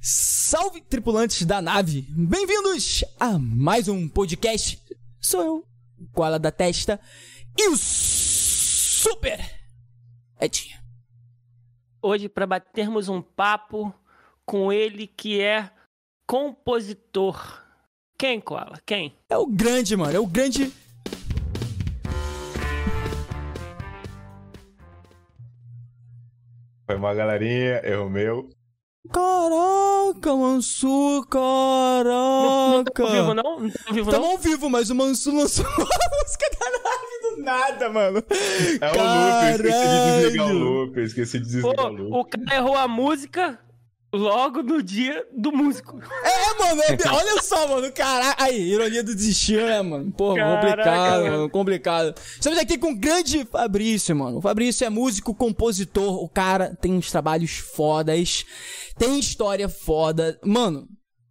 Salve, tripulantes da nave! Bem-vindos a mais um podcast. Sou eu, Koala da Testa, e o Super Edinho. Hoje, para batermos um papo com ele que é compositor. Quem, Koala? Quem? É o grande, mano. É o grande. Foi uma galerinha, erro meu. Caraca, Mansu, caraca. Não, não tá ao vivo, não? Não tá ao vivo, Tamo não? ao vivo, mas o Mansu lançou uma música da nave do nada, mano. É o loop, eu esqueci de desligar o eu esqueci de Pô, desligar o loop. o cara errou a música logo no dia do músico. É, mano, é- olha só, mano, caraca. Aí, ironia do destino, né, mano? Porra, Caraca, complicado, mano. mano, complicado. Estamos aqui com o grande Fabrício, mano. O Fabrício é músico, compositor, o cara tem uns trabalhos fodas, tem história foda. Mano,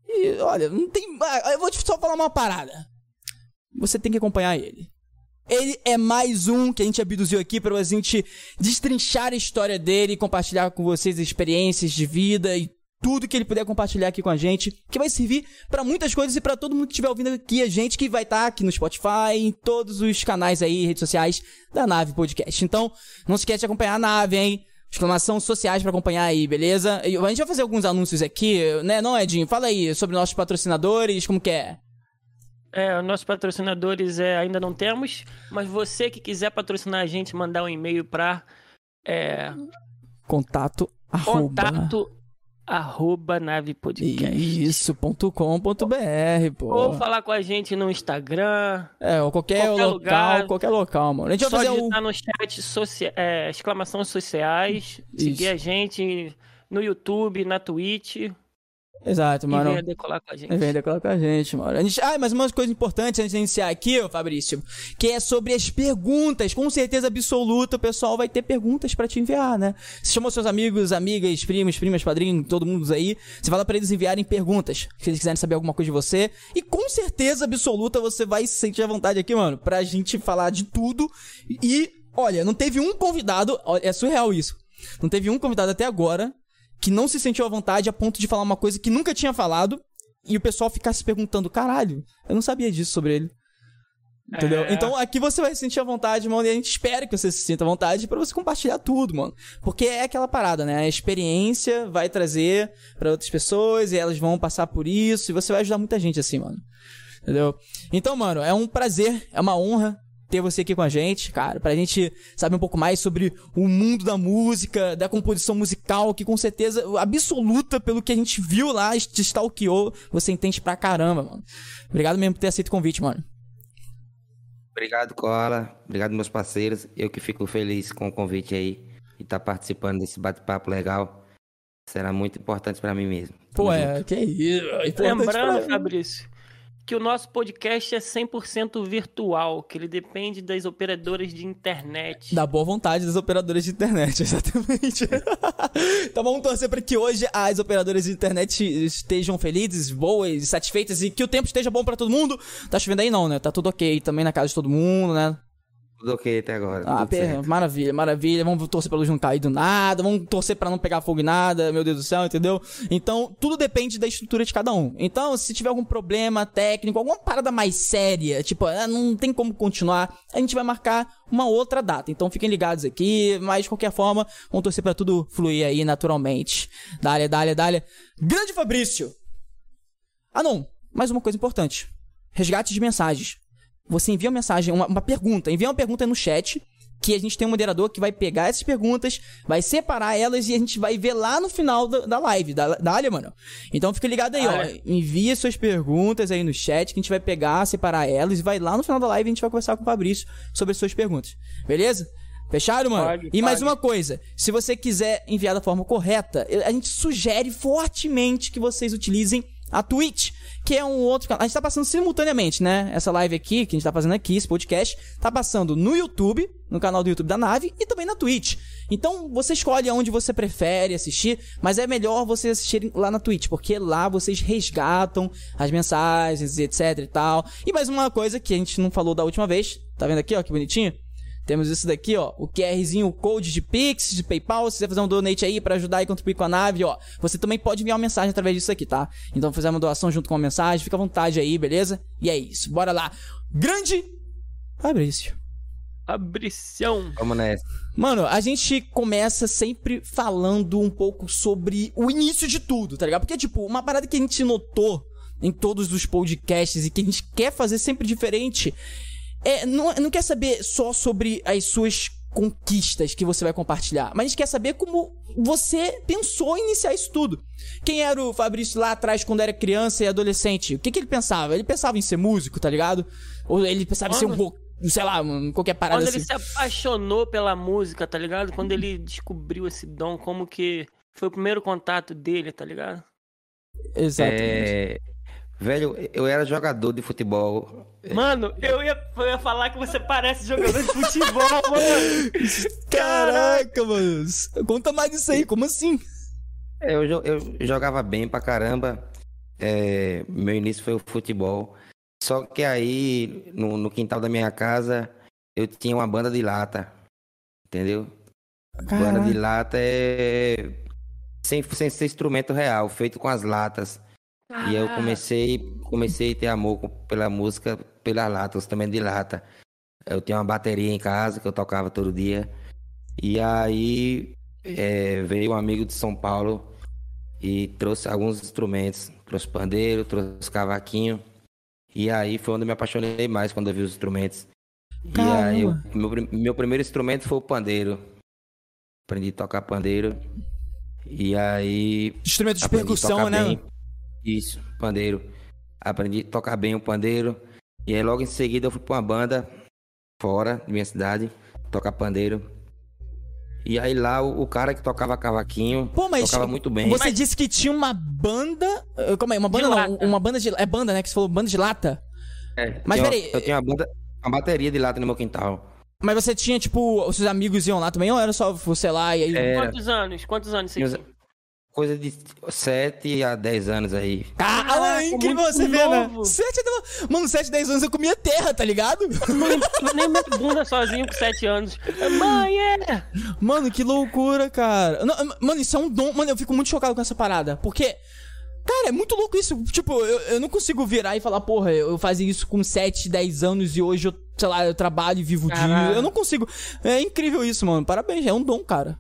e olha, não tem. ah, Eu vou te só falar uma parada. Você tem que acompanhar ele. Ele é mais um que a gente abduziu aqui pra gente destrinchar a história dele e compartilhar com vocês experiências de vida e tudo que ele puder compartilhar aqui com a gente, que vai servir pra muitas coisas e pra todo mundo que estiver ouvindo aqui a gente, que vai estar aqui no Spotify, em todos os canais aí, redes sociais da Nave Podcast. Então, não se esquece de acompanhar a Nave, hein? Exclamação sociais pra acompanhar aí, beleza? E a gente vai fazer alguns anúncios aqui, né? Não, Edinho? Fala aí sobre nossos patrocinadores, como que é? É, nossos patrocinadores é, ainda não temos, mas você que quiser patrocinar a gente, mandar um e-mail para é, Contato, contato arroba nave podcast. Isso.com.br, pô. Ou falar com a gente no Instagram. É, ou qualquer, Qualquer local, lugar. qualquer local, mano. A gente Só vai fazer o... digitar no chat socia é, exclamações sociais, seguir Isso. a gente no YouTube, na Twitch Exato, e mano. venha decolar com a gente. Vem decolar com a gente, mano. A gente... Ah, mas uma coisa importante antes de iniciar aqui, ô Fabrício, que é sobre as perguntas. Com certeza absoluta, o pessoal vai ter perguntas pra te enviar, né? Você chamou seus amigos, amigas, primos, primas, padrinhos, todo mundo aí. Você fala pra eles enviarem perguntas, se eles quiserem saber alguma coisa de você. E com certeza absoluta você vai se sentir à vontade aqui, mano, pra gente falar de tudo. E, olha, não teve um convidado, é surreal isso. Não teve um convidado até agora que não se sentiu à vontade a ponto de falar uma coisa que nunca tinha falado e o pessoal ficar se perguntando, caralho, eu não sabia disso sobre ele. Entendeu? É. Então aqui você vai se sentir à vontade, mano, e a gente espera que você se sinta à vontade pra você compartilhar tudo, mano. Porque é aquela parada, né? A experiência vai trazer pra outras pessoas e elas vão passar por isso e você vai ajudar muita gente assim, mano. Entendeu? Então, mano, é um prazer, é uma honra ter você aqui com a gente, cara, pra gente saber um pouco mais sobre o mundo da música, da composição musical, que com certeza, absoluta, pelo que a gente viu lá, te stalkeou, você entende pra caramba, mano. Obrigado mesmo por ter aceito o convite, mano. Obrigado, Cola. Obrigado, meus parceiros. Eu que fico feliz com o convite aí e estar participando desse bate-papo legal. Será muito importante pra mim mesmo. Pô, é, que isso. é Lembrando. Fabrício, que o nosso podcast é 100% virtual, que ele depende das operadoras de internet. Da boa vontade das operadoras de internet, exatamente. então vamos torcer para que hoje as operadoras de internet estejam felizes, boas, satisfeitas e que o tempo esteja bom para todo mundo. Tá chovendo aí não, né? Tá tudo ok também na casa de todo mundo, né? Tudo ok até agora. Ah, tudo per- maravilha, maravilha. Vamos torcer pra luz não cair do nada, vamos torcer pra não pegar fogo em nada, meu Deus do céu, entendeu? Então, tudo depende da estrutura de cada um. Então, se tiver algum problema técnico, alguma parada mais séria, tipo, ah, não tem como continuar, a gente vai marcar uma outra data. Então, fiquem ligados aqui, mas de qualquer forma, vamos torcer pra tudo fluir aí naturalmente. Dália, dália, dália. Grande Fabrício! Ah, não, mais uma coisa importante. Resgate de mensagens você envia uma mensagem, uma, uma pergunta, envia uma pergunta no chat, que a gente tem um moderador que vai pegar essas perguntas, vai separar elas e a gente vai ver lá no final da, da live, da, da área, mano. Então fica ligado aí, Área. ó. Envia suas perguntas aí no chat, que a gente vai pegar, separar elas e vai lá no final da live e a gente vai conversar com o Fabrício sobre as suas perguntas. Beleza? Fechado, mano? Pode, e mais uma coisa, se você quiser enviar da forma correta, a gente sugere fortemente que vocês utilizem a Twitch, que é um outro canal. A gente tá passando simultaneamente, né? Essa live aqui, que a gente tá fazendo aqui, esse podcast, tá passando no YouTube, no canal do YouTube da nave, e também na Twitch. Então, você escolhe onde você prefere assistir, mas é melhor vocês assistirem lá na Twitch, porque lá vocês resgatam as mensagens, etc e tal. E mais uma coisa que a gente não falou da última vez, tá vendo aqui, ó, que bonitinho? Temos isso daqui, ó. O QRzinho, o code de Pix, de PayPal. Se você fazer um donate aí pra ajudar e contribuir com a nave, ó. Você também pode enviar uma mensagem através disso aqui, tá? Então fazer uma doação junto com a mensagem. Fica à vontade aí, beleza? E é isso. Bora lá. Grande Fabrício. Fabricião. Vamos nessa. Mano, a gente começa sempre falando um pouco sobre o início de tudo, tá ligado? Porque, tipo, uma parada que a gente notou em todos os podcasts e que a gente quer fazer sempre diferente é, não, não quer saber só sobre as suas conquistas que você vai compartilhar, mas a gente quer saber como você pensou em iniciar isso tudo. Quem era o Fabrício lá atrás quando era criança e adolescente? O que, que ele pensava? Ele pensava em ser músico, tá ligado? Ou ele pensava em ser um rock, sei lá, qualquer parada Quando assim. ele se apaixonou pela música, tá ligado? Quando ele descobriu esse dom, como que foi o primeiro contato dele, tá ligado? Exatamente. É, Velho, eu era jogador de futebol. Mano, eu ia, eu ia falar que você parece jogador de futebol, mano. Caraca, mano. Conta mais disso aí, como assim? É, Eu, eu jogava bem pra caramba. É, meu início foi o futebol. Só que aí, no, no quintal da minha casa, eu tinha uma banda de lata. Entendeu? Banda de lata é. Sem, sem ser instrumento real, feito com as latas. E aí eu comecei, comecei a ter amor pela música, pelas latas, também de lata. Eu tinha uma bateria em casa que eu tocava todo dia. E aí é, veio um amigo de São Paulo e trouxe alguns instrumentos. Trouxe pandeiro, trouxe cavaquinho. E aí foi onde eu me apaixonei mais quando eu vi os instrumentos. E aí eu- Caramba. meu, meu primeiro instrumento foi o pandeiro. Aprendi a tocar pandeiro. E aí Instrumento de percussão, né? bem. Isso, pandeiro. Aprendi a tocar bem o pandeiro. E aí logo em seguida eu fui pra uma banda fora da minha cidade, tocar pandeiro. E aí lá o, o cara que tocava cavaquinho Pô, mas tocava muito bem. Você disse que tinha uma banda. eh, Calma aí, uma banda De não, lata. uma banda de. É banda, né? Que você falou banda de lata. É, Mas peraí. Eu tinha uma banda, uma bateria de lata no meu quintal. Mas você tinha, tipo, os seus amigos iam lá também, ou era só você lá e aí. Era Quantos anos? Quantos anos você tinha? Coisa de 7 a 10 anos aí. Caralho, Caraca, incrível muito você ver, né? novo. 7 Mano, 7, 10 anos eu comia terra, tá ligado? Eu nem me bunda sozinho com 7 anos. Mãe, é! Mano, que loucura, cara. Não, mano, isso é um dom. Mano, eu fico muito chocado com essa parada. Porque. Cara, é muito louco isso. Tipo, eu, eu não consigo virar e falar, porra, eu fazia isso com 7, 10 anos e hoje eu, sei lá, eu trabalho e vivo disso. Caralho. Eu não consigo. É incrível isso, mano. Parabéns, é um dom, cara.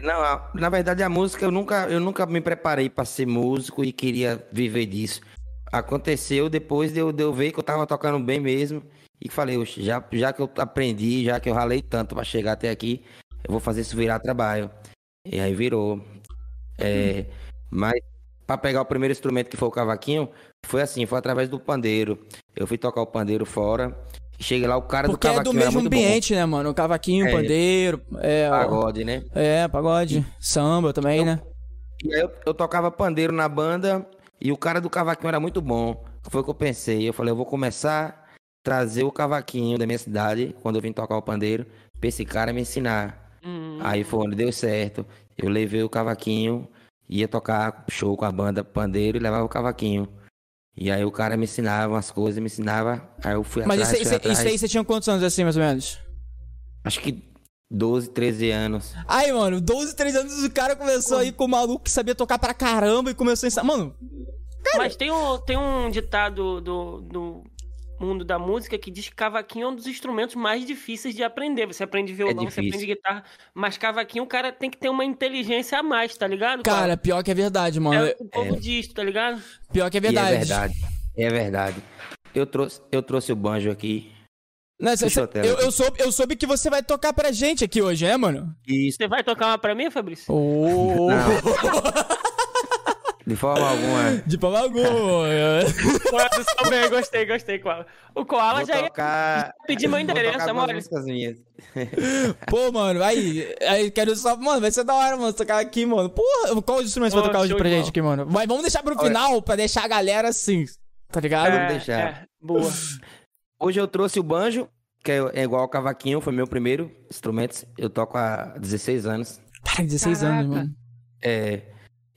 Não, na verdade a música eu nunca, eu nunca me preparei pra ser músico e queria viver disso. Aconteceu depois de eu, de eu ver que eu tava tocando bem mesmo e falei, "Oxe, já, já que eu aprendi, já que eu ralei tanto pra chegar até aqui, eu vou fazer isso virar trabalho. E aí virou. É, Mas pra pegar o primeiro instrumento que foi o cavaquinho, foi assim, foi através do pandeiro. Eu fui tocar o pandeiro fora. E Cheguei lá, o cara Porque do é cavaquinho do era mesmo ambiente, né, mano? O cavaquinho, o É. pandeiro. É, bom. Pagode, né? é, pagode. Samba também, né? E aí eu, eu tocava pandeiro na banda e o cara do cavaquinho era muito bom. Foi o que eu pensei. Eu falei, eu vou começar a trazer o cavaquinho da minha cidade, quando eu vim tocar o pandeiro, pra esse cara me ensinar. Hum, Aí foi onde deu certo. Eu levei o cavaquinho, ia tocar show com a banda pandeiro e levava o cavaquinho. E aí o cara me ensinava umas coisas, me ensinava, aí eu fui Mas atrás, isso, fui isso, isso atrás. aí você tinha quantos anos assim, mais ou menos? Acho que 12, 13 anos. Aí, mano, 12, 13 anos o cara começou aí com o maluco que sabia tocar pra caramba e começou a ensinar. Mano, Mas tem um, tem um ditado do, do mundo da música que diz que cavaquinho é um dos instrumentos mais difíceis de aprender. Você aprende violão, você difícil. aprende guitarra, mas cavaquinho o cara tem que ter uma inteligência a mais, tá ligado? cara, pior que é verdade, mano. é o povo diz, tá ligado? Pior que é E verdade. é verdade. É verdade. Eu trouxe, eu trouxe o banjo aqui. Não, cê- eu, eu, soube, eu soube que você vai tocar pra gente aqui hoje, é, mano? Isso. Você vai tocar uma pra mim, Fabrício? Oh, De forma alguma. de pau alguma. Pode, também, gostei, gostei, Koala. O Koala Vou já ia tocar. pedir meu endereço, amor. Pô, mano, aí, aí quero só. Mano, vai ser da hora, mano, tocar aqui, mano. Porra, qual os instrumentos você vai tocar hoje pra gente aqui, mano? Mas vamos deixar pro Olha. final pra deixar a galera assim, tá ligado? É, deixar. é, boa. Hoje eu trouxe o banjo, que é é igual ao cavaquinho, foi meu primeiro instrumento. Eu toco há 16 anos. Cara, 16 anos, Caraca. mano. É,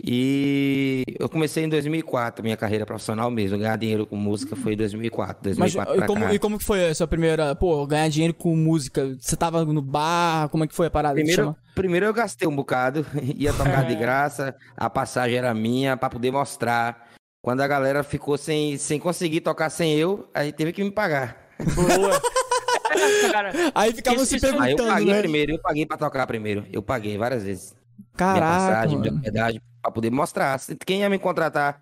E eu comecei em 2004, minha carreira profissional mesmo. Ganhar dinheiro com música foi em 2004. Mas 2004 e pra como, cá. e como que foi a sua primeira, pô, ganhar dinheiro com música? Você tava no bar? Como é que foi a parada? Primeiro, chama? primeiro eu gastei um bocado, ia tocar de É. graça, a passagem era minha pra poder mostrar. Quando a galera ficou sem, sem conseguir tocar sem eu, aí teve que me pagar. Boa. É, cara, Aí ficavam Isso- se isso- Aí eu perguntando, paguei né? primeiro, eu paguei pra tocar primeiro. Eu paguei várias vezes. minha Caraca, passagem, minha mano. Pra poder mostrar. Quem ia me contratar?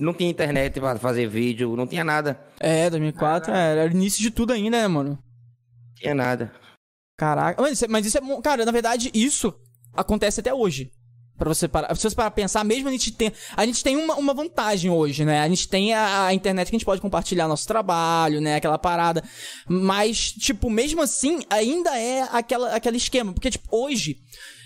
Não tinha internet pra fazer vídeo, não tinha nada. É, 2004 é, era o início de tudo ainda, né, mano? Tinha nada. Caraca. Mas isso, é- mas isso é. Cara, na verdade, isso acontece até hoje. Pra você parar. Se você parar pra pensar, mesmo a gente tem. A gente tem uma, uma vantagem hoje, né? A gente tem a, a internet que a gente pode compartilhar nosso trabalho, né? Aquela parada. Mas, tipo, mesmo assim, ainda é aquela, aquele esquema. Porque, tipo, hoje.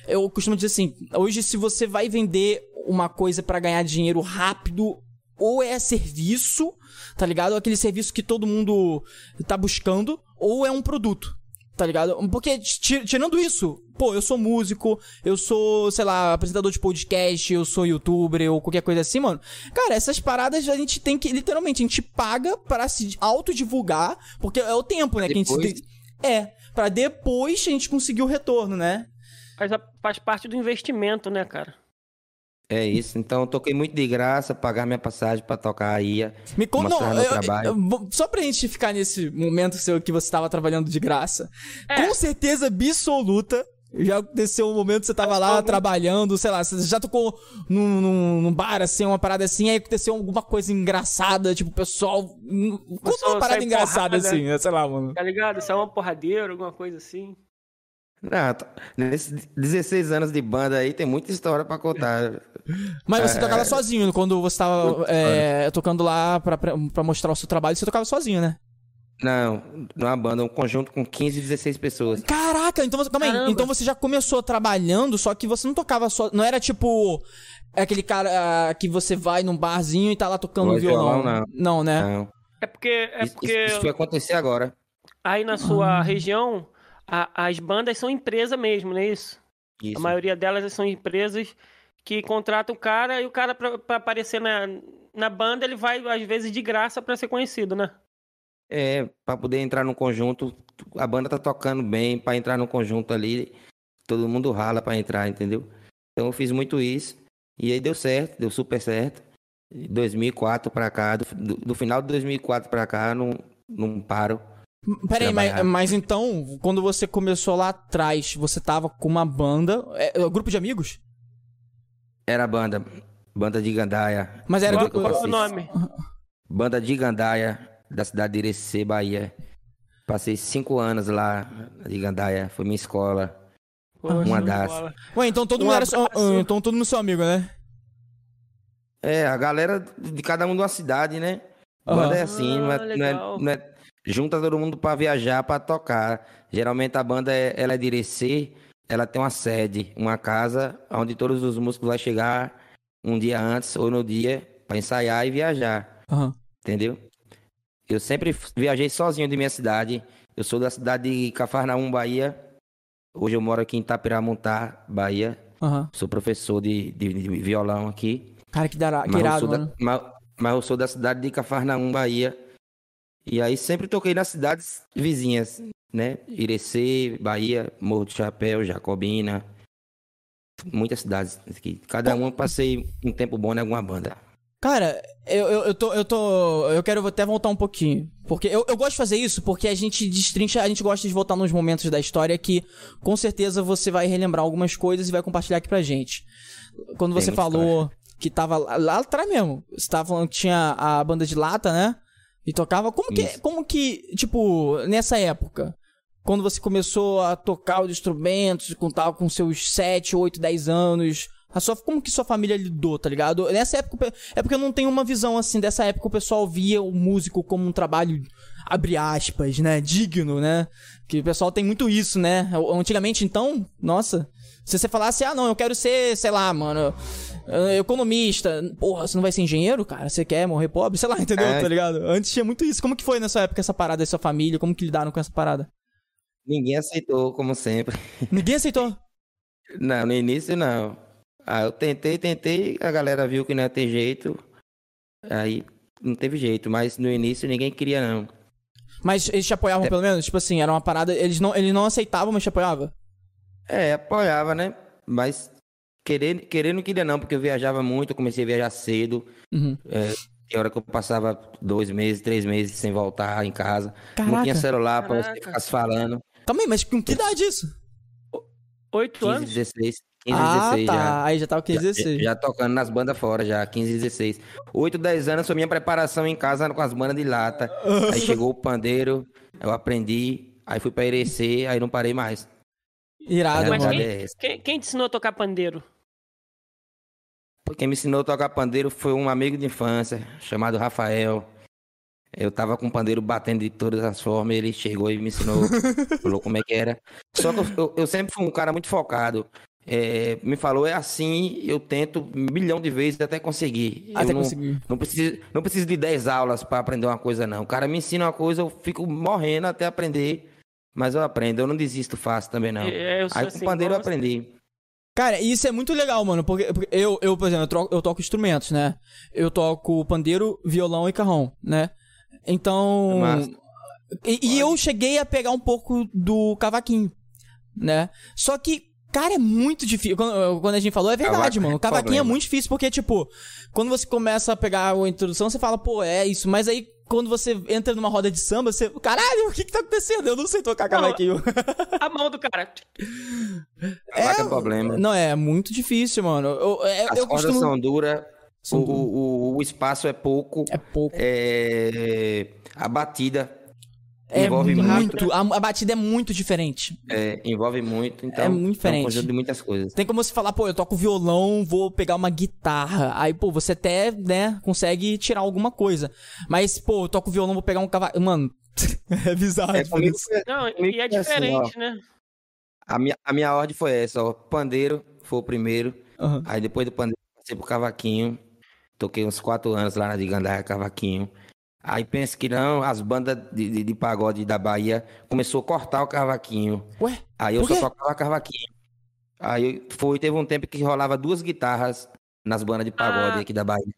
Eu costumo dizer assim: hoje, se você vai vender uma coisa pra ganhar dinheiro rápido, ou é serviço, tá ligado? Aquele serviço que todo mundo tá buscando, ou é um produto. Tá ligado? Porque, ti- tirando isso, pô, eu sou músico, eu sou, sei lá, apresentador de podcast, eu sou youtuber ou qualquer coisa assim, mano. Cara, essas paradas a gente tem que, literalmente, a gente paga para se autodivulgar, porque é o tempo, né? Que a gente Depois- tem- É, pra depois a gente conseguir o retorno, né? Faz, a- faz parte do investimento, né, cara? É isso. Então eu toquei muito de graça, pagar minha passagem pra tocar aí. Me conta, Mostrar não, eu- trabalho. eu- vou- só pra gente ficar nesse momento seu que você tava trabalhando de graça. É. Com certeza absoluta, já aconteceu um momento que você tava lá Algum- trabalhando, sei lá, você já tocou num, num, num bar assim, uma parada assim, aí aconteceu alguma coisa engraçada, tipo, o pessoal. Conta pessoal uma parada engraçada porrada. assim, né? sei lá, mano. Tá ligado? Saiu uma porradeira, alguma coisa assim. Ah, t- nesses 16 anos de banda aí tem muita história pra contar. Mas você É. tocava sozinho, quando você tava é, tocando lá pra, pra, pra mostrar o seu trabalho, você tocava sozinho, né? Não, numa banda, um conjunto com 15, 16 pessoas. Caraca, então você. Calma aí. Então você já começou trabalhando, só que você não tocava só. Não era tipo. Aquele cara ah, que você vai num barzinho e tá lá tocando violão. violão, não, né? Não. É porque, é Isso, porque isso foi acontecer agora. aí na Ah. sua região, a- as bandas são empresa mesmo, não é isso? Isso. A maioria delas são empresas que contratam o cara e o cara, pra, pra aparecer na, na banda, ele vai, às vezes, de graça pra ser conhecido, né? É, pra poder entrar no conjunto, a banda tá tocando bem, pra entrar no conjunto ali, todo mundo rala pra entrar, entendeu? Então eu fiz muito isso, e aí deu certo, deu super certo. De 2004 pra cá, do, do- final de 2004 pra cá, não, não paro. Peraí, mas, mas então, quando você começou lá atrás, você tava com uma banda. É, é, grupo de amigos? Era banda, banda de Gandaia. Mas era Qual, grupo. qual é o nome? Banda de Gandaia, da cidade de Irecê, Bahia. Passei cinco anos lá de Gandaia, foi minha escola. Poxa, Uma das. bola. Ué, então todo mundo era. só- ah, então todo mundo seu amigo, né? É, a galera de cada um de uma cidade, né? Aham. Banda é assim, não Ah, é, não é- não é- junta todo mundo pra viajar, pra tocar. Geralmente a banda é, ela é de Irecê, ela tem uma sede, uma casa onde todos os músicos vão chegar um dia antes ou no dia pra ensaiar e viajar, Aham. entendeu? Eu sempre viajei sozinho de minha cidade. Eu sou da cidade de Cafarnaum, Bahia. Hoje eu moro aqui em Itapiramuntá, Bahia. Aham. Sou professor de, de- de violão aqui. Cara, que, dará, que irado, da, mas, mas eu sou da cidade de Cafarnaum, Bahia. E aí sempre toquei nas cidades vizinhas, né? Irecê, Bahia, Morro do Chapéu, Jacobina. Muitas cidades aqui. Cada uma passei um tempo bom em alguma banda. Cara, eu, eu, eu tô. Eu tô. Eu quero até voltar um pouquinho. Porque eu, eu gosto de fazer isso porque a gente destrincha, a gente gosta de voltar nos momentos da história que com certeza você vai relembrar algumas coisas e vai compartilhar aqui pra gente. Quando Tem você falou que tava lá, lá atrás mesmo, você tava falando que tinha a banda de lata, né? E tocava. Como que, Isso. como que, tipo, nessa época, quando você começou a tocar os instrumentos, quando tava com seus 7, 8, 10 anos, a sua, como que sua família lidou, tá ligado? Nessa época, é porque eu não tenho uma visão assim, dessa época o pessoal via o músico como um trabalho, abre aspas, né? Digno, né? Que o pessoal tem muito isso, né? Antigamente, então, nossa. Se você falasse, ah, não, eu quero ser, sei lá, mano, economista. Porra, você não vai ser engenheiro, cara? Você quer morrer pobre? Sei lá, entendeu? É. Tá ligado? Antes tinha muito isso. Como que foi nessa época essa parada da sua família? Como que lidaram com essa parada? Ninguém aceitou, como sempre. Ninguém aceitou. Não, no início não. Aí eu tentei, tentei, a galera viu que não ia ter jeito. Aí não teve jeito, mas no início ninguém queria não. Mas eles te apoiavam É. pelo menos? Tipo assim, era uma parada. Eles não, eles não aceitavam, mas te apoiavam? É, apoiava, né? Mas querer, querer não queria não, porque eu viajava muito, eu comecei a viajar cedo. Uhum. É, tem hora que eu passava dois meses, três meses sem voltar em casa. Não Caraca. tinha celular pra você ficar se falando. Calma aí, mas com que idade isso? Oito 15, anos? 16, 15, ah, 16 tá. já. Aí já tava 15, Já, 16. já tocando nas bandas fora, já, 15, 16. 8, 10 anos foi minha preparação em casa com as bandas de lata. Aí chegou o pandeiro, eu aprendi, aí fui pra Irecê, aí não parei mais. Irado, Mas quem, é quem, quem te ensinou a tocar pandeiro? Quem me ensinou a tocar pandeiro foi um amigo de infância, chamado Rafael. Eu tava com o pandeiro batendo de todas as formas, ele chegou e me ensinou, falou como é que era. Só que eu, eu- eu sempre fui um cara muito focado. É, me falou, é assim, eu tento um milhão de vezes até conseguir. Até eu não, conseguir. Não preciso, não preciso de 10 aulas para aprender uma coisa, não. O cara me ensina uma coisa, eu fico morrendo até aprender, mas eu aprendo, eu não desisto fácil também, não. É, Aí assim, com o pandeiro eu aprendi. Cara, isso é muito legal, mano, porque, porque eu, eu, por exemplo, eu, eu toco instrumentos, né? Eu toco pandeiro, violão e carrão, né? Então. Massa. E, e eu cheguei a pegar um pouco do cavaquinho, né? Só que, cara, é muito difícil. Quando, quando a gente falou, é verdade, Cavaco mano. O é cavaquinho é problema. muito difícil porque, tipo, quando você começa a pegar a introdução, você fala, pô, é isso. Mas aí, quando você entra numa roda de samba, você. Caralho, o que que tá acontecendo? Eu não sei tocar cavaquinho. A mão do cara. Cavaco é problema. Não, é muito difícil, mano. Eu, eu, As eu cordas costumo. são duras, o, o, o espaço é pouco, É pouco. é, a batida É envolve muito. muito, A, a batida é muito diferente. é, envolve muito, então É muito um diferente. conjunto de muitas coisas. Tem como você falar, pô, eu toco violão, vou pegar uma guitarra. Aí, pô, você até, né, consegue tirar alguma coisa. Mas, pô, eu toco violão, vou pegar um cavalo. Mano, é bizarro. É, por comigo, isso. foi- Não, comigo e é assim, diferente, né? a, minha, a minha ordem foi essa, ó, pandeiro foi o primeiro, Aham. aí depois do pandeiro passei pro cavaquinho, toquei uns quatro anos lá na de Gandaia, cavaquinho. Aí pensa que não, as bandas de, de, de pagode da Bahia começou a cortar o cavaquinho. Ué? Aí eu Por só tocava cavaquinho. Aí foi, teve um tempo que rolava duas guitarras nas bandas de pagode Ah. aqui da Bahia.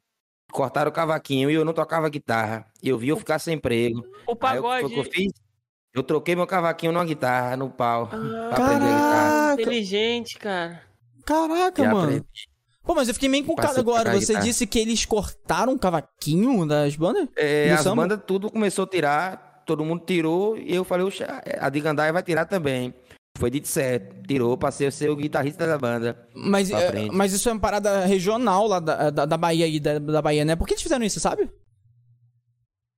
Cortaram o cavaquinho e eu não tocava guitarra. Eu vi eu ficar sem emprego. O Aí eu, foi pagode. o que eu fiz? Eu troquei meu cavaquinho numa guitarra, no pau. pra Ah, aprender a guitarra. Caraca, inteligente, cara. caraca, Já mano. aprendi. Pô, mas eu fiquei meio encucado agora. Você guitarra. disse que eles cortaram o cavaquinho das bandas? É, as samba? bandas tudo começou a tirar, todo mundo tirou, e eu falei, "Oxa, a de Gandaia vai tirar também. Foi dito certo, tirou, passei a ser o guitarrista da banda. Mas, é, mas isso é uma parada regional lá da, da, da Bahia aí, da, da Bahia, né? Por que eles fizeram isso, sabe?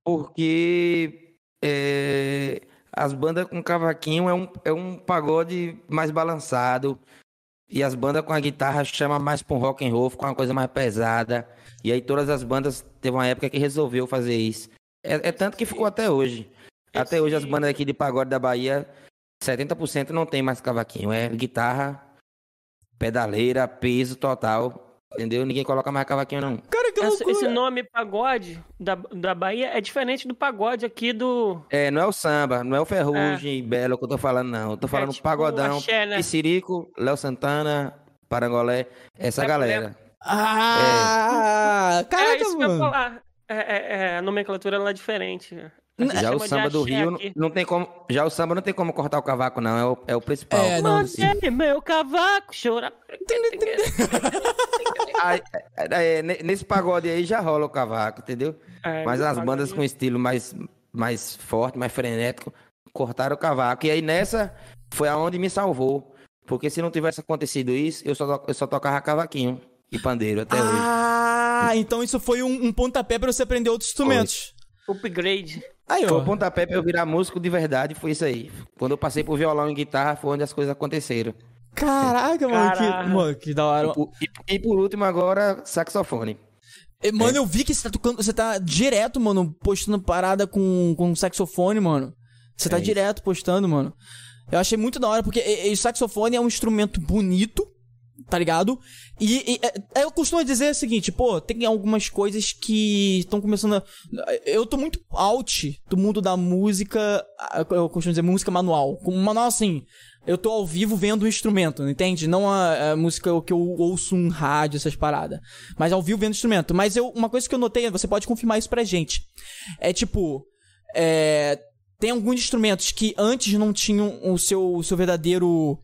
Porque é, as bandas com cavaquinho é um, é um pagode mais balançado. E as bandas com a guitarra chama mais pra um rock and roll, com uma coisa mais pesada. E aí todas as bandas teve uma época que resolveu fazer isso. É, é tanto que ficou até hoje. Até hoje as bandas aqui de pagode da Bahia, 70% não tem mais cavaquinho. É guitarra, pedaleira, peso total. Entendeu? Ninguém coloca mais cavaquinho, não. Cara, que loucura. esse nome pagode da, da Bahia é diferente do pagode aqui do. É, não é o samba, não é o Ferrugem, Belo que eu tô falando, não. Eu tô falando tipo pagodão, axé, né? Piscirico, Léo Santana, Parangolé, essa É, galera. Ah, é caraca, isso que eu ia mano. falar. É, é- é, a nomenclatura lá é diferente. Já chama o samba do Rio não- aqui. não tem como. Já o samba não tem como cortar o cavaco, não. É o, é o principal. É, não, Mandei meu cavaco chorar. Aí, é, é, ne- nesse pagode aí já rola o cavaco, entendeu? É, Mas as bandas com estilo mais, mais forte, mais frenético, cortaram o cavaco. E aí nessa foi aonde me salvou. Porque se não tivesse acontecido isso, eu só, to- eu só tocava cavaquinho e pandeiro até hoje. Ah, então isso foi um, um pontapé pra você aprender outros instrumentos. Upgrade. Aí, Foi o pontapé pra eu virar músico de verdade, foi isso aí. Quando eu passei pro violão e guitarra, foi onde as coisas aconteceram. Caraca, mano, que, Caraca. mano, que da hora. E por, e- e por último, agora, saxofone. Eh, Mano, eu vi que você tá tocando, você tá direto, mano, postando parada com, com saxofone, mano. Você tá É isso. direto postando, mano. Eu achei muito da hora, porque o saxofone é um instrumento bonito, tá ligado? E, e, é, eu costumo dizer o seguinte, pô, tem algumas coisas que estão começando a... Eu tô muito out do mundo da música, eu costumo dizer música manual. Com manual assim, eu tô ao vivo vendo o instrumento, entende? Não a, a música que eu ouço um rádio, essas paradas. Mas ao vivo vendo o instrumento. Mas eu, uma coisa que eu notei, você pode confirmar isso pra gente. É tipo, é, tem alguns instrumentos que antes não tinham o seu, o seu verdadeiro.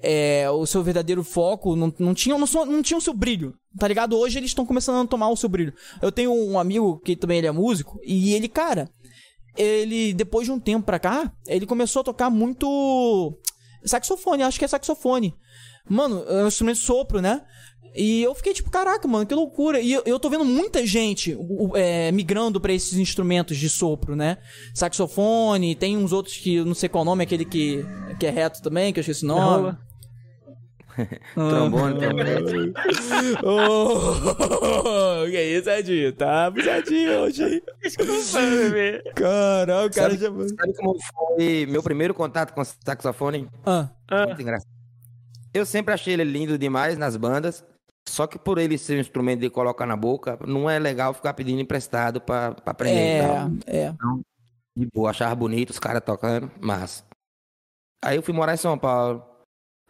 É, o seu verdadeiro foco, não, não, tinham, não, não tinham o seu brilho, tá ligado? Hoje eles estão começando a tomar o seu brilho. Eu tenho um amigo que também ele é músico, e ele, cara, ele, depois de um tempo pra cá, ele começou a tocar muito saxofone, acho que é saxofone. Mano, é um instrumento de sopro, né? E eu fiquei tipo, caraca, mano, que loucura. E eu, eu tô vendo muita gente é, migrando para esses instrumentos de sopro, né? Saxofone, tem uns outros que eu não sei qual nome, aquele que, que é reto também, que eu esqueci o nome. Trombone também. oh, que isso, Edinho? Tá puxadinho hoje. Desculpa, bebê. Caralho, o cara Sabe, já. sabe como foi meu primeiro contato com saxofone? Ah, Ah, Muito engraçado. Eu sempre achei ele lindo demais nas bandas, só que por ele ser um instrumento de colocar na boca, não é legal ficar pedindo emprestado pra, pra aprender. e é, tal. é. De boa, achava bonito os caras tocando, mas. Aí eu fui morar em São Paulo.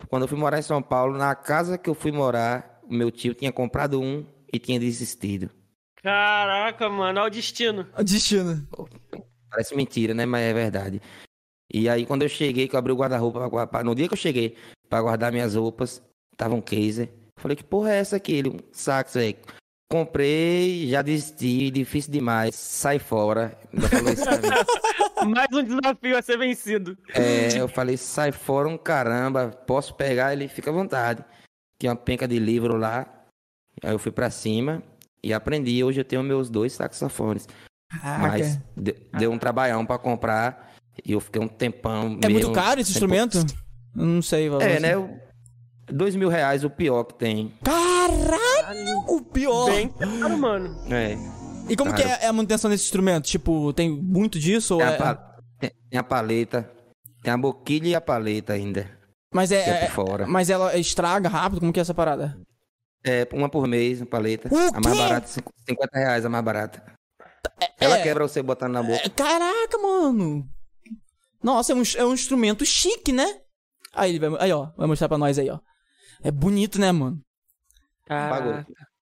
Quando eu fui morar em São Paulo, na casa que eu fui morar, o meu tio tinha comprado um e tinha desistido. caraca, mano, olha o destino. O destino. Parece mentira, né? Mas é verdade. E aí, quando eu cheguei, que eu abri o guarda-roupa, pra guardar- no dia que eu cheguei pra guardar minhas roupas, tava um case. Falei, que porra é essa aqui? Ele, um saxo aí. Comprei, já desisti, difícil demais, sai fora. Mais um desafio a ser vencido. É, eu falei, sai fora um caramba, posso pegar? Ele fica à vontade. Tinha uma penca de livro lá. Aí eu fui pra cima e aprendi. Hoje eu tenho meus dois saxofones. Mas de- deu um trabalhão pra comprar e eu fiquei um tempão. É meio- muito caro esse sem instrumento? Eu não sei, valor. É, né? o- Dois mil reais o pior que tem. Caralho, o pior. Bem caro, mano. É. E como que Cara. é a manutenção desse instrumento? Tipo, tem muito disso ou Tem a, é... pa- tem- a paleta. Tem a boquilha e a paleta ainda. Mas é, Que é é- fora. mas ela estraga rápido? Como que é essa parada? É, uma por mês, a paleta. O a mais quê? barata, cinco- 50 reais a mais barata. Ela é. quebra você botando na boca. É, Caraca, mano. Nossa, é um, é um instrumento chique, né? Aí ele vai, aí ó, vai mostrar pra nós aí, ó. É bonito, né, mano? Caraca.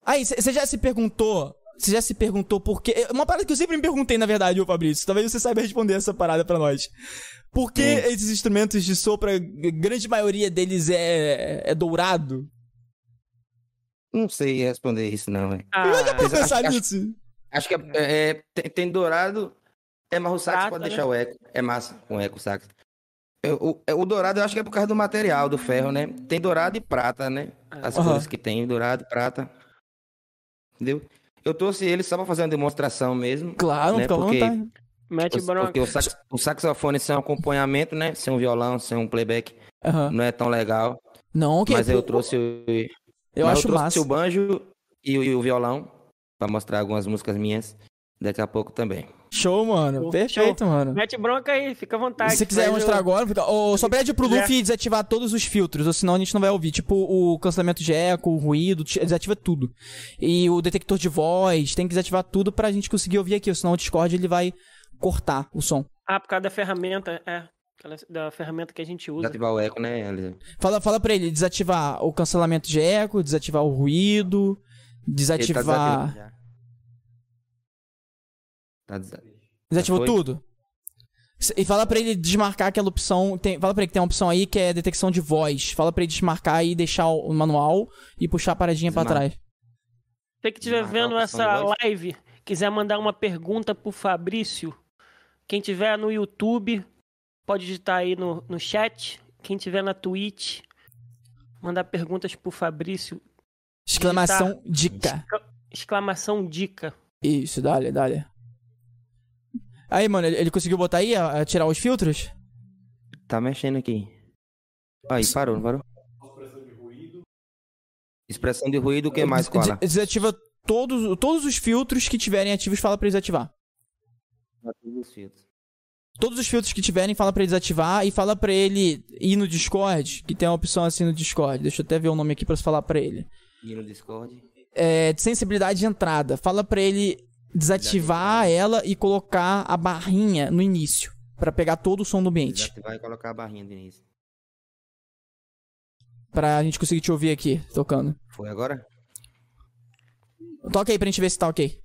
Aí, você já se perguntou, você já se perguntou por quê? É Uma parada que eu sempre me perguntei, na verdade, ô Fabrício. Talvez você saiba responder essa parada pra nós. Por que Hum. esses instrumentos de sopro, a grande maioria deles é, é dourado? Não sei responder isso, não, velho. Ah, Eu já pra acho- pensar acho- nisso. Acho que é, é- tem, tem dourado. É, mas o sax pode né? deixar o eco. É massa com eco, o sax. Eu- O, é, o dourado eu acho que é por causa do material, do ferro, né? Tem dourado e prata, né? As Aham. cores que tem, dourado e prata. Entendeu? Eu trouxe ele só pra fazer uma demonstração mesmo. Claro, né? Porque- mete bronca. Porque o, sax, o saxofone sem acompanhamento, né? Sem um violão, sem um playback, Aham. não é tão legal. Não, ok. mas eu trouxe o, Eu mas acho eu trouxe massa. o banjo e, o- e o violão pra mostrar algumas músicas minhas daqui a pouco também. Show, mano. Show, Perfeito, mano. Mete bronca aí, fica à vontade. Se você quiser mostrar agora, fica... Ô, só pede pro. Luffy desativar todos os filtros, ou senão a gente não vai ouvir. Tipo, o cancelamento de eco, o ruído, desativa tudo. E o detector de voz, tem que desativar tudo pra gente conseguir ouvir aqui, senão o Discord ele vai cortar o som. Ah, por causa da ferramenta, é. Da ferramenta que a gente usa. Desativar o eco, né? Fala, fala pra ele desativar o cancelamento de eco, desativar o ruído, ele tá. Tá desa- Desativou tudo? E fala pra ele desmarcar aquela opção. Tem, fala pra ele que tem uma opção aí que é detecção de voz. Fala pra ele desmarcar e deixar o manual e puxar a paradinha pra Desmarca. trás. Você que estiver Desmarcar a vendo de essa voz. live, quiser mandar uma pergunta pro Fabrício, quem tiver no YouTube, pode digitar aí no, no chat. Quem tiver na Twitch, mandar perguntas pro Fabrício. Exclamação dica. Exclamação dica. Isso, dale, dale. Aí, mano, ele, ele conseguiu botar aí, a, a tirar os filtros? Tá mexendo aqui. Aí, parou, não parou? Expressão de ruído, o que mais, De- Koala? Desativa todos, todos os filtros que tiverem ativos, fala pra ele desativar. Todos os filtros que tiverem, fala pra ele desativar e fala pra ele ir no Discord, que tem uma opção assim no Discord. Deixa eu até ver o nome aqui pra falar pra ele. E no Discord. É, de sensibilidade de entrada. Fala pra ele desativar ela e colocar a barrinha no início, Pra pegar todo o som do ambiente, Desativar e colocar a barrinha de início. Pra gente conseguir te ouvir aqui tocando. Foi agora? Toca aí pra gente ver se tá ok.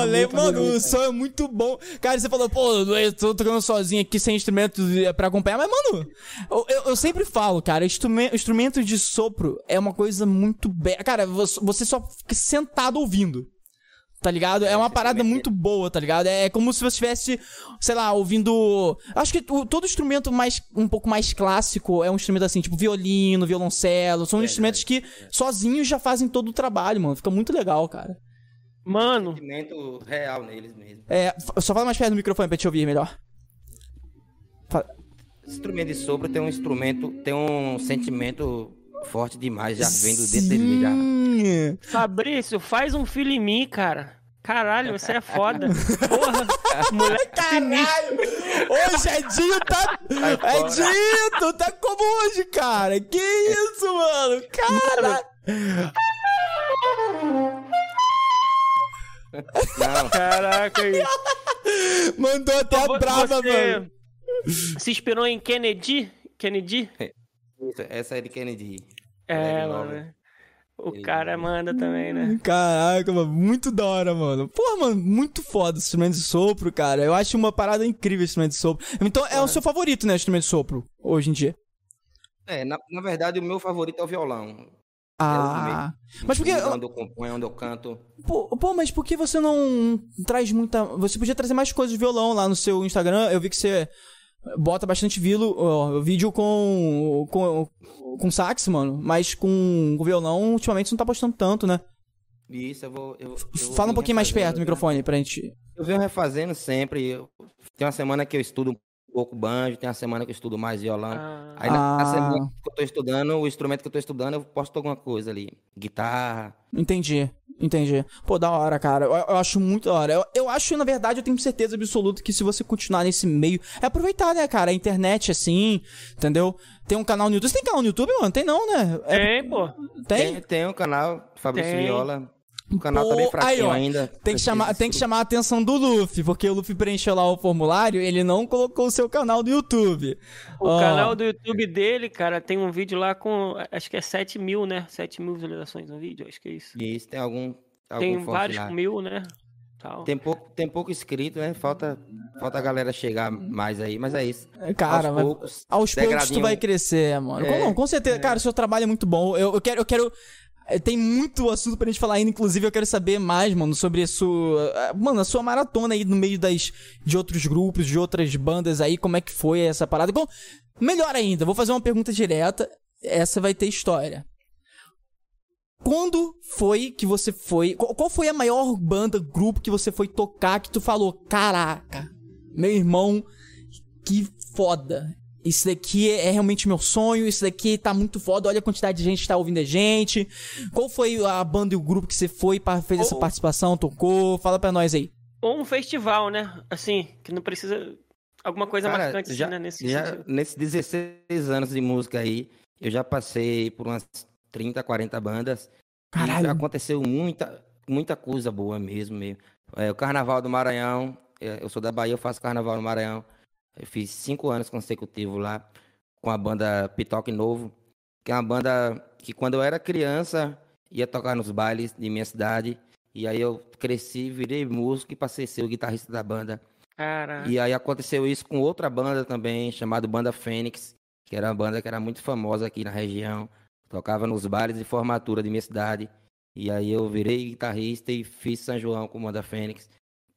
Bolei. Mano, o som é muito bom. Cara, você falou, pô, eu tô tocando sozinho aqui sem instrumentos pra acompanhar. Mas, mano, eu, eu- eu sempre falo, cara, instrumen- instrumento de sopro é uma coisa muito bela. Cara, você só fica sentado ouvindo. Tá ligado? É uma parada muito boa, tá ligado? É como se você estivesse, sei lá, ouvindo. Acho que o- todo instrumento mais um pouco mais clássico é um instrumento assim, tipo violino, violoncelo. São instrumentos que sozinhos já fazem todo o trabalho, mano. Fica muito legal, cara. Mano, Sentimento real neles mesmo. É, só fala mais perto do microfone pra te ouvir melhor. Fa- Instrumento de sopro tem um instrumento, tem um sentimento forte demais, já vendo dentro dele já. Fabrício, faz um filho em mim, cara. Caralho, você é foda. Porra, moleque. Caralho! Hoje Edinho tá. fora. Edinho, tu tá como hoje, cara? Que isso, mano? Cara! Não, Caraca, aí. Mandou até a Vo- brava, você mano. Se inspirou em Kennedy? Kennedy? isso, essa é de Kennedy. É, nova. mano. O cara manda também, né? Caraca, mano, muito da hora, mano. Pô, mano, muito foda esse instrumento de sopro, cara. Eu acho uma parada incrível esse instrumento de sopro. Então é o seu favorito, né, o instrumento de sopro, hoje em dia? É, na, na verdade, o meu favorito é o violão. Ah. Mas por que. Onde eu componho, onde eu canto. Pô, pô, mas por que você não traz muita. Você podia trazer mais coisas de violão lá no seu Instagram. Eu vi que você bota bastante vilo, ó, vídeo com, com. com sax, mano. Mas com, com violão, ultimamente você não tá postando tanto, né? Isso, eu vou. Eu, eu Fala um pouquinho mais perto do né? microfone pra gente. Eu venho refazendo sempre. eu- Tem uma semana que eu estudo um pouco banjo, tem uma semana que eu estudo mais violão. Ah, Aí na, na Ah. semana que eu tô estudando, o instrumento que eu tô estudando, eu posto alguma coisa ali. Guitarra. Entendi. Entendi. Pô, da hora, cara. Eu, eu acho muito da hora. Eu, eu acho, na verdade, eu tenho certeza absoluta que se você continuar nesse meio. É aproveitar, né, cara? A internet, assim, entendeu? Tem um canal no YouTube. Você tem canal no YouTube, mano? Tem não, né? É- Tem, pô. tem? Tem, tem um canal, Fabrício Tem. Viola. O canal Pô, tá bem aí, fraquinho ó, ainda. Tem que, chamar, tem que chamar a atenção do Luffy, porque o Luffy preencheu lá o formulário, ele não colocou o seu canal do YouTube. O Ó, canal do YouTube dele, cara, tem um vídeo lá com. Acho que é 7 mil, né? 7 mil visualizações no vídeo, acho que é isso. Isso, tem algum. algum Tem vários lá. com mil, né? Tal. Tem pouco, tem pouco inscrito, né? Falta, falta a galera chegar mais aí, mas é isso. Cara, aos mas poucos, aos poucos tu vai crescer, mano. É, Não, com certeza. Cara, o seu trabalho é muito bom. Eu, eu quero. Eu quero tem muito assunto pra gente falar ainda, inclusive eu quero saber mais, mano, sobre a sua. eh, Mano, a sua maratona aí no meio das, de outros grupos, de outras bandas aí, como é que foi essa parada. Melhor ainda, vou fazer uma pergunta direta. Essa vai ter história. Quando foi que você foi. Qual foi a maior banda, grupo que você foi tocar que tu falou: Caraca, meu irmão, que foda. Isso daqui é realmente meu sonho, isso daqui tá muito foda, olha a quantidade de gente que tá ouvindo a gente. Qual foi a banda e o grupo que você foi, pra, fez essa participação, tocou? Fala pra nós aí. Ou um festival, né? Assim, que não precisa. Alguma coisa Cara, marcante, já, assim, né? Nesse já nesses 16 anos de música aí, eu já passei por umas 30, 40 bandas. E Caralho. aconteceu muita, muita coisa boa mesmo. mesmo. É, o Carnaval do Maranhão, é, eu sou da Bahia, eu faço Carnaval no Maranhão. Eu fiz cinco anos consecutivos lá com a banda Pitoque Novo, que é uma banda que quando eu era criança ia tocar nos bailes de minha cidade. E aí eu cresci, virei músico e passei a ser o guitarrista da banda. Caraca. E aí aconteceu isso com outra banda também, chamada Banda Fênix, que era uma banda que era muito famosa aqui na região. Tocava nos bares de formatura de minha cidade. E aí eu virei guitarrista e fiz São João com Banda Fênix.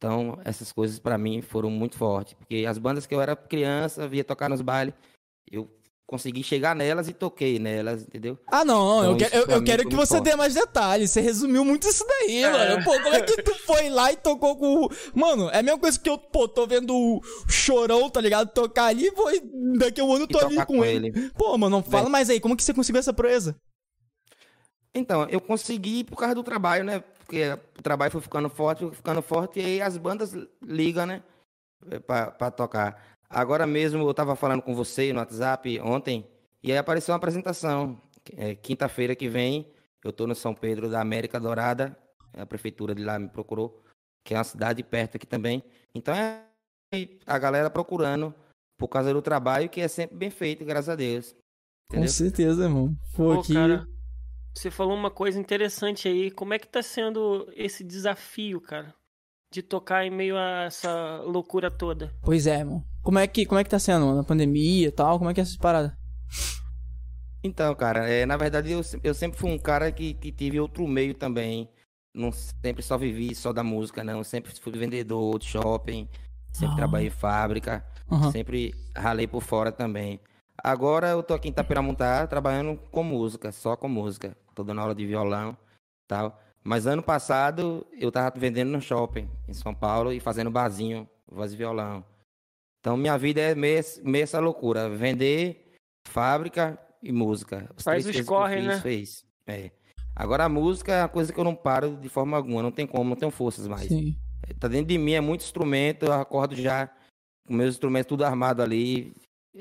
Então, essas coisas para mim foram muito fortes, porque as bandas que eu era criança, via tocar nos bailes, eu consegui chegar nelas e toquei nelas, entendeu? Ah, não, não. eu, Então, que- eu, pra eu mim quero foi que você forte. dê mais detalhes. Você resumiu muito isso daí, É. mano. Pô, como é que tu foi lá e tocou com o. Mano, é a mesma coisa que eu, pô, tô vendo o chorão, tá ligado? Tocar ali, pô, e daqui a um ano eu tô ali tocar com, ele. Pô, mano, fala mais aí, como que você conseguiu essa proeza? Então, eu consegui por causa do trabalho, né? Porque o trabalho foi ficando forte, foi ficando forte, e aí as bandas ligam, né? Pra, pra tocar. Agora mesmo eu tava falando com você no WhatsApp ontem, e aí apareceu uma apresentação. É, Quinta-feira que vem, eu tô no São Pedro da América Dourada, a prefeitura de lá me procurou, que é uma cidade perto aqui também. Então é a galera procurando por causa do trabalho, que é sempre bem feito, graças a Deus. Com Entendeu? certeza, irmão. Pô, Pô, que. cara, você falou uma coisa interessante aí. Como é que tá sendo esse desafio, cara? De tocar em meio a essa loucura toda. Pois é, irmão. Como é que, como é que tá sendo, mano? A pandemia e tal? Como é que é essa parada? Então, cara, é, na verdade eu, eu sempre fui um cara que, que tive outro meio também. Não sempre só vivi só da música, não. Sempre fui vendedor de shopping, sempre Ah. trabalhei em fábrica, Aham. sempre ralei por fora também. Agora eu tô aqui em Itapiramuntá trabalhando com música, só com música. Tô dando aula de violão e tal. Mas ano passado eu tava vendendo no shopping em São Paulo e fazendo barzinho, voz e violão. Então minha vida é meio, meio essa loucura, vender, fábrica e música. As Faz três os corre, que eu né? fez. É. Agora a música é uma coisa que eu não paro de forma alguma, não tem como, não tenho forças mais. Sim. Tá dentro de mim, é muito instrumento, eu acordo já com meus instrumentos tudo armado ali.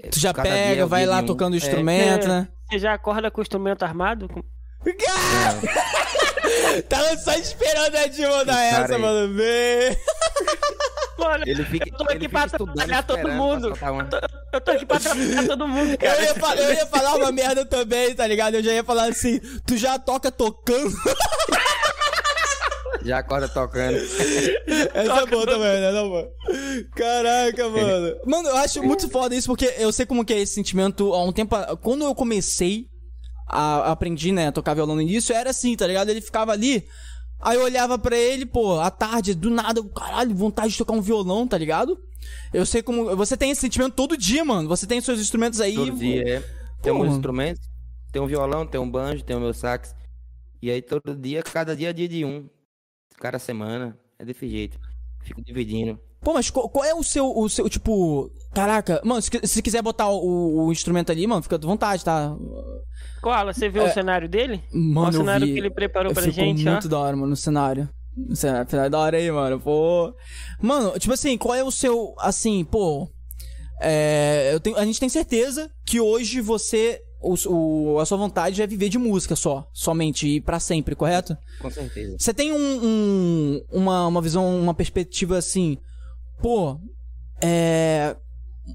É, Tu já cada pega, é vai lá um. tocando o É, instrumento, É. né? Você já acorda com o instrumento armado? Com- Tava só esperando a Dilma dar Esse cara essa, aí. mano. Vê. Mano, Ele fica, eu tô aqui pra atrapalhar todo mundo. pra soltar uma. Eu tô aqui pra atrapalhar todo mundo, Eu cara. ia, fa- eu ia falar uma merda também, tá ligado? Eu já ia falar assim, tu já toca tocando? Já acorda tocando. Essa é boa também, né, não, mano? Caraca, mano. Mano, eu acho muito foda isso, porque eu sei como que é esse sentimento há um tempo. Quando eu comecei a aprendi, né, a tocar violão no início, era assim, tá ligado? Ele ficava ali. Aí eu olhava pra ele, pô, à tarde, do nada, eu, caralho, vontade de tocar um violão, tá ligado? Eu sei como. Você tem esse sentimento todo dia, mano. Você tem seus instrumentos aí. Todo dia, é. Tem uns instrumentos, tem um violão, tem um banjo, tem o meu sax. E aí todo dia, cada dia é dia de um. Cada semana. É desse jeito. Fico dividindo. Pô, mas qual, qual é o seu, o seu, tipo. Caraca, mano, se, se quiser botar o, o instrumento ali, mano, fica à vontade, tá? Koala, você viu o cenário dele? Mano, o cenário vi. que ele preparou pra Ficou gente, ó. muito da hora, mano, no cenário. No cenário, cenário da hora aí, mano. Pô. Mano, tipo assim, qual é o seu. Assim, pô. É, eu tenho, a gente tem certeza que hoje você. O, o- a sua vontade é viver de música só. Somente e pra sempre, correto? Com certeza. Você tem um, um- uma, uma visão, uma perspectiva assim. Pô, é.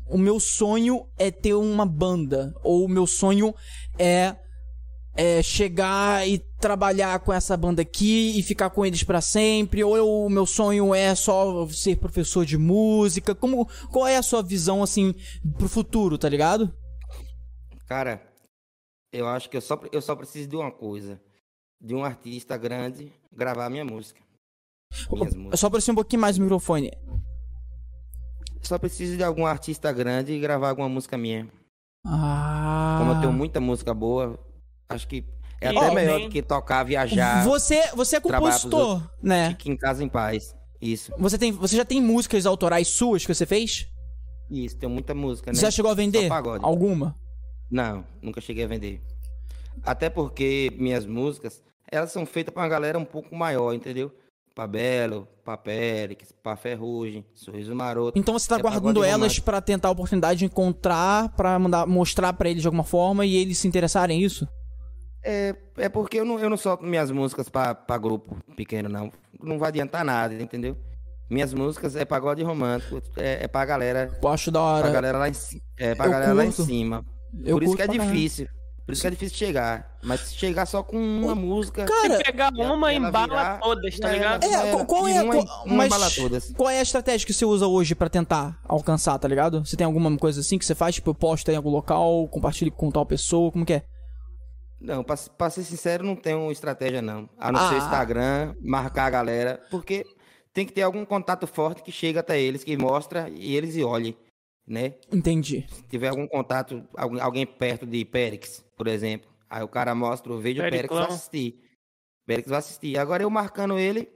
O meu sonho é ter uma banda. Ou o meu sonho é. É chegar e trabalhar com essa banda aqui e ficar com eles pra sempre. Ou eu- o meu sonho é só ser professor de música. Como, qual é a sua visão, assim, pro futuro, tá ligado? Cara, eu acho que eu só, eu só preciso de uma coisa. De um artista grande gravar a minha música. Minhas músicas. Só aproxima um pouquinho mais o microfone. Só preciso de algum artista grande e gravar alguma música minha. Ah. Como eu tenho muita música boa, acho que é E até melhor do que tocar, viajar, Você, você é compositor, né? fique em casa em paz. Isso. Você, tem, você já tem músicas autorais suas que você fez? Isso, tem muita música, né? Você já chegou a vender? Alguma? Não, nunca cheguei a vender. Até porque minhas músicas, elas são feitas pra uma galera um pouco maior, entendeu? Pra Belo, pra Périx, pra Ferrugem, Sorriso Maroto. Então você tá É guardando elas pra tentar a oportunidade de encontrar, pra mandar, mostrar pra eles de alguma forma e eles se interessarem em isso? É, é porque eu não, eu não solto minhas músicas pra, pra grupo pequeno, não. Não vai adiantar nada, entendeu? Minhas músicas é pagode romântico, é, é pra galera. Eu acho da Pra hora. galera lá em, é, pra Eu galera lá em curto. cima. Eu Por isso que é difícil. Por isso que é difícil chegar. Mas se chegar só com uma música. Cara, Se pegar uma, embala virar- todas, tá ligado? era. É, qual, qual é, uma- qual- uma mas todas. qual é a estratégia que você usa hoje pra tentar alcançar, tá ligado? Você tem alguma coisa assim que você faz, tipo, eu posto em algum local, compartilho com tal pessoa, como que é? Não, pra, pra ser sincero, não tenho estratégia, não. A não Ah. ser Instagram, marcar a galera. Porque tem que ter algum contato forte que chega até eles, que mostra e eles olhem, né? Entendi. Se tiver algum contato, alguém perto de Périx, por exemplo, aí o cara mostra o vídeo, o Périx vai Periclão. assistir. Périx vai assistir. Agora eu marcando ele,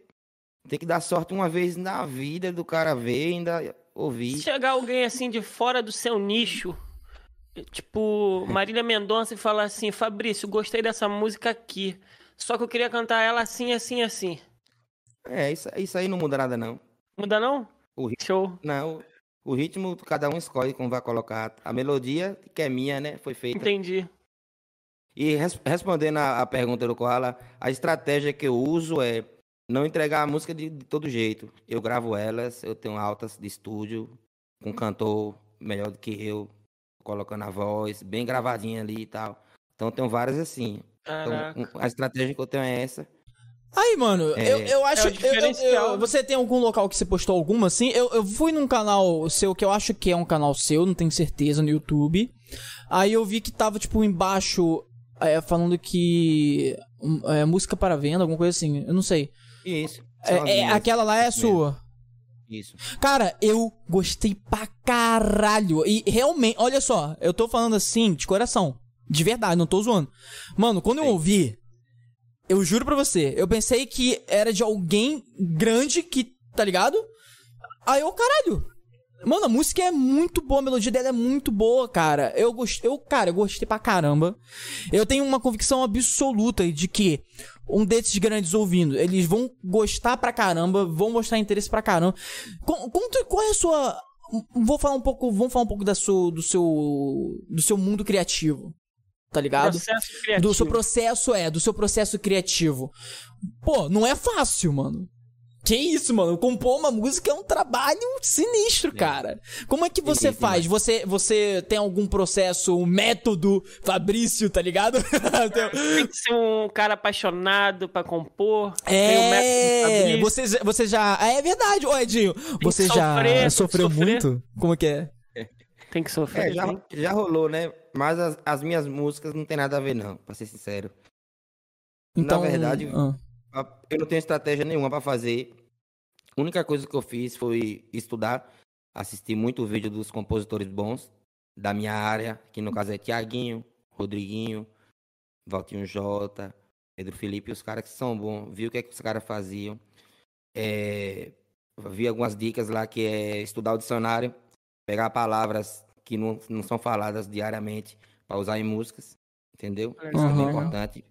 tem que dar sorte uma vez na vida do cara ver e ainda ouvir. Se chegar alguém assim de fora do seu nicho, tipo Marília Mendonça, e falar assim: Fabrício, gostei dessa música aqui. Só que eu queria cantar ela assim, assim, assim. É, isso, isso aí não muda nada, não. Muda não? O Show. Não, o ritmo cada um escolhe como vai colocar. A melodia, que é minha, né, foi feita. Entendi. E res- respondendo a, a pergunta do Koala, a estratégia que eu uso é não entregar a música de, de todo jeito. Eu gravo elas, eu tenho altas de estúdio, com um cantor melhor do que eu, colocando a voz, bem gravadinha ali e tal. Então eu tenho várias assim. Então, a estratégia que eu tenho é essa. Aí, mano, É. eu, eu acho. É eu- eu- eu- você tem algum local que você postou alguma assim? Eu, eu fui num canal seu que eu acho que é um canal seu, não tenho certeza, no YouTube. Aí eu vi que tava, tipo, embaixo, é, falando que. hum, é, música para venda, alguma coisa assim. Eu não sei. Isso. É, é, aquela lá é sua. Isso. Cara, eu gostei pra caralho. E realmente, olha só, eu tô falando assim, de coração. De verdade, não tô zoando. Mano, quando eu Sim. ouvi, eu juro pra você, eu pensei que era de alguém grande que, tá ligado? Aí eu, caralho. Mano, a música é muito boa, a melodia dela é muito boa, cara. Eu gostei, eu, cara, eu gostei pra caramba. Eu tenho uma convicção absoluta de que um desses grandes ouvindo, eles vão gostar pra caramba, vão mostrar interesse pra caramba. Com- qual é a sua. Vou falar um pouco, vamos falar um pouco da sua, do seu do seu mundo criativo. Tá ligado? Processo criativo. Do seu processo, é, do seu processo criativo. Pô, não é fácil, mano. Que isso, mano? Compor uma música é um trabalho sinistro, cara. Como é que você faz? Você, você tem algum processo, um método, Fabrício, tá ligado? Tem- que ser um cara apaixonado pra compor. Tem o método é, Fabrício. você, já- você já. É verdade, ô Edinho. Você já sofrer, que sofreu sofrer. muito? Como que é? Tem que sofrer. É, já, já rolou, né? Mas as, as minhas músicas não tem nada a ver, não, pra ser sincero. Então, verdade, ah, Eu não tenho estratégia nenhuma pra fazer. A única coisa que eu fiz foi estudar, assistir muito vídeo dos compositores bons da minha área, que no caso é Tiaguinho, Rodriguinho, Valtinho Jota, Pedro Felipe, os caras que são bons, vi o que, é que os caras faziam. É, vi algumas dicas lá que é estudar o dicionário, pegar palavras que não, não são faladas diariamente para usar em músicas, entendeu? Isso é bem Uhum. importante.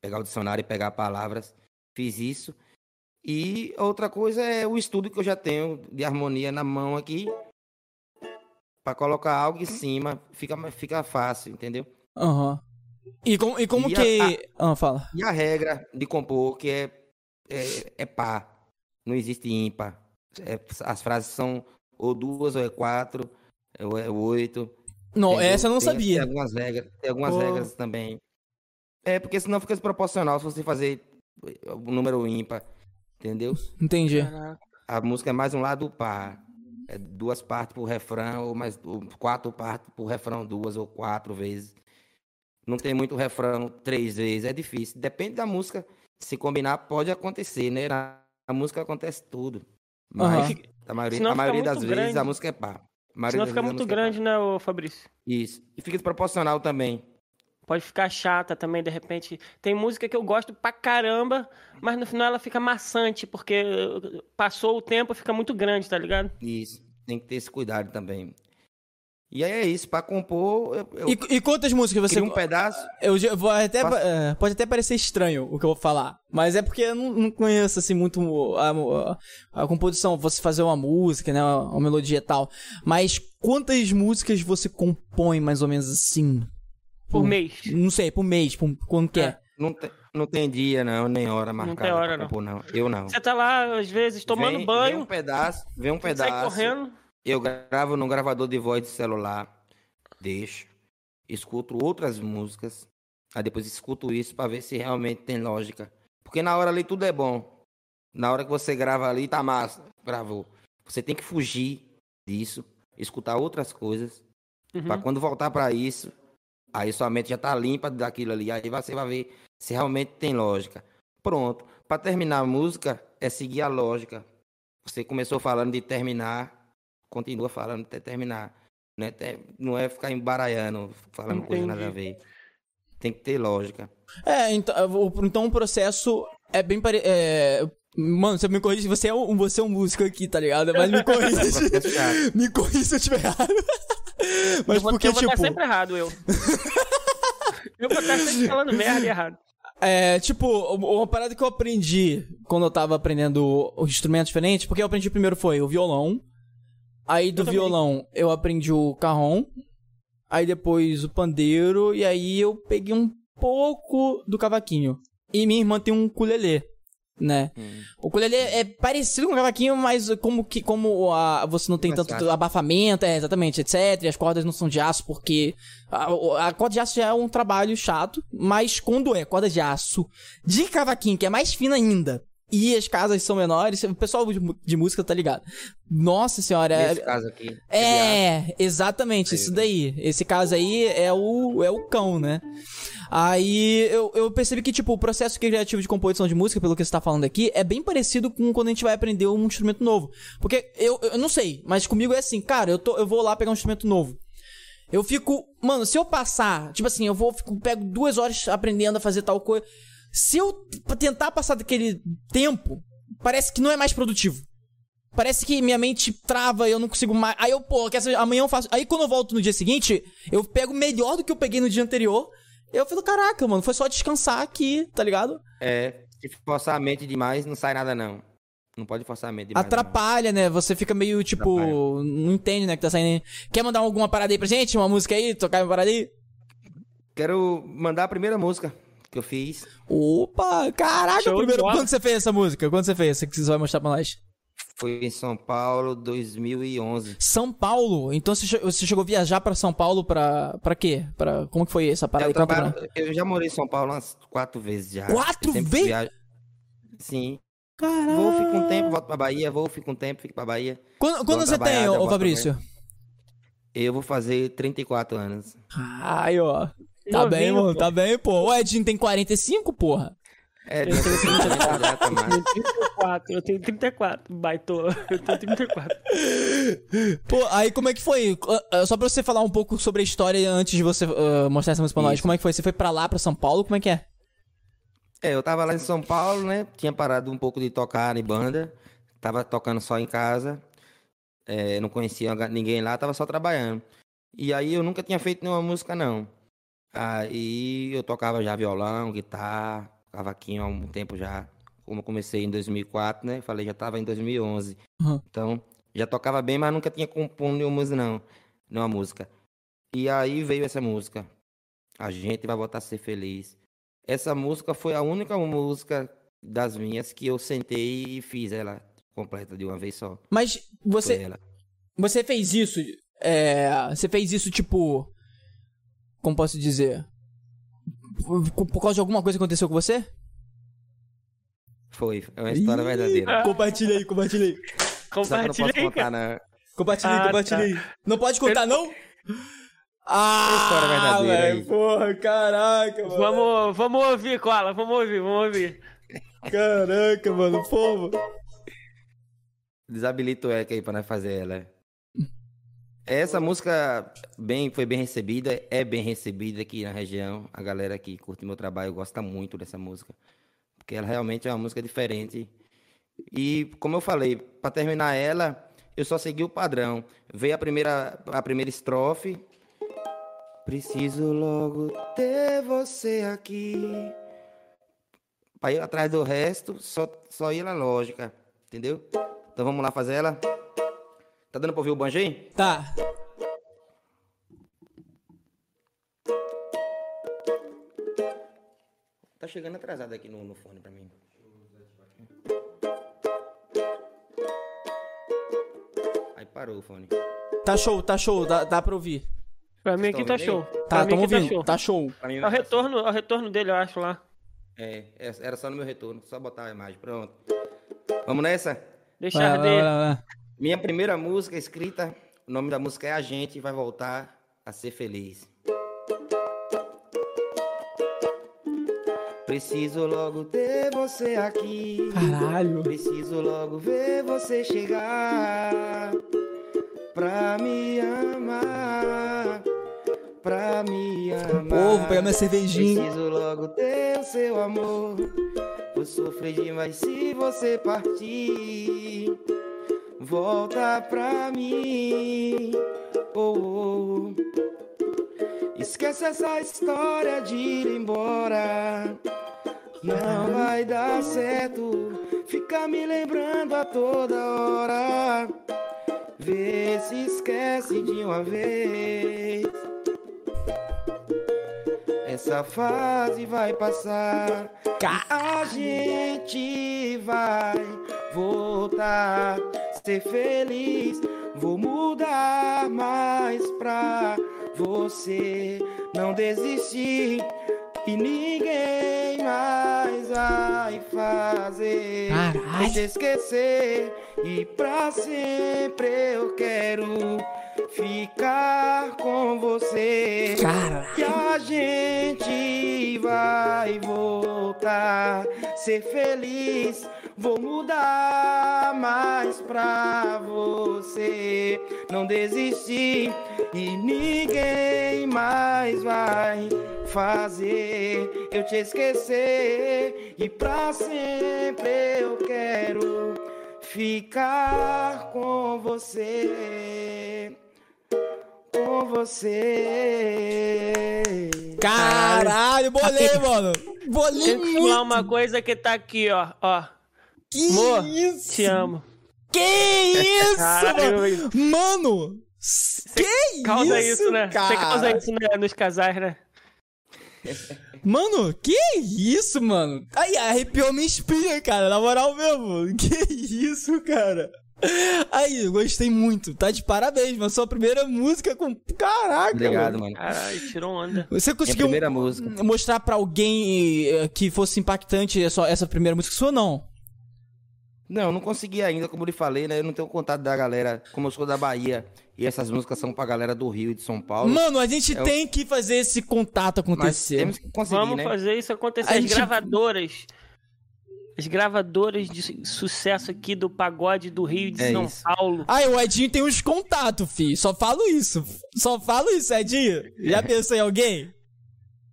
Pegar o dicionário e pegar palavras. Fiz isso. E outra coisa é o estudo que eu já tenho de harmonia na mão aqui. Para colocar algo em cima, fica, fica fácil, entendeu? Aham. E, com, e como E a- que. Ah, fala. E a regra de compor, que é, é, é par, não existe ímpar. É, as frases são ou duas, ou é quatro, ou é oito. Não, entendeu? essa eu não Tem- Tem sabia. algumas regras, tem algumas Pô. regras também. É, porque senão fica desproporcional se você fazer o número ímpar, entendeu? Entendi. A música é mais um lado par. É duas partes por refrão, ou mais ou quatro partes por refrão, duas ou quatro vezes. Não tem muito refrão três vezes, é difícil. Depende da música. Se combinar, pode acontecer, né? Na, na música acontece tudo. Mas Aham. a maioria, a maioria das muito vezes grande. a música é par. A maioria Senão fica muito grande, né, ô Fabrício? Isso. E fica desproporcional também. Pode ficar chata também, de repente. Tem música que eu gosto pra caramba, mas no final ela fica maçante, porque passou o tempo fica muito grande, tá ligado? Isso. Tem que ter esse cuidado também. E aí é isso. Pra compor, eu, eu E, e quantas músicas você. crio um pedaço. Eu já vou até. Faço- é, pode até parecer estranho o que eu vou falar. Mas é porque eu não, não conheço, assim, muito a, a- a composição. Você fazer uma música, né? Uma, uma melodia e tal. Mas quantas músicas você compõe, mais ou menos assim? Por mês. Não sei, por mês, por quando que é. Não tem, não tem dia, não, nem hora marcada. tem hora, não. compor, não. Eu não. Você tá lá, às vezes, tomando Vem- banho, Vem um pedaço, vem um sai pedaço. correndo. Eu gravo no gravador de voz de celular, deixo, escuto outras músicas, aí depois escuto isso pra ver se realmente tem lógica. Porque na hora ali tudo é bom. Na hora que você grava ali, tá massa, gravou. Você tem que fugir disso, escutar outras coisas, Uhum. pra quando voltar pra isso, aí sua mente já tá limpa daquilo ali, aí você vai ver se realmente tem lógica. Pronto. Pra terminar a música é seguir a lógica. Você começou falando de terminar, continua falando até terminar. Não é, te- não é ficar embaralhando, falando coisa nada a ver. Tem que ter lógica. É, então, o- então o processo é bem parecido. Mano, você me corrige, você é um, você é um músico aqui, tá ligado? Mas me corrige. chato. me corrige se eu estiver errado. Mas eu vou, porque, eu vou tipo. estar sempre errado, eu. eu vou estar sempre falando merda e errado. É, tipo, uma parada que eu aprendi quando eu tava aprendendo os instrumentos diferentes, porque eu aprendi primeiro foi o violão, aí do também. violão eu aprendi o carrom, aí depois o pandeiro, e aí eu peguei um pouco do cavaquinho. E minha irmã tem um ukulele, né? O ukulele é parecido com o cavaquinho, mas como que como a, você não tem Mais tanto abafamento, é, exatamente, etc. E as cordas não são de aço porque a, a corda de aço já é um trabalho chato, mas quando é corda de aço de cavaquinho, que é mais fina ainda, e as casas são menores, o pessoal de, de música tá ligado. Nossa senhora, é, Nesse caso aqui. é, exatamente, isso daí. Esse caso aí é o, é o cão, né? Aí eu, eu percebi que, tipo, o processo criativo de composição de música, pelo que você tá falando aqui, é bem parecido com quando a gente vai aprender um instrumento novo. Porque eu, eu não sei, mas comigo é assim, cara, eu, tô, eu vou lá pegar um instrumento novo. Eu fico. Mano, se eu passar. Tipo assim, eu vou. Fico, pego duas horas aprendendo a fazer tal coisa. Se eu tentar passar daquele tempo, parece que não é mais produtivo. Parece que minha mente trava e eu não consigo mais. Aí eu, pô, quer saber, amanhã eu faço. Aí quando eu volto no dia seguinte, eu pego melhor do que eu peguei no dia anterior. Eu falo, caraca, mano, foi só descansar aqui, tá ligado? É, se forçar a mente demais, não sai nada não. Não pode forçar a mente demais. Atrapalha, né? Você fica meio tipo. Atrapalha. Não entende, né? Que tá saindo. Quer mandar alguma parada aí pra gente? Uma música aí? Tocar uma parada aí? Quero mandar a primeira música que eu fiz. Opa, caraca, Show primeiro. Quando você fez essa música? Quando você fez essa que você vai mostrar pra nós? Foi em São Paulo, 2011. São Paulo. Então você che- você chegou a viajar pra São Paulo pra, pra quê? Pra, como que foi essa parada? Eu, pra trabalho- eu já morei em São Paulo umas quatro vezes já. Quatro vezes? viajo- Sim. Caralho. Vou, fico um tempo, volto pra Bahia, vou, fico um tempo, fico pra Bahia. Quando, quando você tem, ô, Fabrício? Eu vou fazer 34 anos. Ai, ó. Tá Novinho, bem, mano, pô. tá bem, pô. O Edinho tem 45, porra. É, tá. Eu tenho 34, eu tenho 34, baitou. Eu tenho 34. Pô, aí como é que foi? Ah, Só pra você falar um pouco sobre a história antes de você ah, mostrar essa música pra nós. Isso. Como é que foi? Você foi pra lá, pra São Paulo? Como é que é? É, eu tava lá em São Paulo, né? Tinha parado um pouco de tocar em banda. Tava tocando só em casa. É, não conhecia ninguém lá, tava só trabalhando. E aí eu nunca tinha feito nenhuma música, não. Aí eu tocava já violão, guitarra, cavaquinho há um tempo já. Como eu comecei em 2004, né? Falei, já tava em 2011. Uhum. Então, já tocava bem, mas nunca tinha composto nenhuma música, não. Nenhuma música. E aí veio essa música. A gente vai voltar a ser feliz. Essa música foi a única música das minhas que eu sentei e fiz ela completa de uma vez só. Mas você, você fez isso, é, você fez isso tipo, como posso dizer? Por, por causa de alguma coisa que aconteceu com você? Foi. É uma história verdadeira. Compartilha aí, compartilha aí. Só que eu não Compartilha posso aí, contar, né? Compartilha aí, Ah, compartilha tá. aí. Não pode contar, não? Ah, história verdadeira velho, aí. porra, caraca, mano. Vamos, vamos ouvir, Cola, vamos ouvir, vamos ouvir. Caraca, mano, pô. Desabilita o Eca aí pra nós fazer ela. Essa música bem, foi bem recebida, é bem recebida aqui na região. A galera que curte meu trabalho gosta muito dessa música. Porque ela realmente é uma música diferente. E, como eu falei, para terminar ela, eu só segui o padrão. Veio a primeira, a primeira estrofe. Preciso logo ter você aqui. Pra ir atrás do resto, só, só ir na lógica. Entendeu? Então vamos lá fazer ela. Tá dando pra ouvir o banjo aí? Tá. chegando atrasado aqui no, no fone pra mim. Aí parou o fone. Tá show, tá show, dá, dá pra ouvir. Pra mim Vocês aqui tão tá show. ouvindo Tá, tamo aqui tá ouvindo, show. tá show. É o ficar retorno, é o retorno dele, eu acho lá. É, é, era só no meu retorno, só botar a imagem, pronto. Vamos nessa? Deixa Vai, vai, arder. vai, vai. Minha primeira música escrita, o nome da música é A Gente Vai Voltar a Ser Feliz. Preciso logo ter você aqui. Caralho. Preciso logo ver você chegar pra me amar, pra me amar. Pô, vou pegar minha cervejinha. Preciso logo ter o seu amor. Vou sofrer demais se você partir. Volta pra mim. Oh, oh. Esquece essa história de ir embora. Não vai dar certo. Fica me lembrando a toda hora. Vê se esquece de uma vez. Essa fase vai passar. A gente vai voltar, ser feliz. Vou mudar mais pra você não desistir. E ninguém mais vai fazer eu te esquecer. E pra sempre eu quero ficar com você. Que a gente vai voltar, ser feliz. Vou mudar mais pra você não desistir e ninguém mais vai fazer eu te esquecer e pra sempre eu quero ficar com você com você. Caralho, bolei, mano. Bolei Deixa eu te falar muito. uma coisa que tá aqui, ó. Ó, Que isso? te amo. Que isso, Caralho, mano? Mano, que Causa isso, isso, né? Você causa isso né, nos casais, né? Mano, que isso, mano? Aí, arrepiou minha espinha, cara. Na moral mesmo. Que isso, cara? Aí, eu gostei muito. Tá de parabéns, mano. Sua primeira música com. Caraca, Obrigado, mano. Caralho, tirou onda. Você conseguiu primeira música. mostrar pra alguém eh, que fosse impactante essa, essa primeira música sua, não? Não, não consegui ainda, como eu lhe falei, né? Eu não tenho contato da galera, como eu sou da Bahia, e essas músicas são pra galera do Rio e de São Paulo. Mano, a gente eu- tem que fazer esse contato mas acontecer. temos que conseguir, Vamos né? fazer isso acontecer. A As gente- gravadoras. As gravadoras de su- sucesso aqui do pagode do Rio e de É São isso. Paulo. Ai, o Edinho tem uns contatos, fi. Só falo isso. Só falo isso, Edinho. Já pensou em alguém?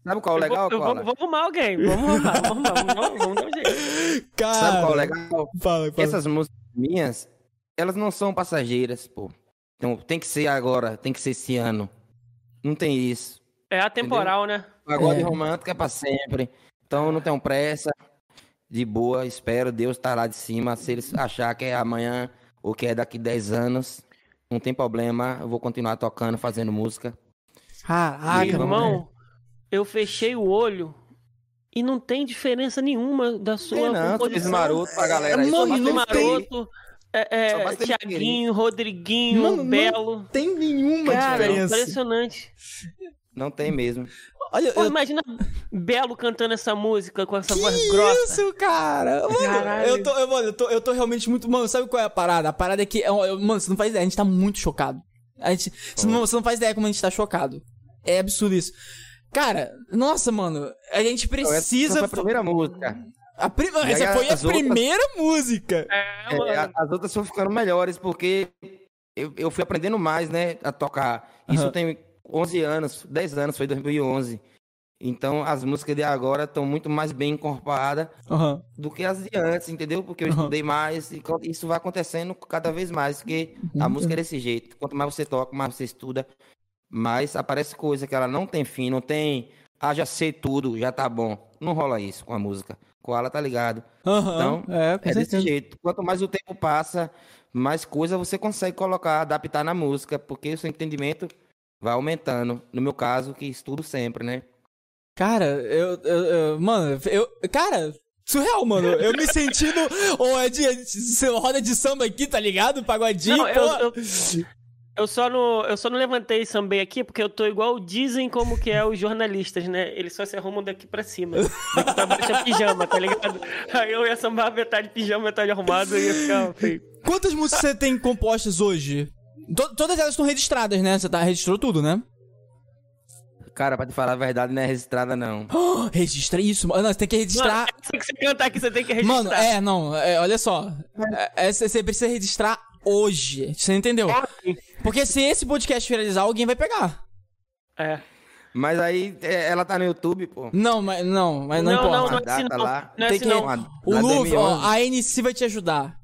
Sabe qual é o legal, vou, Cola? vou arrumar alguém. Vamos arrumar, vamos arrumar. Vamos, vamos dar um jeito. Cara. Sabe qual é o legal? Fala, fala. Essas músicas minhas, elas não são passageiras, pô. Então, tem que ser agora, tem que ser esse ano. Não tem isso. É atemporal, né? Pagode É. romântico é pra sempre. Então não tenho pressa. De boa, espero Deus estar lá de cima. Se eles achar que é amanhã ou que é daqui 10 anos, não tem problema. Eu vou continuar tocando, fazendo música. Caraca, vamos mano. Irmão, eu fechei o olho e não tem diferença nenhuma da sua Tem não, tu fez composição. maroto pra galera aí. Mano, só não. Maroto, é, Só é, ele Tiaguinho, Rodriguinho, não Belo. Tem nenhuma Cara, diferença. impressionante. Não tem mesmo. Olha, Pô, eu... imagina Belo cantando essa música com essa que voz grossa. isso, cara? Mano, Caralho. eu tô, eu, mano, eu, tô, eu tô realmente muito... Mano, sabe qual é a parada? A parada é que... é eu- mano, você não faz ideia. A gente tá muito chocado. A gente... Você não, você não faz ideia como a gente tá chocado. É absurdo isso. Cara, nossa, mano. A gente Então, essa precisa... foi a primeira música. A prim- Essa aí foi a as outras- primeira música. É, É, as outras foram ficando melhores porque eu, eu fui aprendendo mais, né, a tocar. Isso Aham. tem 11 anos, 10 anos, foi 2011. Então as músicas de agora estão muito mais bem incorporadas Aham. do que as de antes, entendeu? Porque eu Aham. estudei mais e isso vai acontecendo cada vez mais, porque a Uhum. música é desse jeito. Quanto mais você toca, mais você estuda, mais aparece coisa que ela não tem fim, não tem, ah, já sei tudo, já tá bom. Não rola isso com a música. Com ela tá ligado. Aham. Então, é, É desse jeito. Quanto mais o tempo passa, mais coisa você consegue colocar, adaptar na música, porque o seu entendimento vai aumentando. No meu caso, que estudo sempre, né? Cara, eu, eu, eu- Mano, eu. Cara. Surreal, mano. Eu me sentindo. Ou é de, roda de samba aqui, tá ligado? Pagodinho. Não, eu, pô. eu, eu só não, eu só não levantei sambei aqui porque eu tô igual dizem como que é os jornalistas, né? Eles só se arrumam daqui pra cima. Daqui pra baixo é pijama, tá ligado? Aí eu ia sambar metade pijama, metade arrumado e ia ficar feio. Quantas músicas você tem compostas hoje? To- todas elas estão registradas, né? Você tá, registrou tudo, né? Cara, pra te falar a verdade, não é registrada, não. Oh, registra isso, mano. Não, você tem que registrar. Mano, essa que você cantar aqui, você tem que registrar. Mano, é, não, é, olha só. É, é, você precisa registrar hoje. Você entendeu? Porque se esse podcast viralizar, alguém vai pegar. É. Mas aí é, ela tá no YouTube, pô. Não, mas não, mas não, Não, importa. não, não é assim data não. lá. Não é Tem assim que- não. Na- O Luffy, ó, 2011. a NC vai te ajudar.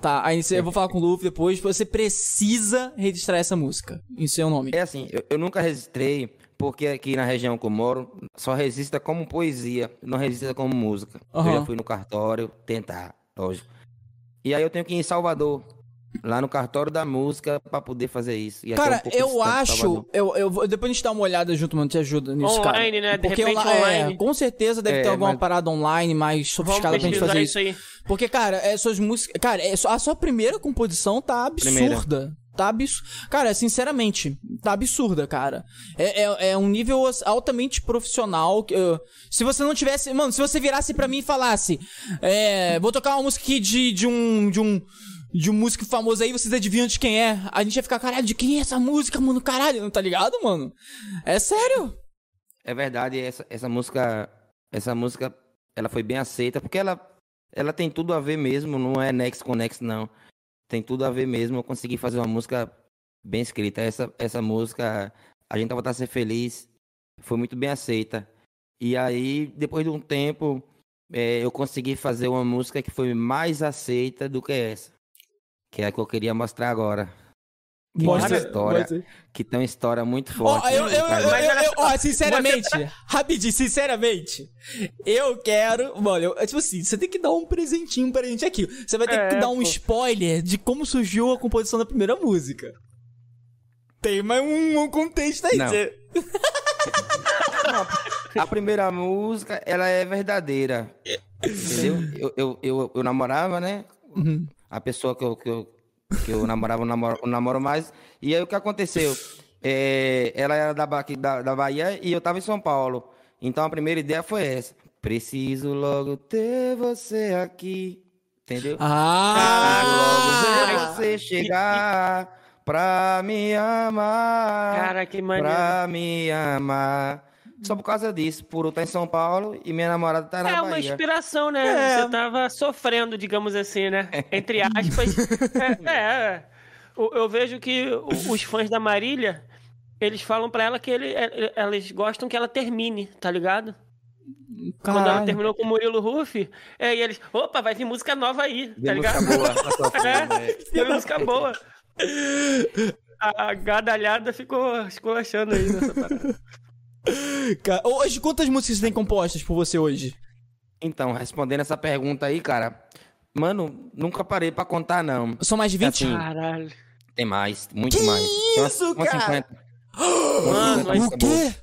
Tá, a NC, eu vou falar com o Luffy depois. Você precisa registrar essa música em seu nome. É assim, eu, eu nunca registrei, porque aqui na região que eu moro, só registra como poesia, não registra como música. Eu Aham. já fui no cartório tentar, lógico. E aí eu tenho que ir em Salvador, lá no cartório da música, pra poder fazer isso. E é um Cara, pouco eu distante de acho. Eu, eu vou- depois a gente dá uma olhada junto, mano. Te ajuda nisso, cara. Online, né? De Porque repente, online. É, com certeza deve É, ter alguma mas- parada online mais Vamos sofisticada pra gente fazer isso aí. Porque, cara, é, suas músicas. Cara, é, a sua primeira composição tá absurda. Tá absurda. Cara, sinceramente, tá absurda, cara. É, é, é um nível altamente profissional. se você não tivesse. Mano, se você virasse pra mim e falasse. É, vou tocar uma música aqui de, de um. De um de um músico famoso aí, vocês adivinham de quem é? A gente ia ficar, caralho, de quem é essa música, mano? Caralho, tá ligado, mano? É sério. É verdade, essa, essa música, essa música, ela foi bem aceita, porque ela, ela tem tudo a ver mesmo, não é next com next, não. Tem tudo a ver mesmo, eu consegui fazer uma música bem escrita. Essa, essa música, a gente vai voltar a ser feliz, foi muito bem aceita. E aí, depois de um tempo, eh, eu consegui fazer uma música que foi mais aceita do que essa. Que é a que eu queria mostrar agora. Que tem uma história, mostra. que tem uma história muito Ó, forte. eu, eu, eu, eu- ó, sinceramente, você rapidinho, sinceramente, eu quero, mano, eu, tipo assim, você tem que dar um presentinho pra gente aqui. Você vai ter É, que dar um pô. spoiler de como surgiu a composição da primeira música. Tem mais um, um contexto aí. Não. você- A primeira música, ela é verdadeira. Entendeu? Eu, eu, eu, eu namorava, né? Uhum. A pessoa que eu, que eu, que eu namorava, eu namoro, eu namoro mais. E aí o que aconteceu? É, ela era da, da, da Bahia e eu tava em São Paulo. Então a primeira ideia foi essa. Preciso logo ter você aqui. Entendeu? Ah! Logo ver você chegar pra me amar. Cara, que maneiro. Pra me amar. Só por causa disso, por eu estar em São Paulo e minha namorada tá na É uma Bahia. inspiração, né? É. Você tava sofrendo, digamos assim, né? Entre aspas. é, é. O- Eu vejo que os fãs da Marília, eles falam pra ela que ele, é- elas gostam que ela termine, tá ligado? Quando ela Caralho. terminou com o Murilo Ruff, é, e eles, opa, vai vir música nova aí, tá Vem música ligado? boa, tá sofrendo, É, né? música boa. A, a gadalhada ficou esculachando aí nessa parada. Cara, Hoje, quantas músicas você tem compostas por você hoje? Então, respondendo essa pergunta aí, cara, mano, nunca parei pra contar, não. São mais de 20? Assim, Caralho. Tem mais, muito Que mais. Isso, umas cara? 50. Mano, Umas o 50 boas. quê?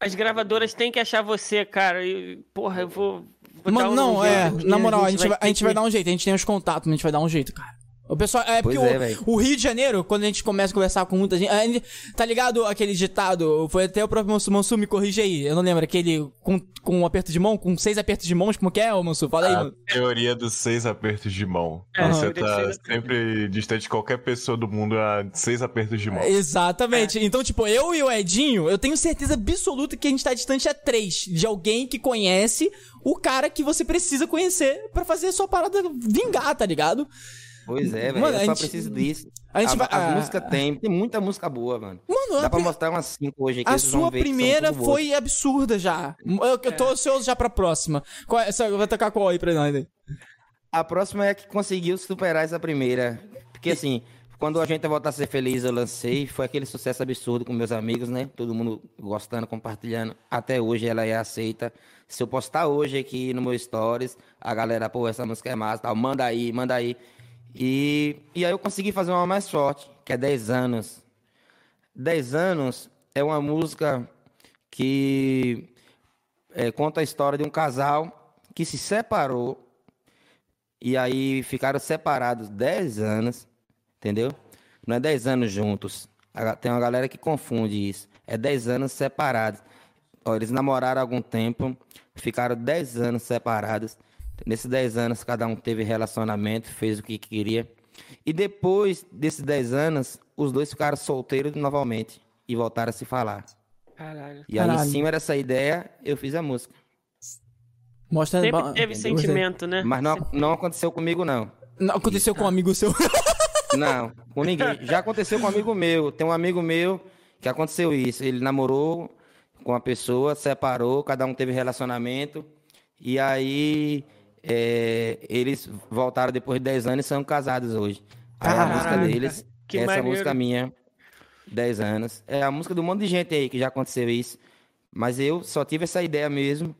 As gravadoras têm que achar você, cara. E, porra, eu vou. vou Mano, dar um não, é. Na moral, a gente, vai, a gente vai dar um jeito. A gente tem os contatos, mas a gente vai dar um jeito, cara. O pessoal. É porque é, o, o Rio de Janeiro, quando a gente começa a conversar com muita gente. tá ligado aquele ditado? Foi até o próprio Mansu, Mansu me corrige aí. Eu não lembro. Aquele com, com um aperto de mão, com seis apertos de mãos, como que é, ô Mansu? Fala aí, A teoria dos seis apertos de mão. É, Você tá sempre distante de qualquer pessoa do mundo a seis apertos de mão. Exatamente. Então, tipo, eu e o Edinho, eu tenho certeza absoluta que a gente tá distante a três de alguém que conhece o cara que você precisa conhecer pra fazer a sua parada vingar, tá ligado? Pois é, velho. Mano, Eu a só gente- preciso disso. a gente A- vai- As ah, músicas tem, tem muita música boa, mano. Mano, Dá a pra mostrar umas cinco hoje aqui. A vocês vão sua primeira foi absurda já. Eu, eu tô ansioso já pra próxima. Qual é, essa- vai tocar qual aí pra nós aí? A próxima é a que conseguiu superar essa primeira. Porque assim, quando a gente voltar a ser feliz, eu lancei, foi aquele sucesso absurdo com meus amigos, né? Todo mundo gostando, compartilhando. Até hoje ela é aceita. Se eu postar hoje aqui no meu stories, a galera, pô, essa música é massa, tal, manda aí, manda aí. E, e aí eu consegui fazer uma mais forte, que é 10 anos. 10 anos é uma música que é, conta a história de um casal que se separou e aí ficaram separados 10 anos, entendeu? Não é 10 anos juntos. Tem uma galera que confunde isso. É 10 anos separados. Eles namoraram algum tempo, ficaram 10 anos separados. Nesses 10 anos, cada um teve relacionamento, fez o que queria. E depois desses 10 anos, os dois ficaram solteiros novamente e voltaram a se falar. Caralho. E aí, Caralho. em cima dessa ideia, eu fiz a música. Mostra. Sempre ba- teve sentimento, né? Mas não, não aconteceu comigo, não. Não, aconteceu com um amigo seu. Não, com ninguém. Já aconteceu com um amigo meu. Tem um amigo meu que aconteceu isso. Ele namorou com uma pessoa, separou, cada um teve relacionamento. E aí é, eles voltaram depois de 10 anos e são casados hoje. Aí a Caraca, música deles, que essa maneiro. música minha, 10 anos. É a música de um monte de gente aí que já aconteceu isso. Mas eu só tive essa ideia mesmo.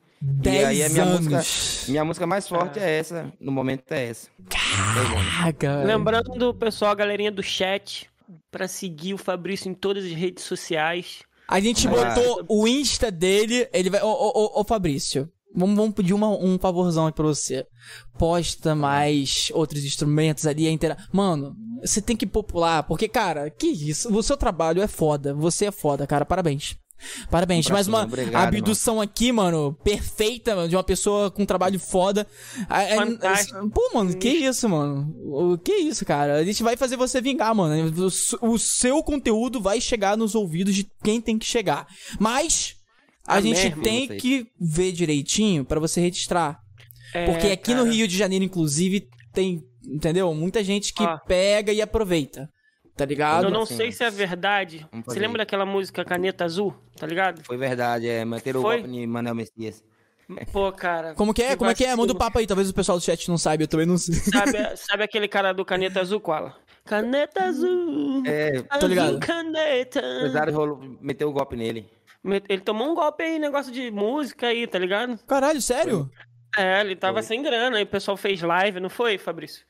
e aí a 10 minha anos. música, minha música mais forte é essa, no momento é essa. Caraca. Lembrando, pessoal, a galerinha do chat, pra seguir o Fabrício em todas as redes sociais. A gente Ah. botou o Insta dele, ele vai. Ô, ô, ô, ô, Fabrício, vamos, vamos pedir uma- um favorzão aí pra você. Posta mais outros instrumentos ali, a intera... Mano, você tem que popular, porque, cara, que isso? O seu trabalho é foda. Você é foda, cara. Parabéns. Parabéns. Um Mais uma obrigado, abdução aqui, mano, perfeita, mano, de uma pessoa com um trabalho foda. Fantástico. Pô, mano, que isso, mano? O que isso, cara? A gente vai fazer você vingar, mano. O seu conteúdo vai chegar nos ouvidos de quem tem que chegar. Mas a Amém, gente tem vocês. que ver direitinho pra você registrar. É, Porque aqui no cara. Rio de Janeiro, inclusive, tem, entendeu? Muita gente que Ó. pega e aproveita. Tá ligado? Eu não Assim, sei se é verdade. Você lembra daquela música Caneta Azul? Tá ligado? Foi verdade, é manter o golpe de Manel Messias. Pô, cara. Como que é? Como é que é? Manda o papo aí, talvez o pessoal do chat não saiba, eu também não sei. Sabe, sabe aquele cara do Caneta Azul, Koala? Caneta Azul. É, azul ligado. Caneta. empresário rolou- meteu o golpe nele. Ele tomou um golpe aí, negócio de música aí, tá ligado? Caralho, sério? É, ele tava sem grana, aí o pessoal fez live, não foi, Fabrício?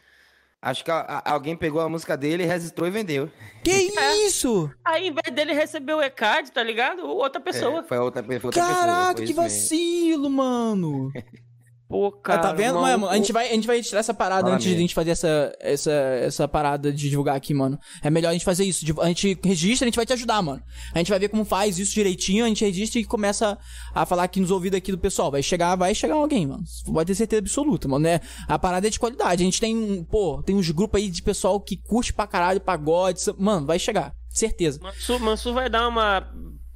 Acho que a- a- alguém pegou a música dele, registrou e vendeu. Que É. isso? Aí, em vez dele receber o ECAD, tá ligado? Outra pessoa. É, foi outra, foi outra pessoa. Caraca, foi que mesmo. vacilo, mano. Pô, Ah, cara. tá vendo? Mano, a gente vai, a gente vai tirar essa parada antes de a gente fazer essa, essa, essa parada de divulgar aqui, mano. É melhor a gente fazer isso. A gente registra, a gente vai te ajudar, mano. A gente vai ver como faz isso direitinho, a gente registra e começa a falar aqui nos ouvidos aqui do pessoal. Vai chegar, vai chegar alguém, mano. Pode ter certeza absoluta, mano. Né? A parada é de qualidade. A gente tem, um- pô, tem uns grupos aí de pessoal que curte pra caralho pagode. Mano, vai chegar. Certeza. Mansu, Mansu vai dar uma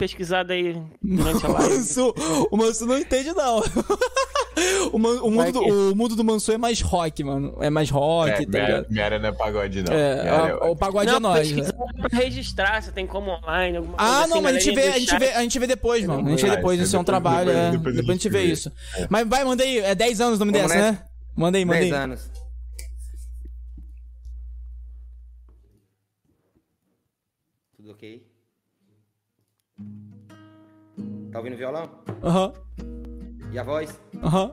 pesquisada aí durante a live. Mansu, o Mansu não entende, não. o, Man- o mundo do, que- o mundo do Mansu é mais rock, mano. É mais rock, É, tá minha, ligado? minha área não é pagode, não. É, Minha área a- o pagode é Não, nós. né? pra registrar, você tem como online, alguma coisa Ah, assim, não, mas a gente, vê, a, gente vê, a gente vê depois, mano. A gente vê Ah, depois, isso é um depois- trabalho, depois- é. depois Depois, a a gente vê isso. Mas vai, manda aí. É 10 anos o nome Vamos dessa, né? Manda aí, manda 10 aí. anos. Tá ouvindo o violão? Aham, E a voz? aham.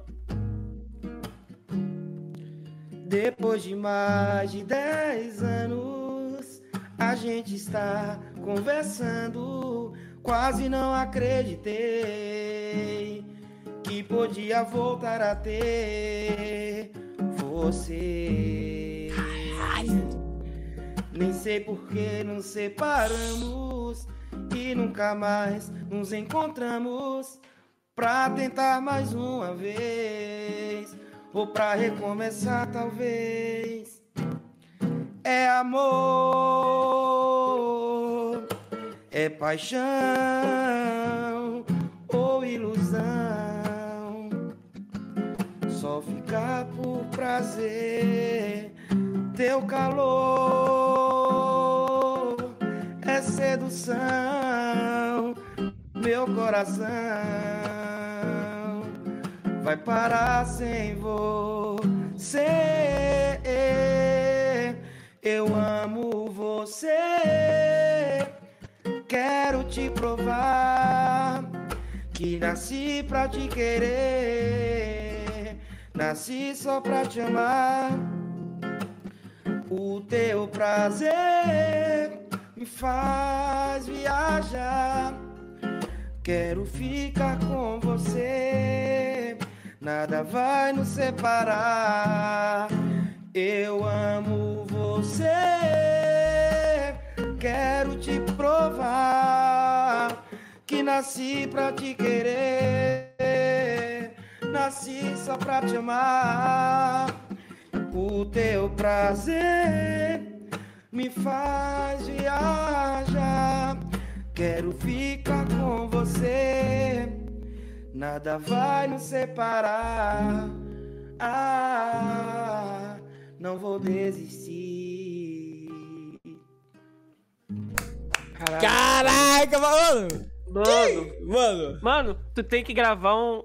Depois de mais de 10 anos, a gente está conversando. Quase não acreditei que podia voltar a ter você. Nem sei por que nos separamos e nunca mais nos encontramos pra tentar mais uma vez ou pra recomeçar talvez. É amor, é paixão ou ilusão. Só ficar por prazer, teu calor é sedução, meu coração vai parar sem você. Eu amo você, quero te provar que nasci pra te querer, nasci só pra te amar. O teu prazer me faz viajar. Quero ficar com você, nada vai nos separar. Eu amo você, quero te provar que nasci pra te querer, nasci só pra te amar. O teu prazer me faz viajar. Quero ficar com você, nada vai nos separar. Ah, não vou desistir. Caraca, mano! Mano, Mano, mano, tu tem que gravar um,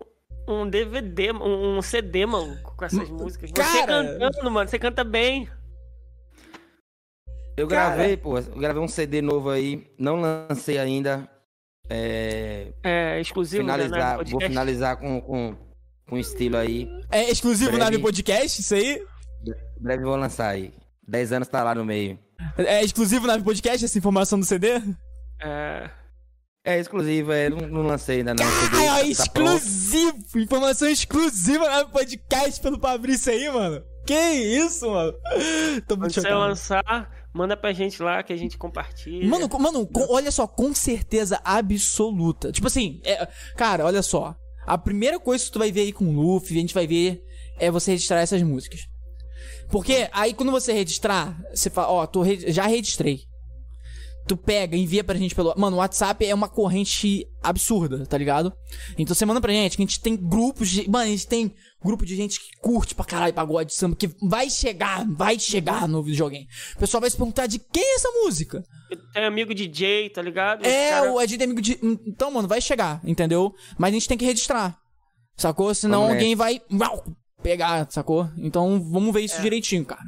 um DVD, um, um CD, mano, com essas músicas. Você cara. cantando, mano, você canta bem. Eu Cara. gravei, pô, eu gravei um CD novo aí, não lancei ainda. É, É exclusivo né, finalizar, na vou finalizar com, com, com estilo aí. é exclusivo Breve. Nave Podcast, isso aí? Breve vou lançar aí. 10 anos tá lá no meio. É exclusivo Nave Podcast, essa informação do CD? É, É exclusivo, é, não, não lancei ainda não. CD, Ai, ó, tá pronto. exclusivo! Informação exclusiva Nave Podcast pelo Fabrício aí, mano. Que isso, mano? Tô quando muito você chocado. lançar, manda pra gente lá que a gente compartilha. Mano, mano, com- olha só, com certeza absoluta. Tipo assim, é- cara, olha só. A primeira coisa que tu vai ver aí com o Luffy, a gente vai ver, é você registrar essas músicas. Porque aí quando você registrar, você fala, ó, tô re- já registrei. Tu pega, envia pra gente pelo. Mano, o WhatsApp é uma corrente absurda, tá ligado? Então você manda pra gente que a gente tem grupos de. Mano, a gente tem grupo de gente que curte pra caralho pagode samba, que vai chegar, vai chegar no videogame. O pessoal vai se perguntar de quem é essa música? Tem amigo DJ, tá ligado? É, cara- o Ed tem amigo de. Então, mano, vai chegar, entendeu? Mas a gente tem que registrar. Sacou? Senão alguém vai. uau, pegar, sacou? Então vamos ver isso direitinho, cara.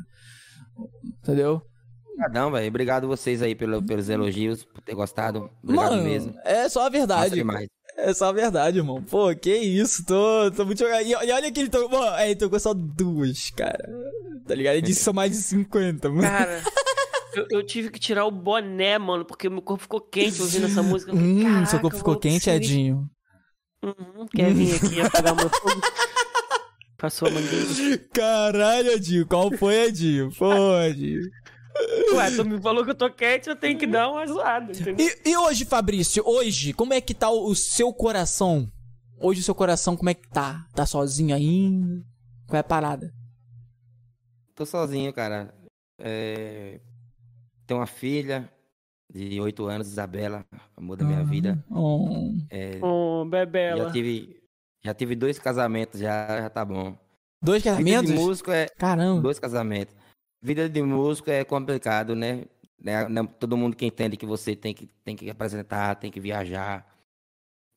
Entendeu? Obrigadão, velho. Obrigado vocês aí pelo, pelos elogios, por ter gostado. Obrigado Mano, mesmo. é só a Massa verdade. demais. É só a verdade, irmão. Pô, que isso, tô, tô muito jogado. E, e olha que ele tocou. Pô, é, ele tocou só duas, cara. Tá ligado? Ele disse que são mais de 50, mano. Cara, eu, eu tive que tirar o boné, mano, porque meu corpo ficou quente ouvindo essa música. Falei, Hum, seu "Caraca, corpo ficou quente, ser- Edinho. Uhum, quer vir aqui apagar meu fogo? Passou a mangueira. Caralho, Edinho. Qual foi, Edinho? Pô, Edinho. Ué, tu me falou que eu tô quente, eu tenho que dar uma zoada, entendeu? E, e hoje, Fabrício, hoje, como é que tá o, o seu coração? Hoje o seu coração, como é que tá? Tá sozinho ainda? Qual é a parada? Tô sozinho, cara. É... Tenho uma filha de 8 anos, Isabela, amor da minha vida. Oh. É, já Bebela. tive já tive dois casamentos, já, já tá bom. Dois Vida casamentos? de músico é Caramba. dois casamentos. Vida de músico é complicado, né? Né, não- Todo mundo que entende que você tem que, tem que apresentar, tem que viajar.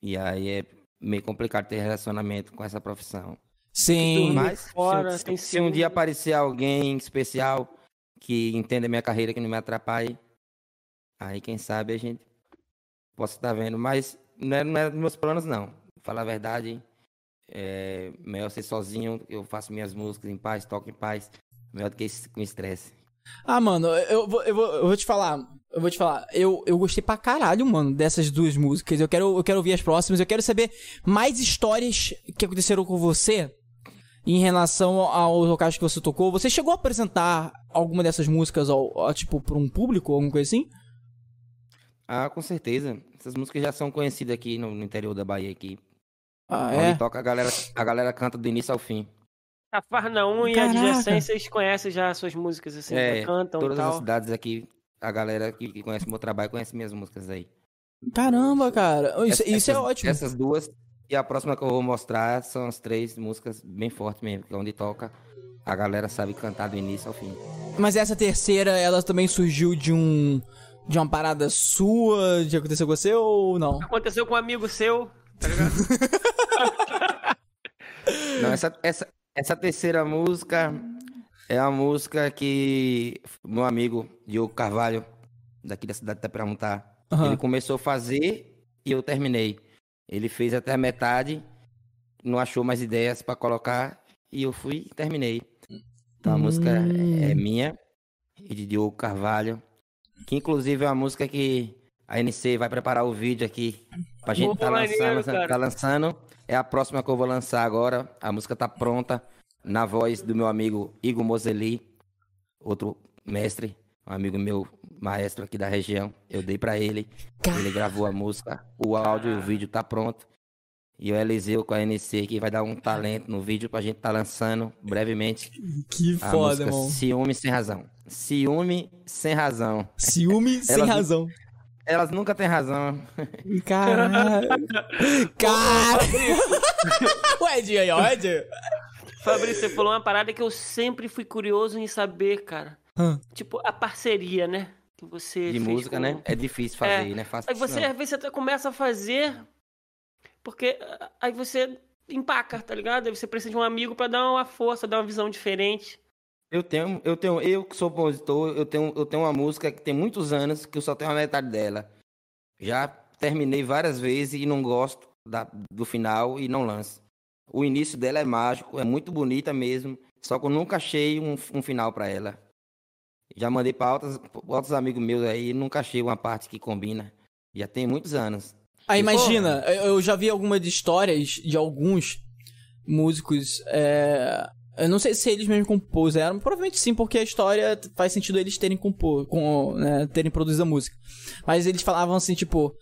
E aí é meio complicado ter relacionamento com essa profissão. Sim. Mas se- fora, se, tem se um dia aparecer alguém especial que entenda a minha carreira, que não me atrapalhe, aí quem sabe a gente possa estar vendo. Mas não é, não é dos meus planos, não. Falar a verdade, é melhor ser sozinho, eu faço minhas músicas em paz, toco em paz, melhor do que esse- com estresse. Ah, mano, eu vou, eu, vou, eu vou te falar. Eu vou te falar. Eu, eu gostei pra caralho, mano, dessas duas músicas. Eu quero, eu quero ouvir as próximas. Eu quero saber mais histórias que aconteceram com você em relação aos locais que você tocou. Você chegou a apresentar alguma dessas músicas, ao, tipo, pra um público, alguma coisa assim? Ah, com certeza. Essas músicas já são conhecidas aqui no, no interior da Bahia aqui. Ah, Onde é? toca a galera, a galera canta do início ao fim. A Farnaum e a Caraca. Adjacência, vocês conhecem já as suas músicas, assim, É, já cantam e Todas as cidades aqui, a galera que, que conhece meu trabalho conhece minhas músicas aí. Caramba, cara. Isso, Essa- isso é essas- ótimo. Essas duas e a próxima que eu vou mostrar são as três músicas bem fortes mesmo, que é onde toca a galera sabe cantar do início ao fim. Mas essa terceira, ela também surgiu de um. De uma parada sua, de acontecer com você ou não? Aconteceu com um amigo seu, tá ligado? Não, essa, essa, essa terceira música é uma música que meu amigo Diogo Carvalho, daqui da cidade de Itaperamutá, Aham. ele começou a fazer e eu terminei. Ele fez até a metade, não achou mais ideias pra colocar e eu fui e terminei. Então a música Hum. é minha e de Diogo Carvalho, que inclusive é uma música que a NC vai preparar o vídeo aqui Pra gente Pô, tá maneiro, lançando, cara. tá lançando. É a próxima que eu vou lançar agora. A música tá pronta. Na voz do meu amigo Igor Moseli, outro mestre, um amigo meu, maestro aqui da região. Eu dei pra ele. Ele gravou a música. O áudio e o vídeo tá pronto. E o Eliseu com a NC que vai dar um talento no vídeo pra gente tá lançando brevemente Que foda, irmão. Ciúme Sem Razão. Ciúme Sem Razão. Ciúme sem razão. Elas nunca têm razão. Caralho. Cara. o Ed aí, ó. Fabrício, você falou uma parada que eu sempre fui curioso em saber, cara. Hã. Tipo, a parceria, né? Que você De fez música, com- né? É difícil fazer, É. né? Fácil Aí você, não. às vezes, você começa a fazer, porque ah, aí você empaca, tá ligado? Aí você precisa de um amigo pra dar uma força, dar uma visão diferente. Eu tenho, eu tenho, eu que sou compositor, eu tenho, eu tenho uma música que tem muitos anos que eu só tenho a metade dela. Já terminei várias vezes e não gosto da- do final e não lanço. O início dela é mágico, é muito bonita mesmo, só que eu nunca achei um, um final pra ela. Já mandei pra outros, outros amigos meus aí, nunca achei uma parte que combina. Já tem muitos anos. Aí imagina, eu eu já vi algumas histórias de alguns músicos. é, Eu não sei se eles mesmos compuseram, provavelmente sim, porque a história faz sentido eles terem compor, com, né, terem produzido a música. Mas eles falavam assim, tipo,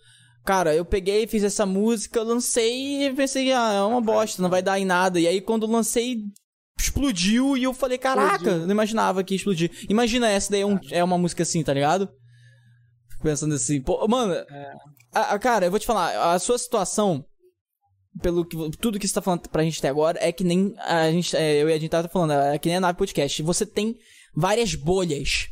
cara, eu peguei, fiz essa música, lancei e pensei, ah, é uma bosta, não vai dar em nada. E aí quando lancei, explodiu e eu falei, caraca, não imaginava que ia explodir. Imagina essa daí é, um- é uma música assim, tá ligado? Fico Pensando assim, pô, mano, a- a- cara, eu vou te falar, a sua situação, pelo que tudo que você tá falando pra gente até agora, é que nem a gente, é, eu e a gente tava falando, é que nem a nave podcast. Você tem várias bolhas.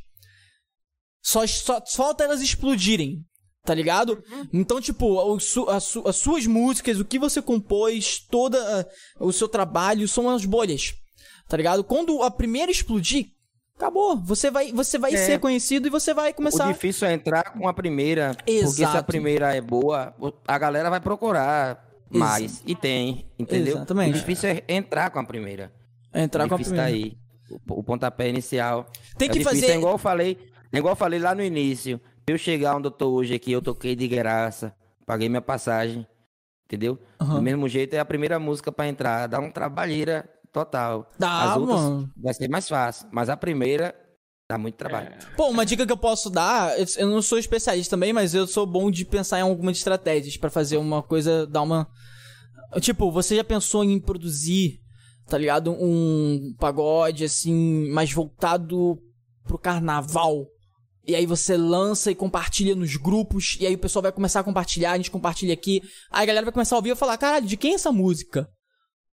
Só, só falta elas explodirem. Tá ligado? Então, tipo, o su- su- as suas músicas, o que você compôs, toda ah, o seu trabalho são as bolhas. Tá ligado? Quando a primeira explodir, acabou. Você vai, você vai É. ser conhecido e você vai O começar. difícil é entrar com a primeira, porque se a Exato. primeira é boa, o- a galera vai procurar mais. E tem, entendeu? Exatamente. O difícil é entrar com a primeira. Entrar o com a difícil primeira. tá aí. O, o pontapé inicial. Tem É que difícil, fazer- É igual eu falei, é igual eu falei lá no início. Eu chegar onde eu tô hoje aqui, eu toquei de graça, paguei minha passagem, entendeu? Aham. Do mesmo jeito é a primeira música pra entrar, dá um trabalheira total. Dá, As outras mano. vai ser mais fácil, mas a primeira dá muito trabalho. Pô, uma dica que eu posso dar, eu- eu não sou especialista também, mas eu sou bom de pensar em algumas estratégias pra fazer uma coisa, dar uma. Tipo, você já pensou em produzir, tá ligado? Um pagode assim, mais voltado pro carnaval. E aí você lança e compartilha nos grupos, e aí o pessoal vai começar a compartilhar, a gente compartilha aqui. Aí a galera vai começar a ouvir e falar, caralho, de quem é essa música?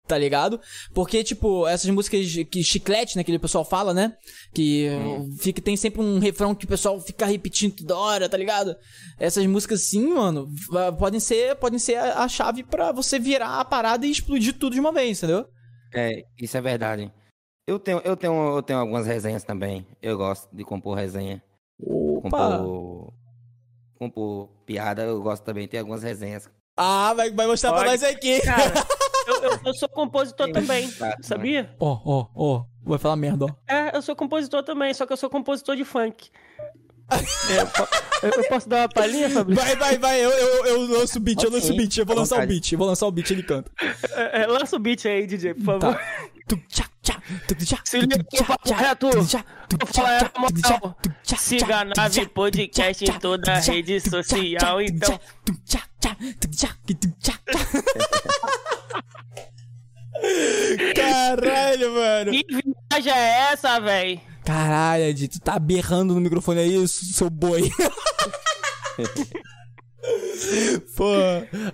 Tá ligado? Porque, tipo, essas músicas de- que chiclete, né, que o pessoal fala, né? Que fica, tem sempre um refrão que o pessoal fica repetindo toda hora, tá ligado? Essas músicas assim, mano, podem ser, podem ser a, a chave pra você virar a parada e explodir tudo de uma vez, entendeu? É, isso é verdade. Eu tenho, eu tenho, eu tenho algumas resenhas também. Eu gosto de compor resenha. Opa! Compor, compor piada, eu gosto também. Tem algumas resenhas. Ah, vai, vai mostrar pra Pode. nós aqui. Cara, eu, eu- eu sou compositor também, Tá, sabia? Ó, ó, ó. Vai falar merda, ó. É, eu sou compositor também, só que eu sou compositor de funk. É, eu, eu- eu posso dar uma palhinha, Fabrício? Vai, vai, vai. Eu, eu, eu lanço o beat, eu lanço o beat. Eu vou à lançar o beat. Eu vou lançar o beat, ele canta. É, é, lança o beat aí, DJ, por favor. Tá. Se liga, tchá, papo reto. Vou falar moral. Siga a Nave Podcast em toda a rede social, então. Caralho, mano. Que viagem é essa, véi? Caralho, Ed, tu tá berrando no microfone aí, seu boi. Pô,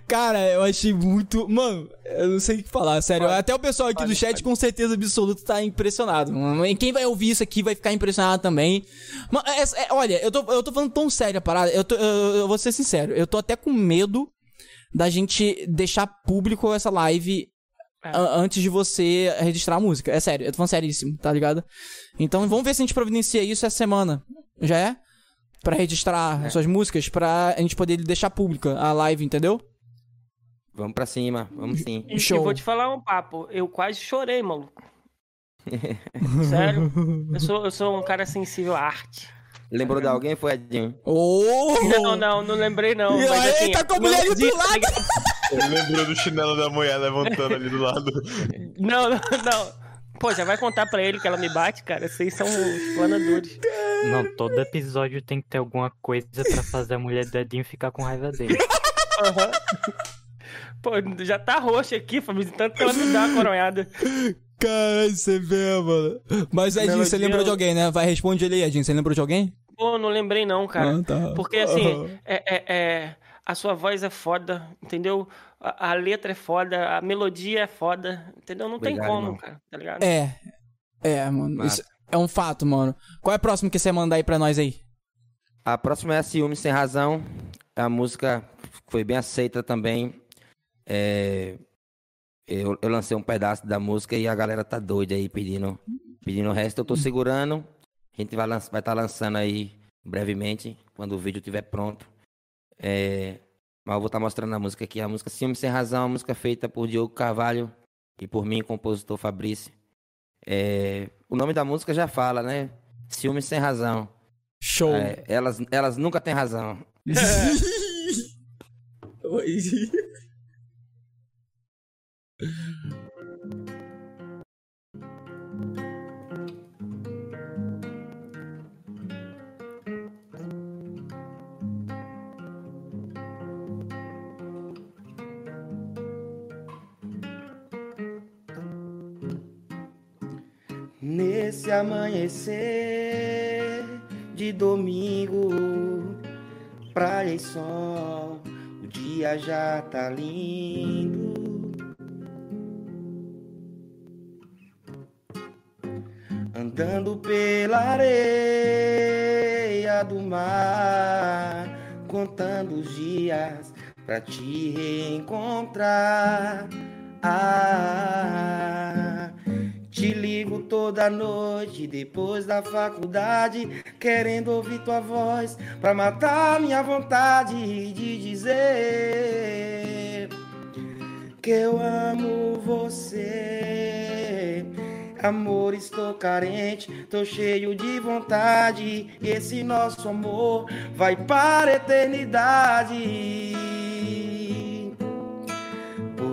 cara, eu achei muito. Mano, eu não sei o que falar, sério. Até o pessoal aqui do chat com certeza absoluta tá impressionado. E quem vai ouvir isso aqui vai ficar impressionado também. Mano, é- é- olha, eu tô, eu tô falando tão sério a parada. Eu, tô, eu, eu vou ser sincero, eu tô até com medo da gente deixar público essa live É. antes de você registrar a música. É sério, eu tô falando seríssimo, tá ligado? Então vamos ver se a gente providencia isso essa semana. Já é? Pra registrar É. suas músicas, pra a gente poder deixar pública a live, entendeu? Vamos pra cima, vamos sim. E, e Show. vou te falar um papo. Eu quase chorei, maluco. Sério? Eu sou, eu sou um cara sensível à arte. Lembrou de alguém? Foi Edinho. Oh! Não, não, não lembrei não. E mas, assim, tá com a mulher ali do lado. Ele lembrou do chinelo da mulher levantando ali do lado. Não, não, não. Pô, já vai contar pra ele que ela me bate, cara. Vocês são os planadores. Não, todo episódio tem que ter alguma coisa pra fazer a mulher do Edinho ficar com raiva dele. Aham. Pô, já tá roxa aqui, Fabrício, tanto que ela me dá uma coronhada. Caralho, você vê, mano. Mas, Edinho, Não, você Edinho- lembrou de alguém, né? Vai, responde ele aí, Edinho. Você lembrou de alguém? Pô, não lembrei não, cara. Ah, tá. Porque assim, é, é- é- a sua voz é foda, entendeu? A, a letra é foda, a melodia é foda, entendeu? Não tem Obrigado, como, irmão. cara, tá ligado? É. É, mano. Isso é um fato, mano. Qual é a próxima que você manda aí pra nós aí? A próxima é a Ciúme Sem Razão. A música foi bem aceita também. É, Eu, eu lancei um pedaço da música e a galera tá doida aí pedindo, pedindo o resto. Eu tô segurando. A gente vai estar vai tá lançando aí brevemente, quando o vídeo estiver pronto. É, Mas eu vou estar mostrando a música aqui. A música Ciúme Sem Razão, uma música feita por Diogo Carvalho e por mim, compositor Fabrício. É, O nome da música já fala, né? Ciúme Sem Razão. Show. É, elas, elas nunca têm razão. Oi. Nesse amanhecer de domingo, praia e sol, o dia já tá lindo. Andando pela areia do mar, contando os dias pra te reencontrar. Ah, te ligo toda noite depois da faculdade, querendo ouvir tua voz pra matar minha vontade de dizer que eu amo você. Amor, estou carente, tô cheio de vontade. E esse nosso amor vai para a eternidade.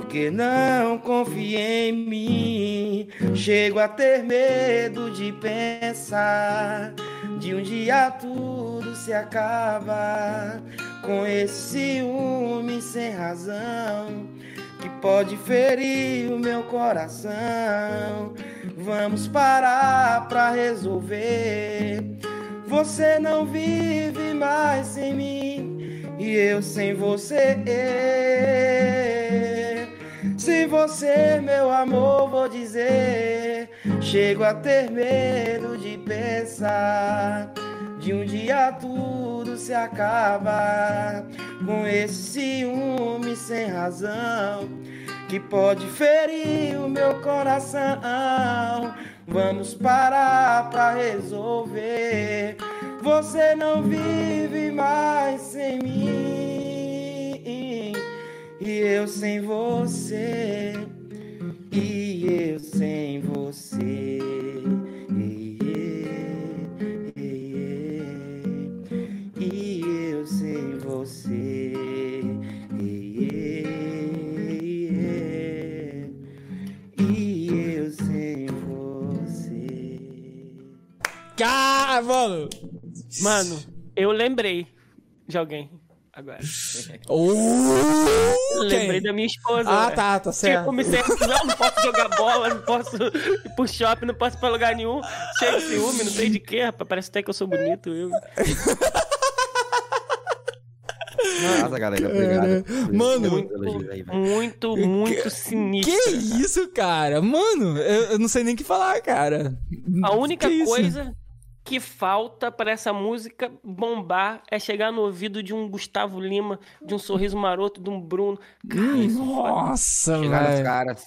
Porque não confia em mim. Chego a ter medo de pensar. De um dia tudo se acaba. Com esse ciúme sem razão. Que pode ferir o meu coração. Vamos parar pra resolver. Você não vive mais sem mim. E eu sem você. Sem você, meu amor, vou dizer. Chego a ter medo de pensar. De um dia tudo se acaba. Com esse ciúme sem razão. Que pode ferir o meu coração. Vamos parar pra resolver. Você não vive mais sem mim. E eu sem você. E eu sem você. E eu sem você. E eu sem você. Cara, mano. Mano, eu lembrei de alguém agora. Oh, Lembrei da minha esposa. Ah, tá, tá certo. Tipo, me sento, não, não posso jogar bola, não posso ir pro shopping, não posso ir pra lugar nenhum. Cheio de ciúme, não sei de quê, rapaz. Parece até que eu sou bonito, eu. Nossa, galera, obrigado. Mano. Muito. Muito, muito sinistro. Que isso, cara? Mano, eu, eu não sei nem o que falar, cara. A única Que isso? Que falta pra essa música bombar é chegar no ouvido de um Gustavo Lima, de um sorriso maroto, de um Bruno. Cara. Nossa, Chegar nos velho. caras.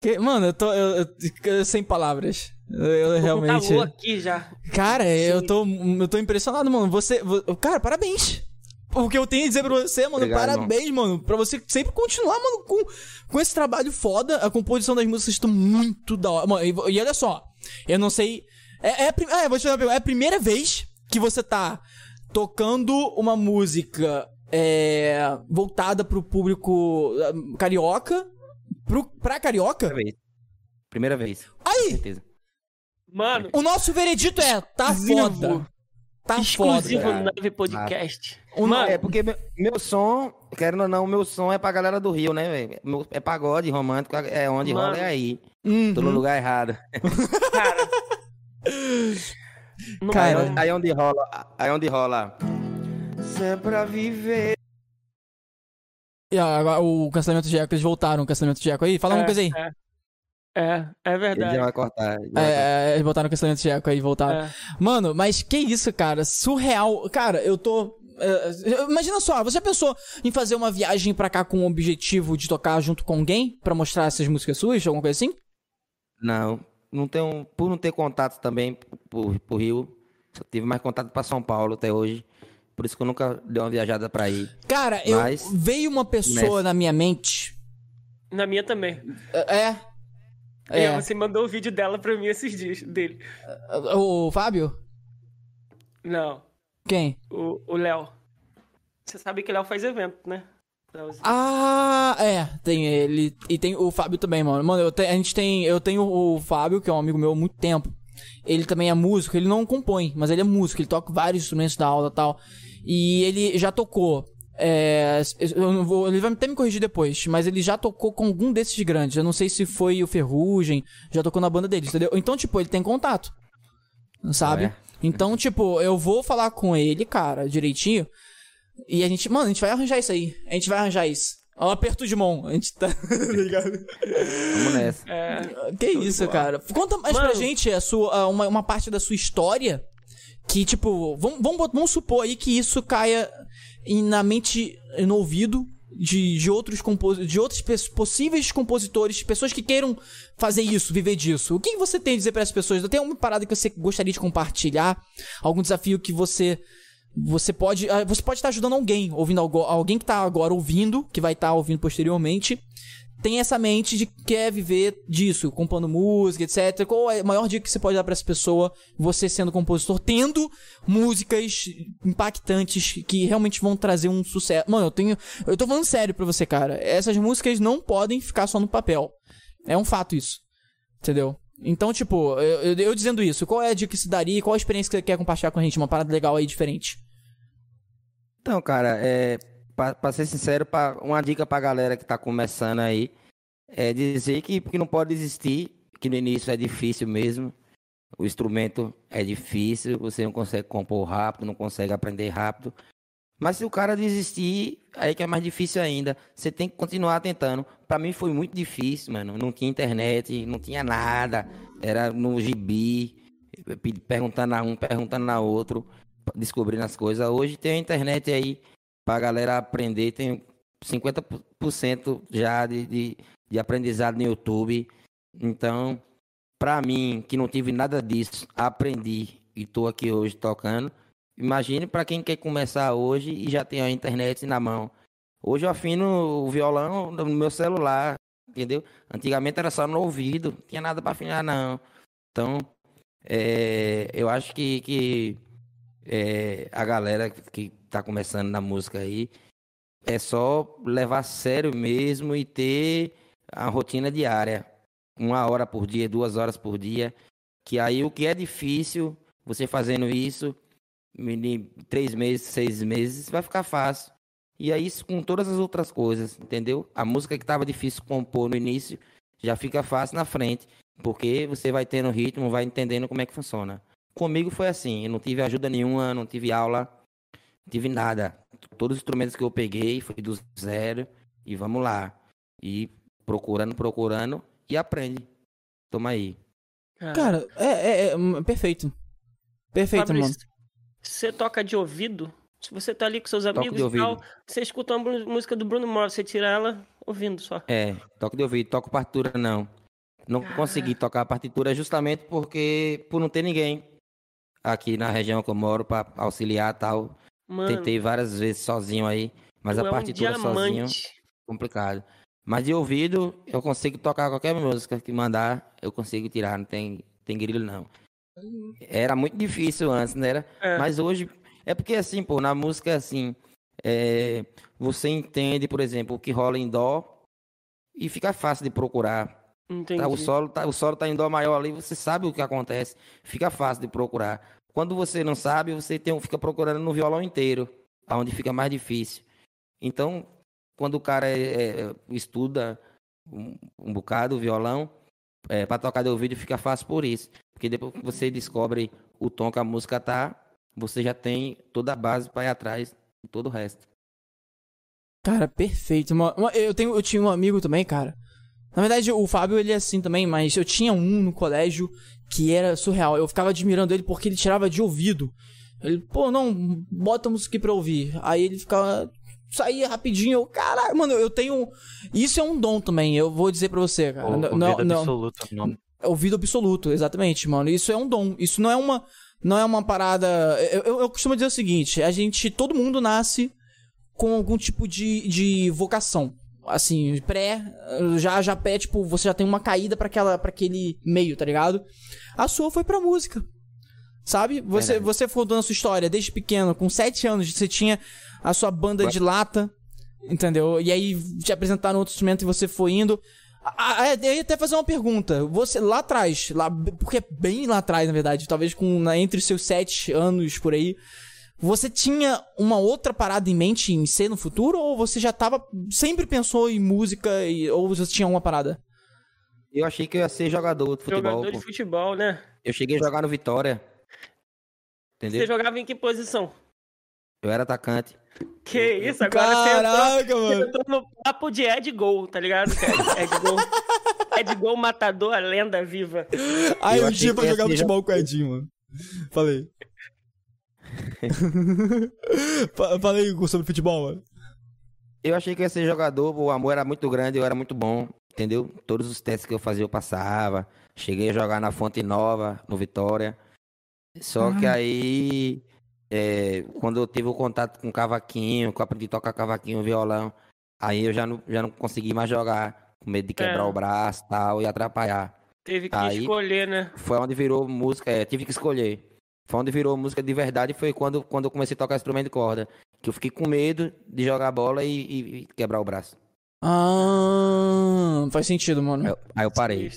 Que- Mano, eu tô eu, eu- eu- sem palavras. Eu, eu com realmente. calor aqui já. Cara, eu tô, eu tô impressionado, mano. Você. vo- Cara, parabéns. O que eu tenho a dizer pra você, mano, Obrigado, parabéns, mano. Pra você sempre continuar, mano, com, com esse trabalho foda. A composição das músicas estão muito da hora. Mano, e, e olha só, eu não sei. É, é, a prim- é, vou te fazer uma. É a primeira vez que você tá tocando uma música é, voltada pro público ah, carioca? Pro, pra carioca? Primeira vez. Primeira vez, com Aí, certeza. Mano, o nosso veredito é: tá Exclusivo. foda. Tá exclusivo foda. Nave Podcast. O Mano, É, porque meu, meu som, querendo ou não, meu som é pra galera do Rio, né, velho? Meu- É pagode romântico, é onde Mano. rola é aí. Uhum. Tô no lugar errado. cara. Não Cara, é, Aí onde rola, aí onde rola. Se é pra viver. E agora, o cancelamento de eco, eles voltaram o cancelamento de eco aí. Fala uma É, coisa aí. É, é, é verdade. já vai cortar. ele vai cortar. É, é, eles botaram o cancelamento de eco aí e voltaram. É. Mano, mas que isso, cara? Surreal. Cara, eu tô. é, imagina só, você já pensou em fazer uma viagem pra cá com o objetivo de tocar junto com alguém pra mostrar essas músicas suas, alguma coisa assim? Não, não tenho, por não ter contato também por, por Rio, só tive mais contato pra São Paulo até hoje. Por isso que eu nunca dei uma viajada pra ir. Cara, eu Mas- veio uma pessoa Nessa. na minha mente. Na minha também. É. E É. Você mandou o vídeo dela pra mim esses dias, dele. O Fábio? Não, Quem? o o Léo. Você sabe que o Léo faz evento, né? Ah, é, tem ele e tem o Fábio também, mano. Mano, eu te- a gente tem, eu tenho o Fábio, que é um amigo meu há muito tempo. Ele também é músico, ele não compõe, mas ele é músico, ele toca vários instrumentos da aula e tal. E ele já tocou. é, eu não vou, ele vai até me corrigir depois, mas ele já tocou com algum desses grandes. Eu não sei se foi o Ferrugem, já tocou na banda deles, entendeu? Então, tipo, ele tem contato. Sabe? É. Então, tipo, eu vou falar com ele, cara, direitinho. E a gente, mano, a gente vai arranjar isso aí. A gente vai arranjar isso. É um aperto de mão. A gente tá. tá ligado? Vamos nessa. É, Que isso, cara. Conta mais pra Mano. gente a sua, a- uma, uma parte da sua história. Que, tipo, vamos, vamos, vamos supor aí que isso caia em- na mente, no ouvido de, de outros compos, de outros possíveis compositores, pessoas que queiram fazer isso, viver disso. O que você tem a dizer pra essas pessoas? Tem alguma parada que você gostaria de compartilhar? Algum desafio que você você pode ah, você pode estar ajudando alguém, ouvindo alguém que tá agora ouvindo, que vai estar ouvindo posteriormente, tem essa mente de que quer viver disso, compondo música, etc. Qual é a maior dica que você pode dar pra essa pessoa, você sendo compositor, tendo músicas impactantes que realmente vão trazer um sucesso? Mano, eu tenho. Eu tô falando sério pra você, cara. Essas músicas não podem ficar só no papel. É um fato isso. Entendeu? Então, tipo, eu, eu- dizendo isso, qual é a dica que se daria? Qual a experiência que você quer compartilhar com a gente? Uma parada legal aí diferente. Então, cara, é, pra, pra ser sincero, pra, uma dica pra galera que tá começando aí é dizer que, que não pode desistir, que no início é difícil mesmo. O instrumento é difícil, você não consegue compor rápido, não consegue aprender rápido. Mas se o cara desistir, aí que é mais difícil ainda. Você tem que continuar tentando. Pra mim foi muito difícil, mano. Não tinha internet, não tinha nada. Era no gibi, pe- perguntando a um, perguntando a outro, descobrindo as coisas. Hoje tem a internet aí pra galera aprender. Tem 50% já de, de, de aprendizado no YouTube. Então, pra mim, que não tive nada disso, aprendi e tô aqui hoje tocando. Imagine para quem quer começar hoje e já tem a internet na mão. Hoje eu afino o violão no meu celular, entendeu? Antigamente era só no ouvido, não tinha nada para afinar não. Então, é, eu acho que, que é, a galera que tá começando na música aí é só levar a sério mesmo e ter a rotina diária. Uma hora por dia, duas horas por dia. Que aí o que é difícil, você fazendo isso, em três meses, seis meses, vai ficar fácil. E aí isso com todas as outras coisas, entendeu? A música que estava difícil compor no início já fica fácil na frente, porque você vai tendo ritmo, vai entendendo como é que funciona. Comigo foi assim, eu não tive ajuda nenhuma, não tive aula, não tive nada. Todos os instrumentos que eu peguei foi do zero e vamos lá. E procurando, procurando e aprende. Toma aí. Cara, é, é, é, hum, perfeito. Perfeito, mano. Você toca de ouvido? Se você tá ali com seus amigos e tal, você escuta uma música do Bruno Mars, você tira ela ouvindo só. É, toco de ouvido, toco partitura não. Não consegui tocar a partitura justamente porque por não ter ninguém aqui na região que eu moro para auxiliar tal. Mano, Tentei várias vezes sozinho aí, mas a é um partitura sozinho diamante. complicado. Mas de ouvido eu consigo tocar qualquer música que mandar, eu consigo tirar, não tem tem grilo não. Era muito difícil antes, né? Era? É. Mas hoje. É porque assim, pô, na música assim. é, você entende, por exemplo, o que rola em dó e fica fácil de procurar. Entendi. Tá, o, solo tá, o solo tá em dó maior ali, você sabe o que acontece. Fica fácil de procurar. Quando você não sabe, você tem, fica procurando no violão inteiro, aonde fica mais difícil. Então, quando o cara é- é- estuda um, um bocado o violão, é, para tocar de ouvido fica fácil por isso. Porque depois que você descobre o tom que a música tá, você já tem toda a base para ir atrás de todo o resto. Cara, perfeito. Eu, tenho, eu tinha um amigo também, cara. Na verdade, o Fábio, ele é assim também, mas eu tinha um no colégio que era surreal. Eu ficava admirando ele porque ele tirava de ouvido. Ele, pô, não, bota música aqui pra ouvir. Aí ele ficava. Saía rapidinho. Eu, caralho, mano, eu tenho. Isso é um dom também, eu vou dizer pra você, cara. O, Não- o não, não, absoluto o nome. é ouvido absoluto, exatamente, mano. Isso é um dom. Isso não é uma. Não é uma parada. Eu, eu, eu costumo dizer o seguinte: a gente. Todo mundo nasce com algum tipo de, de vocação. Assim, pré. Já, já pré, tipo, você já tem uma caída pra aquela para aquele meio, tá ligado? A sua foi pra música. Sabe? Você, Verdade. você contando a sua história desde pequeno, com 7 anos, você tinha a sua banda de lata, entendeu? E aí te apresentaram outro instrumento e você foi indo. Ah, eu ia até fazer uma pergunta. Você, lá atrás, lá, porque é bem lá atrás, na verdade, talvez com na- entre os seus sete anos por aí, você tinha uma outra parada em mente em ser no futuro? Ou você já tava. Sempre pensou em música? E, ou você tinha uma parada? Eu achei que eu ia ser jogador de futebol. Jogador pô. de futebol, né? Eu cheguei a jogar no Vitória. Entendeu? Você jogava em que posição? Eu era atacante. Que isso, agora Caraca, você entrou, você mano. entrou no papo de Ed Gol, tá ligado, cara? Ed Gol. Ed Gol matador, a lenda viva. Aí Eu um dia pra jogar futebol com o Edinho, mano. Falei. Fa- Falei sobre futebol, mano. Eu achei que ia ser jogador, o amor era muito grande, eu era muito bom, entendeu? Todos os testes que eu fazia eu passava. Cheguei a jogar na Fonte Nova, no Vitória. Só que aí, é, quando eu tive o contato com o cavaquinho, que eu aprendi a tocar cavaquinho, violão, aí eu já não, já não consegui mais jogar, com medo de quebrar É. o braço e tal, e atrapalhar. Teve que Aí- escolher, né? Foi onde virou música, é, tive que escolher. Foi onde virou música de verdade, foi quando, quando eu comecei a tocar instrumento de corda. Que eu fiquei com medo de jogar bola e, e- e quebrar o braço. Ah, faz sentido, mano. Eu, aí eu parei.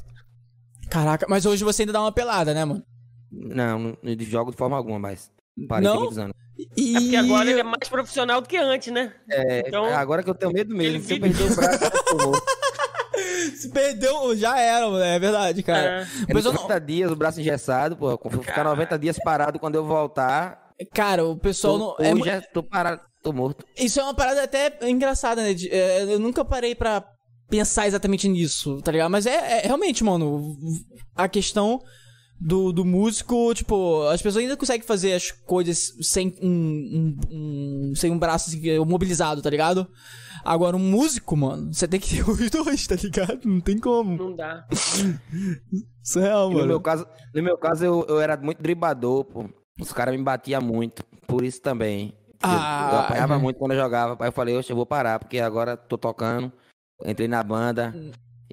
Caraca, mas hoje você ainda dá uma pelada, né, mano? Não, não, não jogo de forma alguma mais. Parei Não? muitos anos. E... É porque agora ele é mais profissional do que antes, né? É, Então, agora que eu tenho medo mesmo. ele Se eu perder o braço, eu vou. Se perdeu, já era, mano. É verdade, cara. É. É pessoal 90 dias, o braço engessado, pô. Vou ficar 90 dias parado quando eu voltar. Cara, o pessoal Tô, não. é hoje mu- já tô parado, tô morto. Isso é uma parada até engraçada, né? é, eu nunca parei pra pensar exatamente nisso, tá ligado? Mas é, é realmente, mano, a questão do, do músico, tipo, as pessoas ainda conseguem fazer as coisas sem um, um- um- sem um braço assim, mobilizado, tá ligado? Agora, um músico, mano, você tem que ter os dois, tá ligado? Não tem como. Não dá. Isso é real, E no mano. meu caso, no meu caso eu, eu era muito dribador, pô. Os caras me batiam muito. Por isso também. Eu- Ah, eu apanhava é. muito quando eu jogava. Aí eu falei, oxe, eu vou parar, porque agora tô tocando. Entrei na banda.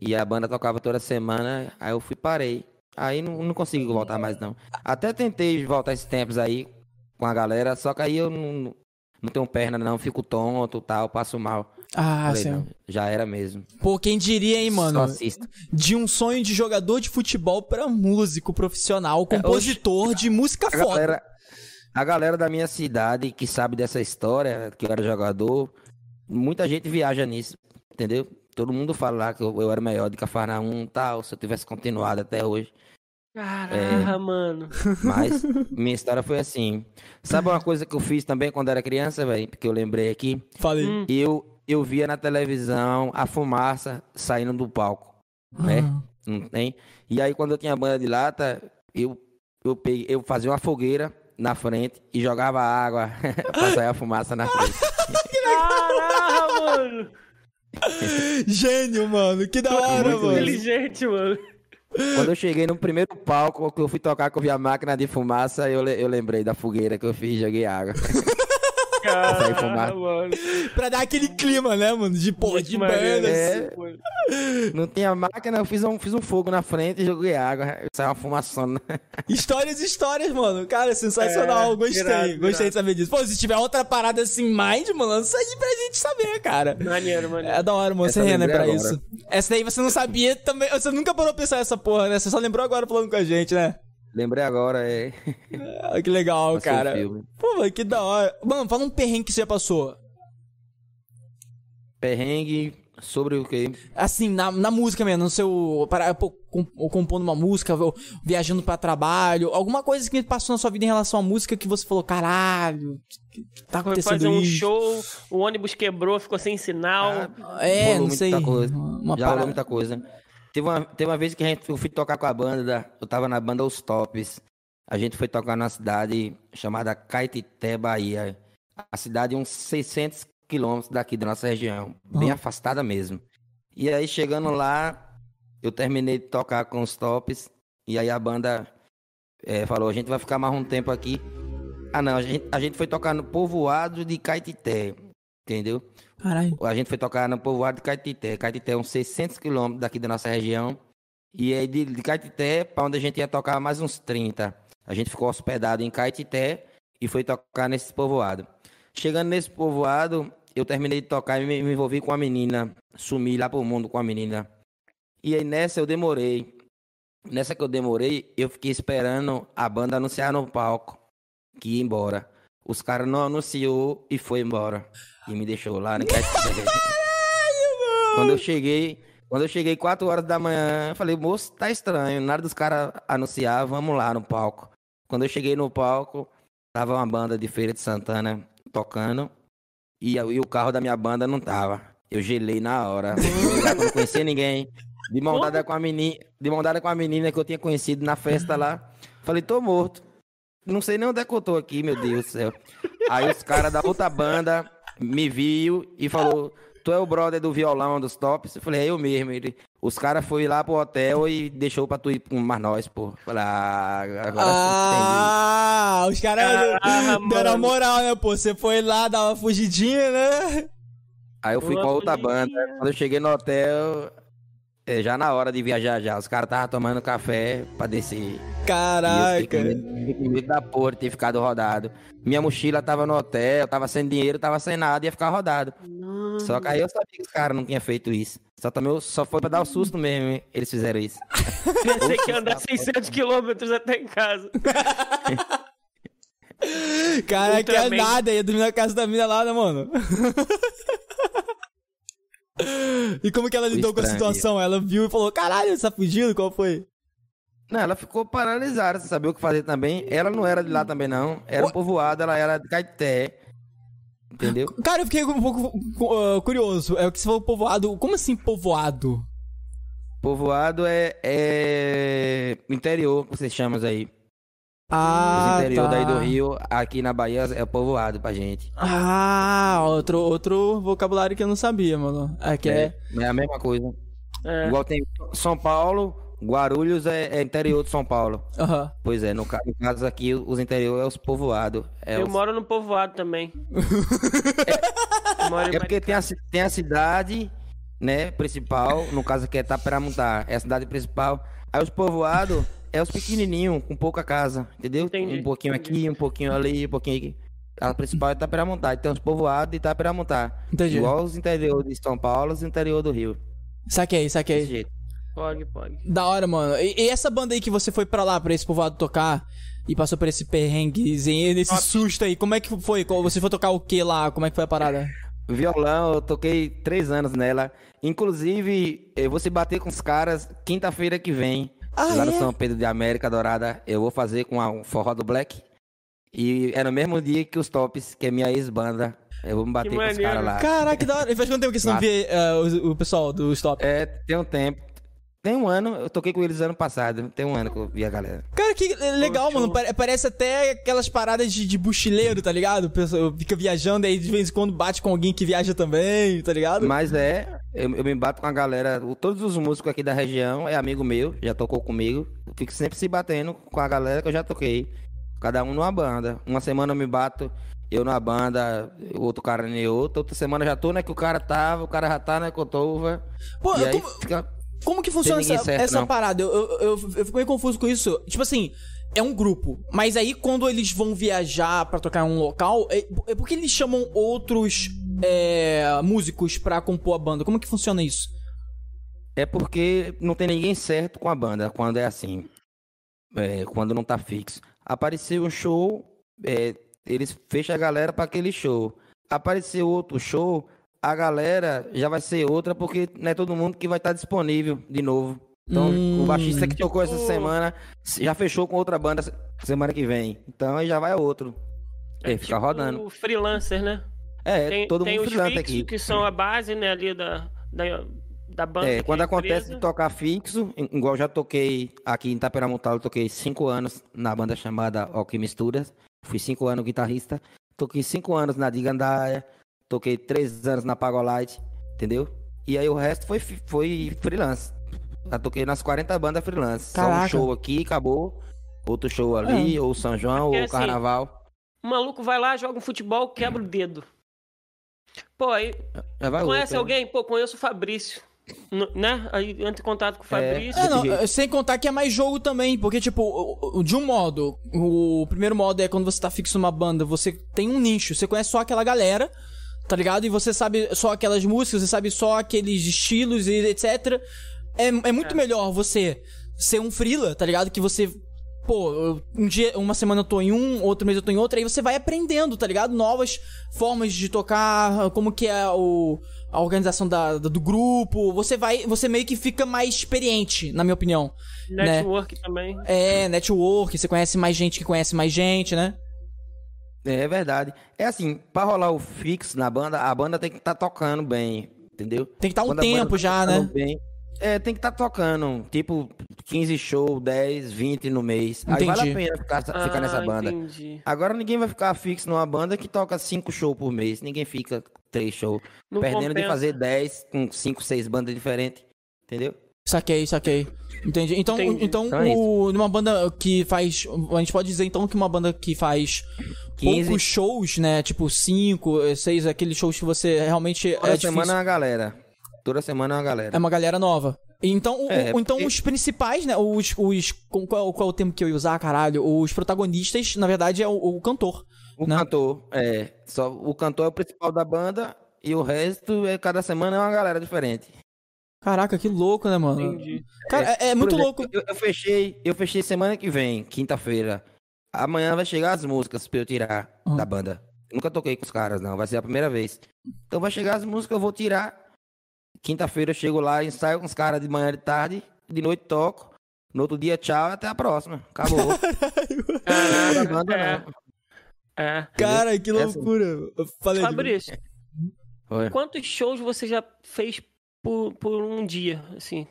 E a banda tocava toda semana. Aí eu fui parei. Aí não, não consigo voltar mais, não. Até tentei voltar esses tempos aí com a galera, só que aí eu não, não tenho perna, não. Fico tonto tal, passo mal. Ah, Falei, sim. já era mesmo. Pô, quem diria, hein, mano? Só assisto. De um sonho de jogador de futebol pra músico profissional, É, compositor de música A foda. galera, a galera da minha cidade que sabe dessa história, que eu era jogador, muita gente viaja nisso, entendeu? Todo mundo fala lá que eu, eu era melhor de Cafarnaum e tal, se eu tivesse continuado até hoje. Caraca, mano. Mas minha história foi assim. Sabe uma coisa que eu fiz também quando era criança, velho? Porque eu lembrei aqui. Falei. Hum. Eu, eu via na televisão a fumaça saindo do palco, né? Ah. Não tem? E aí, quando eu tinha banda de lata, eu, eu, peguei, eu fazia uma fogueira na frente e jogava água pra sair a fumaça na frente. Caraca, mano. Gênio, mano. Que da hora, Muito mano. Inteligente, mano. Quando eu cheguei no primeiro palco, que eu fui tocar que eu vi a máquina de fumaça, eu, le- eu lembrei da fogueira que eu fiz e joguei água. Fumado. mano. Pra dar aquele clima, né, mano? De pô, Muito de banda. É. assim, pô. Não tinha máquina, eu fiz um, fiz um fogo na frente e joguei água. Saiu uma fumaçona. Histórias, histórias, mano. Cara, sensacional. É, Gostei. Gostei de saber disso. Pô, se tiver outra parada assim, mind, mano, lança aí pra gente saber, cara. Maneiro, maneiro. É da hora, mano. Essa Você lembrei pra agora. isso. Essa daí você não sabia também. Você nunca parou pra pensar nessa porra, né? Você só lembrou agora falando com a gente, né? Lembrei agora, é. Ah, que legal, Passou cara. Pô, mano, que da hora. Mano, fala um perrengue que você já passou. Perrengue sobre o quê? Assim, na, na música mesmo, no seu. Para, pô, com- ou compondo uma música, ou viajando pra trabalho. Alguma coisa que passou na sua vida em relação à música que você falou, caralho, tá Foi acontecendo fazer um isso? show, o ônibus quebrou, ficou sem sinal. É, Rolou não muita sei. coisa. Uma Já parada. muita coisa. Teve uma, teve uma vez que a gente, eu fui tocar com a banda, eu tava na banda Os Tops. A gente foi tocar numa cidade chamada Caetité, Bahia. A cidade é uns 600 quilômetros daqui da nossa região, bem Ah. afastada mesmo. E aí chegando lá, eu terminei de tocar com os Tops, e aí a banda eh, falou, a gente vai ficar mais um tempo aqui. Ah não, a gente, a gente foi tocar no povoado de Caetité, entendeu? Caralho. A gente foi tocar no povoado de Caetité. Caetité é uns 600 quilômetros daqui da nossa região. E aí de, de Caetité para onde a gente ia tocar mais uns 30. A gente ficou hospedado em Caetité e foi tocar nesse povoado. Chegando nesse povoado, eu terminei de tocar e me, me envolvi com a menina. Sumi lá pro mundo com a menina. E aí nessa eu demorei. Nessa que eu demorei, eu fiquei esperando a banda anunciar no palco que ia embora. Os caras não anunciou e foi embora. E me deixou lá no. Quando eu cheguei, quando eu cheguei 4 horas da manhã, eu falei, moço, tá estranho. Nada dos caras anunciar, vamos lá no palco. Quando eu cheguei no palco, tava uma banda de Feira de Santana tocando. E, e o carro da minha banda não tava. Eu gelei na hora. Eu não conhecia ninguém. De mão dada com a menina, de mão dada com a menina que eu tinha conhecido na festa lá. Falei, tô morto. Não sei nem onde é que eu tô aqui, meu Deus do céu. Aí os caras da outra banda me viu e falou: Tu é o brother do violão dos tops? Eu falei, é eu mesmo. Ele, os caras foram lá pro hotel e deixou pra tu ir com mais nós, pô. Falei, ah, agora Ah, os caras Ah, deram moral, né, pô? Você foi lá dar uma fugidinha, né? Aí eu fui Uma com a outra fugidinha. banda. Quando eu cheguei no hotel, é, já na hora de viajar já, os caras estavam tomando café pra descer. Eu Caraca. medo da porra de ter ficado rodado. Minha mochila tava no hotel, tava sem dinheiro, tava sem nada, ia ficar rodado. Só que aí eu sabia que os caras não tinham feito isso. Só, também, só foi pra dar o susto mesmo, hein? eles fizeram isso. Pensei que ia andar 600 quilômetros até em casa. Caraca, que é nada, ia dormir na casa da mina lá, né, mano? e como que ela lidou com a estranho. situação? Ela viu e falou, caralho, você tá fugindo? Qual foi? Não, ela ficou paralisada, saber o que fazer também. Ela não era de lá também, não. Era um povoado, ela era de Caeté. Entendeu? Cara, eu fiquei um pouco uh, curioso. É o que você falou povoado. Como assim povoado? Povoado é, é interior, que vocês chamam aí. Ah, Os interior tá. daí do Rio, aqui na Bahia é povoado pra gente. Ah, outro, outro vocabulário que eu não sabia, mano. É que é... É a mesma coisa. É. Igual tem São Paulo, Guarulhos é, é interior de São Paulo. Aham. Pois é, no, ca- no caso aqui, os interior é os povoados. É, Eu os- moro no povoado também. Em é porque tem a, tem a cidade, né, principal, no caso aqui é Taperamuntá, é a cidade principal. Aí os povoados é os pequenininhos, com pouca casa, entendeu? Entendi, um pouquinho aqui, um pouquinho ali, um pouquinho aqui. A principal é Taperamuntá, e tem os povoados de Taperamuntá. Entendi. Igual os interior de São Paulo, os interior do Rio. Saquei, Desse saquei. jeito. Pode, pode. Da hora, mano. E, e essa banda aí que você foi pra lá, pra esse povoado tocar, e passou por esse perrenguezinho, nesse susto aí, como é que foi? Você foi tocar o que lá? Como é que foi a parada? Violão, eu toquei três anos nela. Inclusive, eu vou se bater com os caras quinta-feira que vem. Ah, lá no é? São Pedro de América Dourada. Eu vou fazer com a um forró do Black. E é no mesmo dia que os Tops, que é minha ex-banda. Eu vou me bater Que com os caras lá. Caraca, que da hora. E faz quanto tempo que você não vê eh, o, o pessoal do Stop? É, tem um tempo. Tem um ano, eu toquei com eles ano passado. Tem um ano que eu vi a galera. Cara, que legal, mano. Pare- Parece até aquelas paradas de, de mochileiro, tá ligado? O pessoal fica viajando aí de vez em quando bate com alguém que viaja também, tá ligado? Mas é, eu, eu me bato com a galera. Todos os músicos aqui da região é amigo meu, já tocou comigo. Eu fico sempre se batendo com a galera que eu já toquei. Cada um numa banda. Uma semana eu me bato eu na banda, outro cara em outra, outra semana já tô, né, que o cara tava, o cara já tá, né, que eu tô. Pô, e aí como, fica... como que funciona essa, certo, essa não. parada? Eu, eu, eu, eu fico meio confuso com isso. Tipo assim, é um grupo, mas aí quando eles vão viajar pra tocar em um local, é, é porque eles chamam outros é, músicos pra compor a banda? Como que funciona isso? É porque não tem ninguém certo com a banda quando é assim. É, quando não tá fixo. Apareceu um show, é, eles fecham a galera pra aquele show. Apareceu outro show, a galera já vai ser outra porque não é todo mundo que vai estar disponível de novo. Então, Hum. o baixista que tocou essa Tipo- semana já fechou com outra banda se- semana que vem. Então aí já vai outro. É, fica rodando. O freelancer, né? É, Tem, todo tem mundo freelance aqui. que são a base, né, ali da, da, da banda. É, quando a acontece empresa. de tocar fixo, igual já toquei aqui em Itaperamutalo, toquei cinco anos na banda chamada Ok Misturas. Fui cinco anos guitarrista. Toquei cinco anos na Digandaia. Toquei três anos na Pagolite, entendeu? E aí o resto foi, foi freelance. Já toquei nas 40 bandas freelance. Só Caraca. um show aqui, acabou. Outro show ali, ou São João, Porque, ou assim, Carnaval. O maluco vai lá, joga um futebol, quebra o dedo. Pô, aí vai conhece outro, alguém? Pô, conheço o Fabrício. N- né? Aí entra em contato com o Fabrício. É, não, sem contar que é mais jogo também, porque, tipo, de um modo, o primeiro modo é quando você tá fixo numa banda, você tem um nicho, você conhece só aquela galera, tá ligado? E você sabe só aquelas músicas, você sabe só aqueles estilos e etc. É, é muito melhor você ser um freela, tá ligado? Que você. Pô, eu- um dia, uma semana eu tô em um, outro mês eu tô em outro, aí você vai aprendendo, tá ligado? Novas formas de tocar, como que é o, a organização da, da- do grupo. Você vai. Você meio que fica mais experiente, na minha opinião. né? Network também. É, network, você conhece mais gente que conhece mais gente, né? É verdade. É assim, pra rolar o fixo na banda, a banda tem que estar tocando bem, entendeu? Tem que estar um Quando tempo tá já, tocando né? bem, é, tem que estar tocando, tipo, 15 shows, 10, 20 no mês. Aí vale Entendi. a pena ficar, ficar nessa Ah, banda. Entendi. Agora ninguém vai ficar fixo numa banda que toca 5 shows por mês. Ninguém fica 3 shows. Não perdendo de compensa. fazer 10 com 5, 6 bandas diferentes. Entendeu? Saquei, saquei. Entendi. Então, Entendi. então, Então é o, numa banda que faz. A gente pode dizer então que uma banda que faz 15. poucos shows, né? Tipo, 5, 6, aqueles shows que você realmente Toda é semana é difícil. uma galera. Toda semana é uma galera. É uma galera nova. Então, o- É, o- então porque- os principais, né? Os. os qual, qual é o termo que eu ia usar, caralho? Os protagonistas, na verdade, é o, o cantor. O né? cantor, é. Só, o cantor é o principal da banda e o resto, é cada semana é uma galera diferente. Caraca, que louco, né, mano? Entendi. Cara, é, é Por muito exemplo, louco. Eu, eu fechei, eu fechei semana que vem, quinta-feira. Amanhã vai chegar as músicas pra eu tirar Ah. da banda. Nunca toquei com os caras, não. Vai ser a primeira vez. Então vai chegar as músicas, eu vou tirar. Quinta-feira eu chego lá, ensaio com os caras de manhã e de tarde. De noite toco. No outro dia, tchau, até a próxima. Acabou. Da banda, é, não. é. Cara, que Essa- loucura. Eu Falei, Fabrício, Foi. quantos shows você já fez por, por um dia? Assim,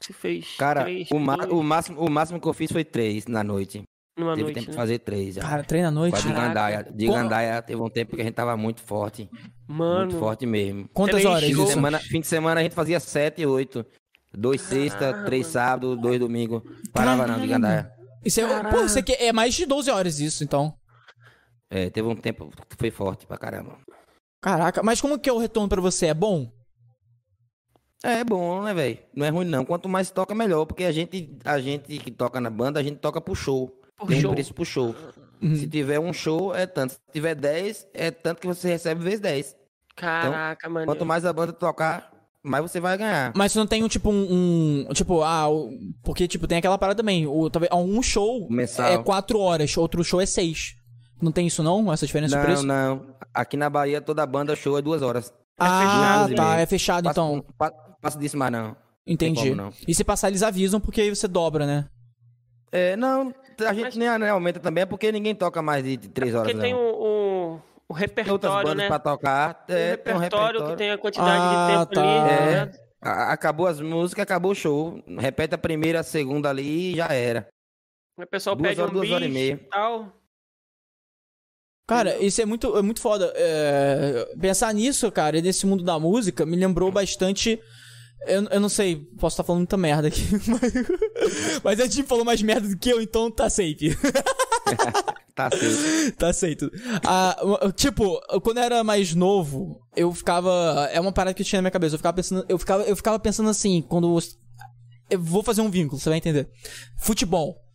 você fez Cara, três, o, ma- o, máximo, o máximo que eu fiz foi três na noite. Numa Teve noite, tempo né? de fazer três já. Cara, treina à noite. De Caraca. Gandaia. De Como- Gandaia teve um tempo que a gente tava muito forte. Mano, Muito forte mesmo. Quantas três horas Fim de, semana, fim de semana a gente fazia sete, oito. Dois sexta, Caramba. três sábado, dois domingo. Parava não de Gandaia. Isso é, pô, isso aqui é mais de 12 horas isso, então. É, teve um tempo que foi forte pra caramba. Caraca, mas como que é o retorno pra você? É bom? É bom, né, velho? Não é ruim não. Quanto mais toca, melhor. Porque a gente, a gente que toca na banda, a gente toca pro show. Por Tem show. um preço pro show. Se tiver um show, é tanto. Se tiver 10, é tanto que você recebe vezes 10. Caraca, mano. Quanto mais a banda tocar, mais você vai ganhar. Mas você não tem um tipo um. um- tipo, ah, porque tipo, tem aquela parada também. O, talvez, um show Mensal. é 4 horas, outro show é 6. Não tem isso não? Essa diferença de Não, preço? não. Aqui na Bahia, toda banda show é duas horas. Ah, fechado, tá, é fechado Passa- então. pa- Passa disso mais não. Entendi. como não. E se passar, eles avisam, porque aí você dobra, né? É, não, a gente Mas- nem aumenta também, é porque ninguém toca mais de três horas. Porque tem não. o, o, o Tem outras repertório, bandas né? pra tocar. Tem É, o tem um repertório que repertório. tem a quantidade Ah, de tempo tá. ali. É. né? Acabou as músicas, acabou o show. Repete a primeira, a segunda ali e já era. O pessoal Duas pede horas, um duas horas e meia. tal. Cara, isso é muito, é muito foda. É, pensar nisso, cara, e nesse mundo da música, me lembrou bastante. Eu, eu não sei, posso estar falando muita merda aqui. Mas, mas a gente falou mais merda do que eu, então tá safe. Tá aceito. Tá aceito. Ah, tipo, quando eu era mais novo, eu ficava. É uma parada que eu tinha na minha cabeça. Eu ficava pensando. Eu ficava, eu ficava pensando assim, quando. Eu vou fazer um vínculo, você vai entender. Futebol.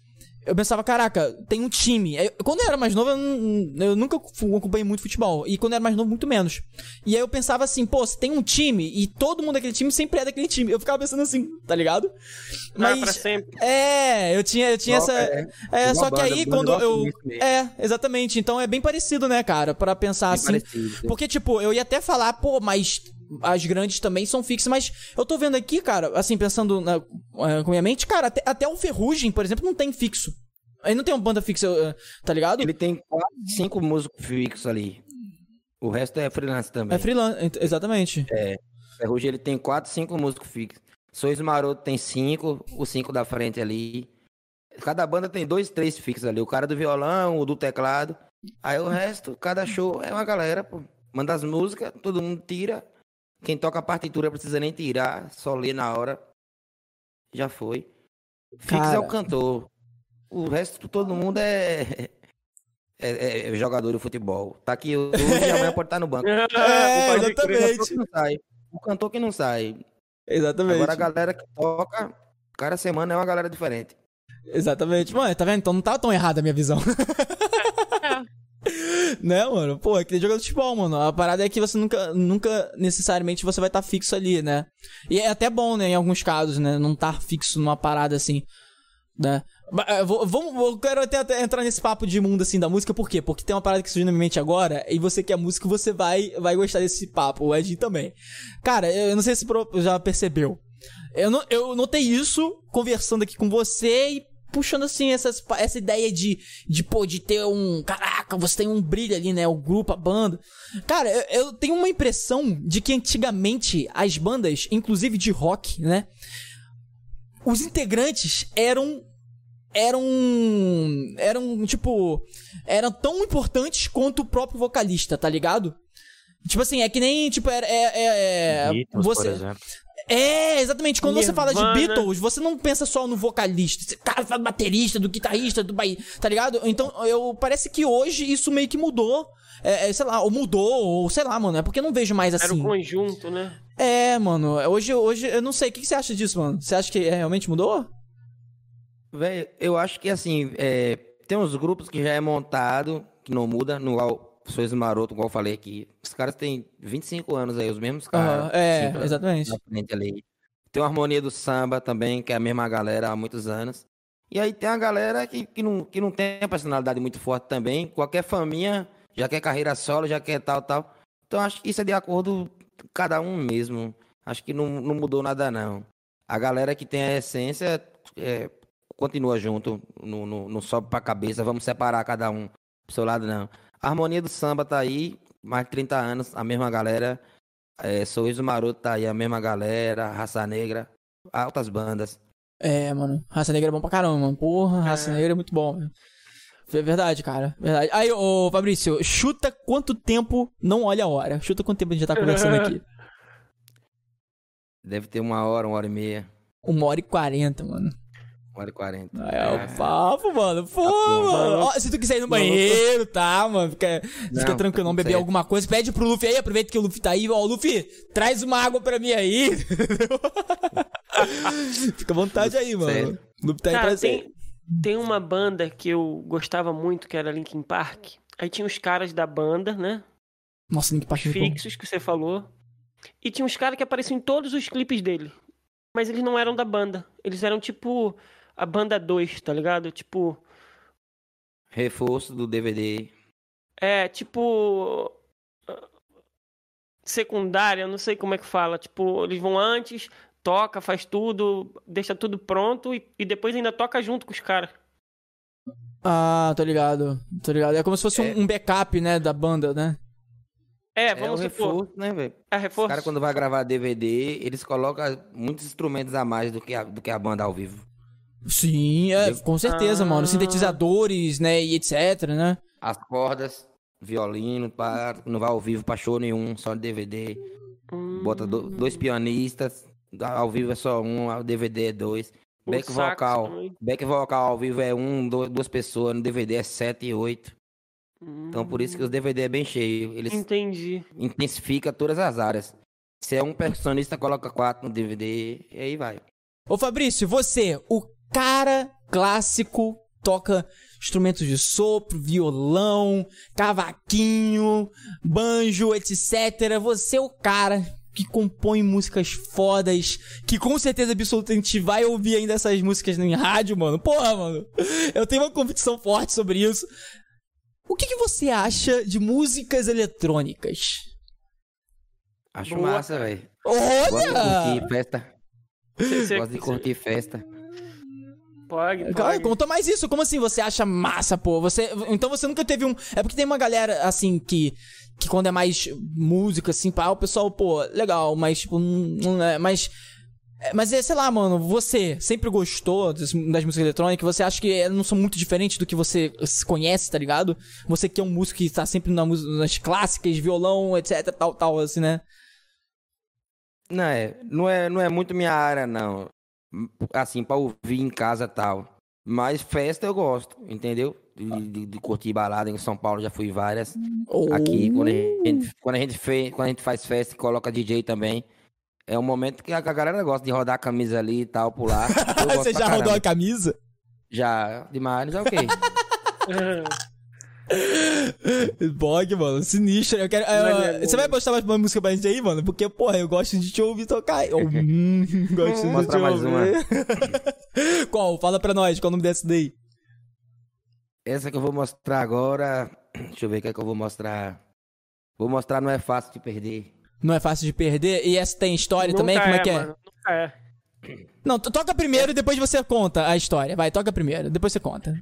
Eu pensava, caraca, tem um time. Eu- quando eu era mais novo, eu, nunca acompanhei muito futebol. E quando eu era mais novo, muito menos. E aí eu pensava assim, pô, se tem um time e todo mundo daquele time sempre é daquele time. Eu ficava pensando assim, tá ligado? Não é pra sempre. É, eu tinha, eu tinha Igual- essa. é, É, só que aí banda quando eu. É, exatamente. Então é bem parecido, né, cara? Pra pensar Bem assim. parecido. Porque, tipo, eu ia até falar, pô, mas as grandes também são fixas, mas eu tô vendo aqui, cara, assim, pensando na, eh, com minha mente, cara, até, até o Ferrugem, por exemplo, não tem fixo. Aí não tem uma banda fixa, eh, tá ligado? Ele tem quatro, cinco músicos fixos ali. O resto é freelance também. É freelance, exatamente. Ferrugem ele tem quatro, cinco músicos fixos. Sois Maroto tem cinco, os cinco da frente ali. Cada banda tem dois, três fixos ali. O cara do violão, o do teclado. Aí o resto, cada show é uma galera, pô. Manda as músicas, todo mundo tira. Quem toca a partitura precisa nem tirar, só lê na hora. Já foi. Fix Cara. é o cantor. O resto, todo mundo é. É, é- é jogador de futebol. Tá aqui hoje e amanhã pode estar no banco. É, cantor exatamente. que não sai. O cantor que não sai. Exatamente. Agora a galera que toca, cada semana é uma galera diferente. Exatamente. Mano, tá vendo? Então não tá tão errada a minha visão. né, mano? Pô, é que nem jogador de futebol, mano. A parada é que você nunca, nunca necessariamente você vai estar fixo ali, né? E é até bom, né, em alguns casos, né? Não estar fixo numa parada assim, né? Eh, vou- eu quero até, até entrar nesse papo de mundo assim da música, por quê? Porque tem uma parada que surgiu na minha mente agora, e você que é músico, você vai, vai gostar desse papo, o Edinho também. Cara, eu não sei se já percebeu. Eu, não, eu notei isso conversando aqui com você e puxando assim essas, essa ideia de, de, pô, de ter um. Caraca, você tem um brilho ali, né? O grupo, a banda. Cara, eu, eu tenho uma impressão de que antigamente as bandas, inclusive de rock, né? Os integrantes eram. Eram. Eram, tipo. Eram tão importantes quanto o próprio vocalista, tá ligado? Tipo assim, é que nem, tipo, é. é, é- Beatles, você, por exemplo. É, exatamente. Quando você fala de Nirvana. Beatles, você não pensa só no vocalista. Você, cara, fala do baterista, do guitarrista, do baí, tá ligado? Então, eu parece que hoje isso meio que mudou. É, é, sei lá, ou mudou, ou sei lá, mano. É porque eu não vejo mais Era assim. o conjunto, né? É, mano. Hoje, hoje, eu não sei. O que, que você acha disso, mano? Você acha que é, realmente mudou? Velho, eu acho que assim, é, tem uns grupos que já é montado, que não muda, no Sois Maroto, igual eu falei aqui. Os caras têm 25 anos aí, os mesmos caras. É, exatamente. Tem uma harmonia do samba também, que é a mesma galera há muitos anos. E aí tem a galera que, que, não, que não tem a personalidade muito forte também. Qualquer faminha já quer carreira solo, já quer tal, tal. Então acho que isso é de acordo com cada um mesmo. Acho que não, não mudou nada, não. A galera que tem a essência é, continua junto, não, não, não sobe pra cabeça, vamos separar cada um pro seu lado, não. A harmonia do samba tá aí, mais de 30 anos, a mesma galera. É, Sorriso Maroto tá aí, a mesma galera, Raça Negra, altas bandas. É, mano. Raça Negra é bom pra caramba, mano. Porra, Raça Negra é muito bom. É verdade, cara. Verdade. Aí, ô Fabrício, chuta quanto tempo. Não olha a hora. Chuta quanto tempo a gente já tá conversando aqui. Deve ter uma hora, uma hora e meia, Uma hora e quarenta, mano. Hora e quarenta. É o papo, mano. Pô, bom. mano. Ó, se tu quiser ir no banheiro, tá, mano? Fica, fica Não, tranquilo, não tá beber alguma coisa. Pede pro Luffy aí, aproveita que o Luffy tá aí. Ó, Luffy, traz uma água pra mim aí. fica à vontade aí, mano. certo. O Luffy tá aí Cara, pra ser. tem, tem uma banda que eu gostava muito, que era Linkin Park. Aí tinha os caras da banda, né? Nossa, Link Park é. Fixos que você falou. E tinha uns caras que apareciam em todos os clipes dele. Mas eles não eram da banda. Eles eram tipo a banda 2, tá ligado? Tipo. Reforço do DVD. É, tipo. ah, Secundária, não sei como é que fala. Tipo, eles vão antes, toca, faz tudo, deixa tudo pronto e, e depois ainda toca junto com os caras. Ah, tô ligado. Tô ligado. É como se fosse um- É. um backup, né, da banda, né? É, É vamos supor. reforço, né, velho? É Os reforço. caras, quando vai gravar DVD, eles colocam muitos instrumentos a mais do que a, do que a banda ao vivo. Sim, é, com certeza, Ah. mano. Sintetizadores, né, e etc, né? As cordas, violino, pá, não vai ao vivo pra show nenhum, só DVD. Hum. Bota do- dois pianistas, ao vivo é só um, ao DVD é dois. O Back vocal. também. Back vocal ao vivo é um, do- duas pessoas, no DVD é sete e oito. Então por isso que os DVD é bem cheio. Eles Entendi. intensificam todas as áreas. Se é um percussionista, coloca quatro no DVD e aí vai. Ô Fabrício, você, o cara clássico, toca instrumentos de sopro, violão, cavaquinho, banjo, etc. Você é o cara que compõe músicas fodas, que com certeza absoluta a gente vai ouvir ainda essas músicas em rádio, mano. Porra, mano. Eu tenho uma convicção forte sobre isso. O que, que você acha de músicas eletrônicas? Acho Boa. massa, velho. Gosto de Olha! curtir festa. Você- Gosto de curtir festa. Pode, Cara, conta mais isso. Como assim você acha massa, pô? Você, então você nunca teve um. É porque tem uma galera, assim, que. Que quando é mais música, assim, pá, o pessoal, pô, legal, mas, tipo, não, é. Mas. é, Mas é, sei lá, mano, você sempre gostou das, das músicas eletrônicas? Você acha que elas não são muito diferentes do que você se conhece, tá ligado? Você que é um músico que tá sempre na, nas clássicas, violão, etc, tal, tal, assim, né? Não é, não é, não é muito minha área, não. Assim, pra ouvir em casa e tal. Mas festa eu gosto, entendeu? De, de- de curtir balada em São Paulo, já fui várias. Aqui, quando a gente, quando a gente, fez, quando a gente faz festa e coloca DJ também, é um momento que a, a galera gosta de rodar a camisa ali e tal, pular. Você já rodou a camisa? Já, demais, é o quê? Bog, mano, sinistro. Eu quero, eu- Mas é você vai postar mais uma música pra gente aí, mano? Porque, porra, eu gosto de te ouvir tocar. Eu, hum, gosto de te mais ouvir. qual? Fala pra nós, qual é o nome dessa daí? Essa que eu vou mostrar agora. Deixa eu ver o que é que eu vou mostrar. Vou mostrar Não é Fácil de Perder. Não é fácil de perder. E essa tem história também? Nunca Como é que é? mano, Nunca é. Não, to- toca primeiro e depois você conta a história. Vai, toca primeiro, depois você conta.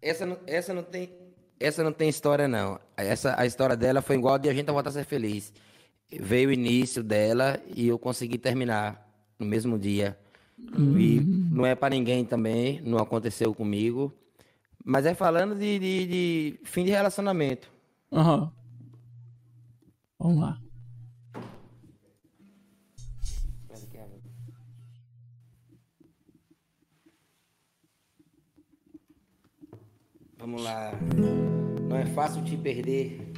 Essa não, essa não tem. Essa não tem história, não. Essa, a história dela foi igual de a gente voltar a ser feliz. Veio o início dela e eu consegui terminar no mesmo dia. E não é pra ninguém também, não aconteceu comigo. Mas é falando de, de- de fim de relacionamento. Aham. Vamos lá. Vamos lá. Não é fácil te perder.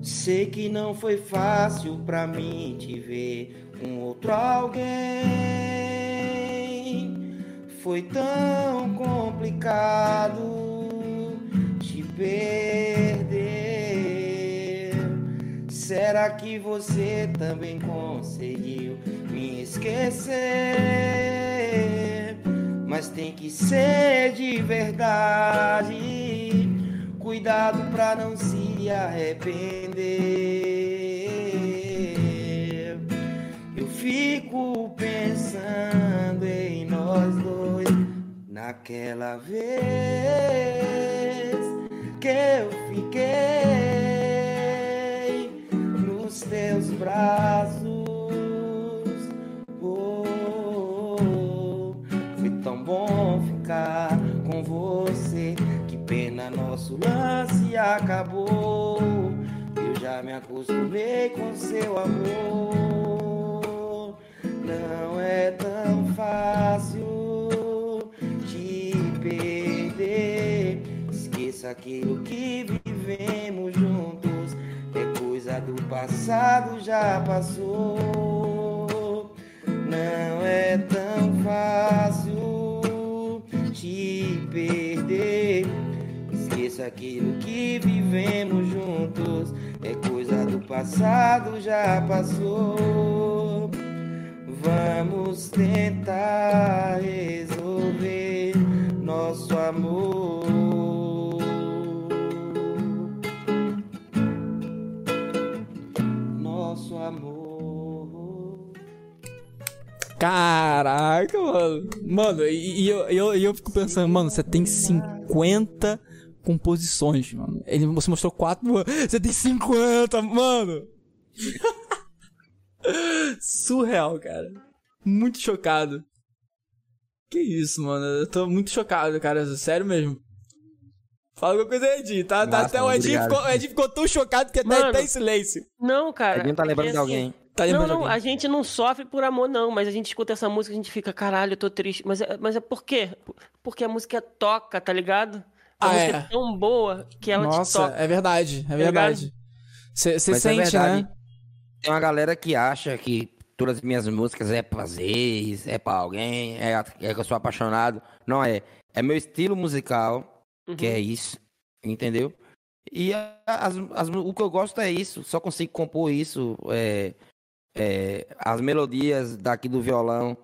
Sei que não foi fácil pra mim te ver com outro alguém. Foi tão complicado te perder. Será que você também conseguiu me esquecer? Mas tem que ser de verdade. Cuidado pra não se arrepender. Eu fico pensando em nós dois naquela vez que eu fiquei nos teus braços. Ficar com você. Que pena nosso lance acabou. Eu já me acostumei com seu amor. Não é tão fácil te perder. Esqueça aquilo que vivemos juntos. É coisa do passado, já passou. Não é tão fácil te perder. Esqueça aquilo que vivemos juntos. É coisa do passado, já passou. Vamos tentar resolver nosso amor. Nosso amor. Caraca, mano. Mano, e, e eu, eu, eu fico pensando, mano, você tem 50 composições, mano. Ele, você mostrou quatro, mano. Você tem 50, mano. Surreal, cara. Muito chocado. Que isso, mano. Eu tô muito chocado, cara. Sério mesmo. Fala alguma coisa aí, Edinho. Tá, tá, Massa, até o Edinho ficou, o Edinho ficou tão chocado que até Mano, tá em silêncio. Não, cara. Edinho tá lembrando é de assim, alguém. Tá Não, não, a gente não sofre por amor, não, mas a gente escuta essa música e a gente fica, caralho, eu tô triste. Mas é, mas é por quê? Porque a música toca, tá ligado? A Ah, música é. é tão boa que ela te Nossa, toca. é verdade, é verdade. Você Mas é sente, verdade. né? Tem uma galera que acha que todas as minhas músicas é pra Zeis, é pra alguém, é, é que eu sou apaixonado. Não é. É meu estilo musical, Uhum. que é isso, entendeu? E as, as- o que eu gosto é isso, só consigo compor isso. é, é, as melodias daqui do violão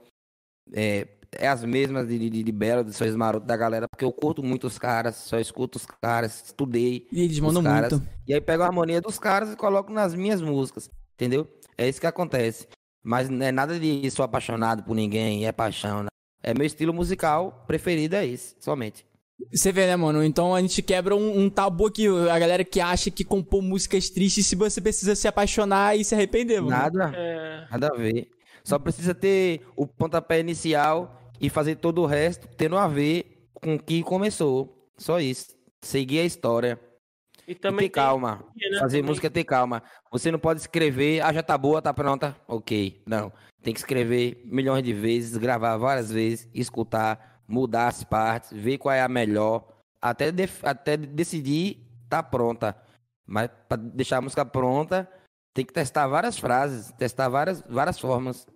é, é as mesmas de, de, de Belo, de Sois Maroto, da galera, porque eu curto muito os caras, só escuto os caras, estudei. E eles os mandam caras, muito. E aí pego a harmonia dos caras e coloco nas minhas músicas, entendeu? É isso que acontece. Mas não é nada de sou apaixonado por ninguém, é paixão. Não. É meu estilo musical preferido, é esse, somente. Você vê, né, mano? Então a gente quebra um, um tabu aqui. A galera que acha que compor músicas tristes se você precisa se apaixonar e se arrepender, mano. Nada, É, nada a ver. Só precisa ter o pontapé inicial e fazer todo o resto tendo a ver com o que começou. Só isso. Seguir a história. e E também ter tem- calma. né, Fazer também. música ter calma. Você não pode escrever, ah, já tá boa, tá pronta. Ok. Não. Tem que escrever milhões de vezes, gravar várias vezes, escutar, mudar as partes, ver qual é a melhor, até, def- até decidir tá pronta. Mas para deixar a música pronta, tem que testar várias frases, testar várias, várias formas,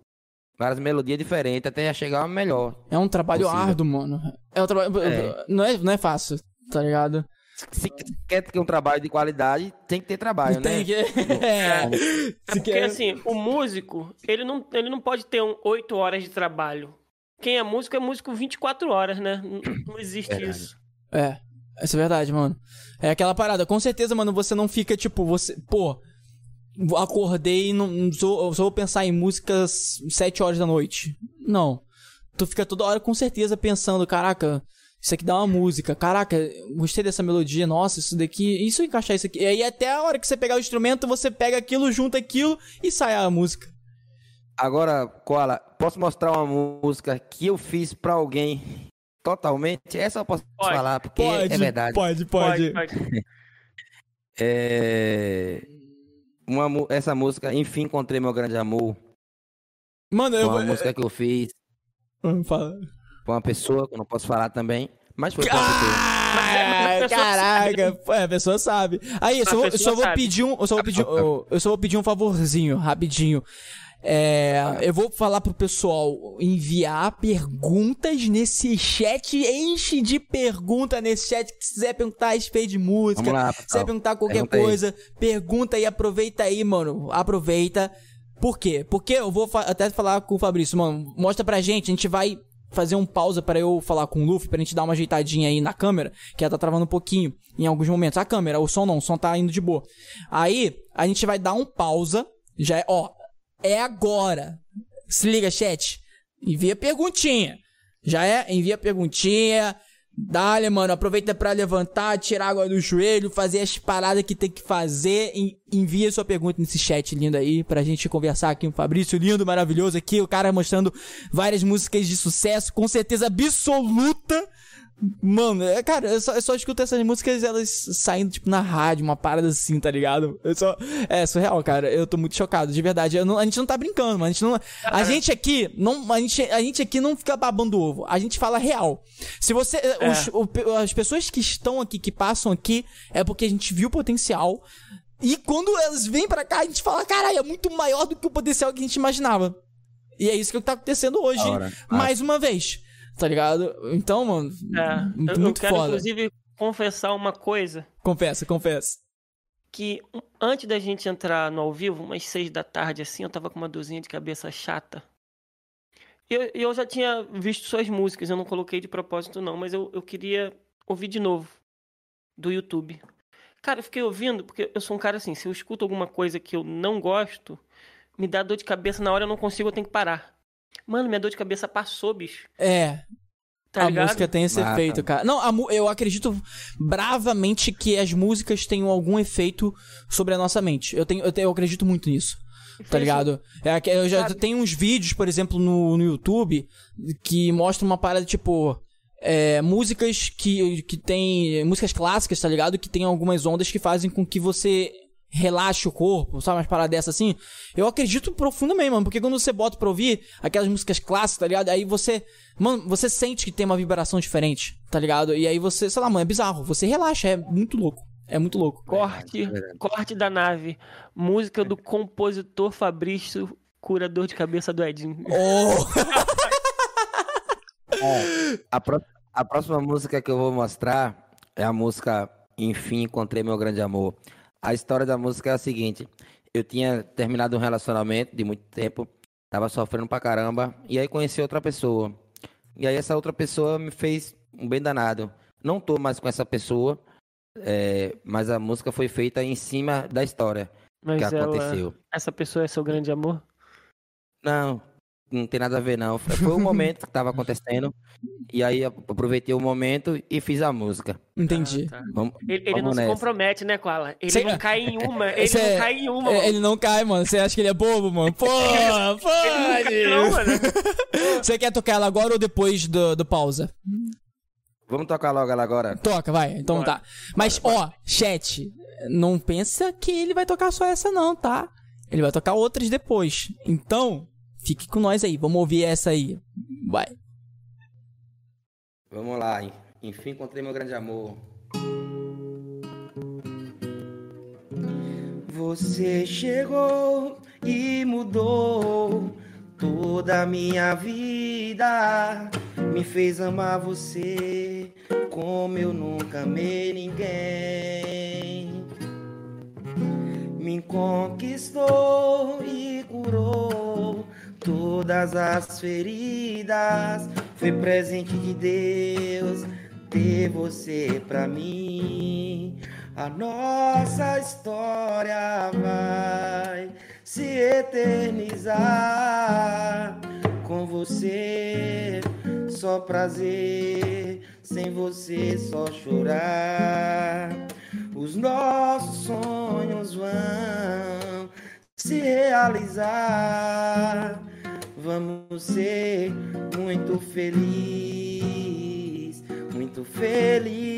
várias melodias diferentes, até chegar uma melhor. É um trabalho Possível. árduo, mano. É um trabalho. É. Não, é, não é fácil, tá ligado? Se quer ter um trabalho de qualidade, tem que ter trabalho, Tem né? que. É. É Se porque quer- assim, o músico, ele não, ele não pode ter um 8 horas de trabalho. Quem é músico é músico 24 horas, né? Não, não existe Verdade. isso. É, isso é verdade, mano. É aquela parada. Com certeza, mano, você não fica tipo, você. Pô, acordei e não, sou, só vou pensar em músicas 7 horas da noite. Não. Tu fica toda hora com certeza pensando, caraca, isso aqui dá uma música. Caraca, gostei dessa melodia, nossa, isso daqui. Se eu encaixar isso aqui? E aí até a hora que você pegar o instrumento, você pega aquilo, junta aquilo e sai a música. Agora, Koala, posso mostrar uma música que eu fiz pra alguém totalmente? Essa eu posso Pode. falar, porque é verdade. Pode, Pode, pode. É... Uma, essa música, Enfim Encontrei Meu Grande Amor, Mano, eu uma vou. música que eu fiz Fala. pra uma pessoa, que eu não posso falar também, mas foi pra uma pessoa. Ah, pessoa caraca, pô, a pessoa sabe. Aí, eu só, vou- eu pessoa só vou sabe. pedir um, eu só vou pedir, pessoa eu, eu só vou pedir um favorzinho, rapidinho. É, eu vou falar pro pessoal enviar perguntas nesse chat, enche de pergunta nesse chat, se quiser perguntar a respeito de música, lá, se quiser perguntar qualquer coisa, pergunta aí, aproveita aí, mano, aproveita. Por quê? Porque eu vou fa- até falar com o Fabrício, mano, mostra pra gente, a gente vai fazer um pausa pra eu falar com o Luffy, pra gente dar uma ajeitadinha aí na câmera, que ela tá travando um pouquinho em alguns momentos. A câmera, o som não, o som tá indo de boa. Aí, a gente vai dar um pausa, já é, ó, é agora. Se liga, chat. Envia perguntinha. Já é? Envia perguntinha. Dale, mano. Aproveita pra levantar, tirar água do joelho, fazer as paradas que tem que fazer. Envia sua pergunta nesse chat lindo aí pra gente conversar aqui com o Fabrício, lindo, maravilhoso aqui. O cara mostrando várias músicas de sucesso, com certeza absoluta. Mano, é, cara, eu só, eu só escuto essas músicas elas saindo, tipo, na rádio, uma parada assim, tá ligado? Eu só, é surreal, cara. Eu tô muito chocado, de verdade. Eu não- a gente não tá brincando, mano. A gente, não, a gente aqui, não, a, gente, a gente aqui não fica babando ovo. A gente fala real. Se você. É. os- o- as pessoas que estão aqui, que passam aqui, é porque a gente viu o potencial. E quando elas vêm pra cá, a gente fala, caralho, é muito maior do que o potencial que a gente imaginava. E é isso que tá acontecendo hoje, mais uma vez. Tá ligado? Então, mano, É, muito, eu, eu quero, foda. inclusive, confessar uma coisa. Confessa, confessa. Que antes da gente entrar no ao vivo, umas seis da tarde, assim, eu tava com uma dorzinha de cabeça chata. E eu, eu já tinha visto suas músicas, eu não coloquei de propósito, não, mas eu, eu queria ouvir de novo. Do YouTube. Cara, eu fiquei ouvindo, porque eu sou um cara assim, se eu escuto alguma coisa que eu não gosto, me dá dor de cabeça na hora, eu não consigo, eu tenho que parar. Mano, minha dor de cabeça passou, bicho. É, Tá a ligado? música tem esse Mata. efeito, cara. Não, a eu acredito bravamente que as músicas tenham algum efeito sobre a nossa mente. Eu, tenho, eu, tenho- eu acredito muito nisso. Tá ligado? É, que eu já Sabe? tenho uns vídeos, por exemplo, no, no YouTube, que mostram uma parada tipo. é, músicas que, que tem. Músicas clássicas, tá ligado? Que tem algumas ondas que fazem com que você relaxe o corpo, sabe? Umas paradas dessas assim. Eu acredito profundamente, mano. Porque quando você bota pra ouvir aquelas músicas clássicas, tá ligado? Aí você. Mano, você sente que tem uma vibração diferente, tá ligado? E aí você, sei lá, mano, é bizarro. Você relaxa, é muito louco. É muito louco. Corte, verdade. corte da nave. Música do compositor Fabrício, curador de cabeça do Edinho. Oh! A, pró- a próxima música que eu vou mostrar é a música Enfim Encontrei Meu Grande Amor. A história da música é a seguinte: eu tinha terminado um relacionamento de muito tempo, tava sofrendo pra caramba, e aí conheci outra pessoa. E aí essa outra pessoa me fez um bem danado. Não tô mais com essa pessoa, é, mas a música foi feita em cima da história Mas que ela, aconteceu. essa pessoa é seu grande amor? Não, não tem nada a ver não. Foi o momento que tava acontecendo, e aí eu aproveitei o momento e fiz a música. Entendi. Ah, tá. Vamos, Ele, ele não vamos se nessa. compromete, né, Koala? Ele Cê- não cai em uma. Ele Cê- não cai em uma. É, mano. ele não cai, mano. Você acha que ele é bobo, mano? Pô, não não, mano. Você quer tocar ela agora ou depois do, do pausa? Vamos tocar logo ela agora. Toca, vai. Então Bora. tá. Mas, ó, chat, não pensa que ele vai tocar só essa, não, tá? Ele vai tocar outras depois. Então, fique com nós aí. Vamos ouvir essa aí. Vai. Vamos lá. en- Enfim, encontrei meu grande amor. Você chegou e mudou toda a minha vida. Me fez amar você como eu nunca amei ninguém. Me conquistou e curou todas as feridas. Foi presente de Deus ter você pra mim. A nossa história vai se eternizar com você. Só prazer, sem você só chorar. Os nossos sonhos vão se realizar. Vamos ser muito feliz, muito feliz.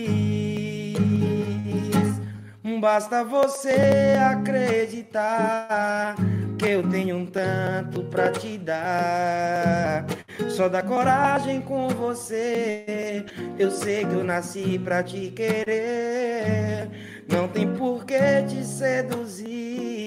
Basta você acreditar que eu tenho um tanto pra te dar. Só dá coragem com você. Eu sei que eu nasci pra te querer. Não tem por que te seduzir.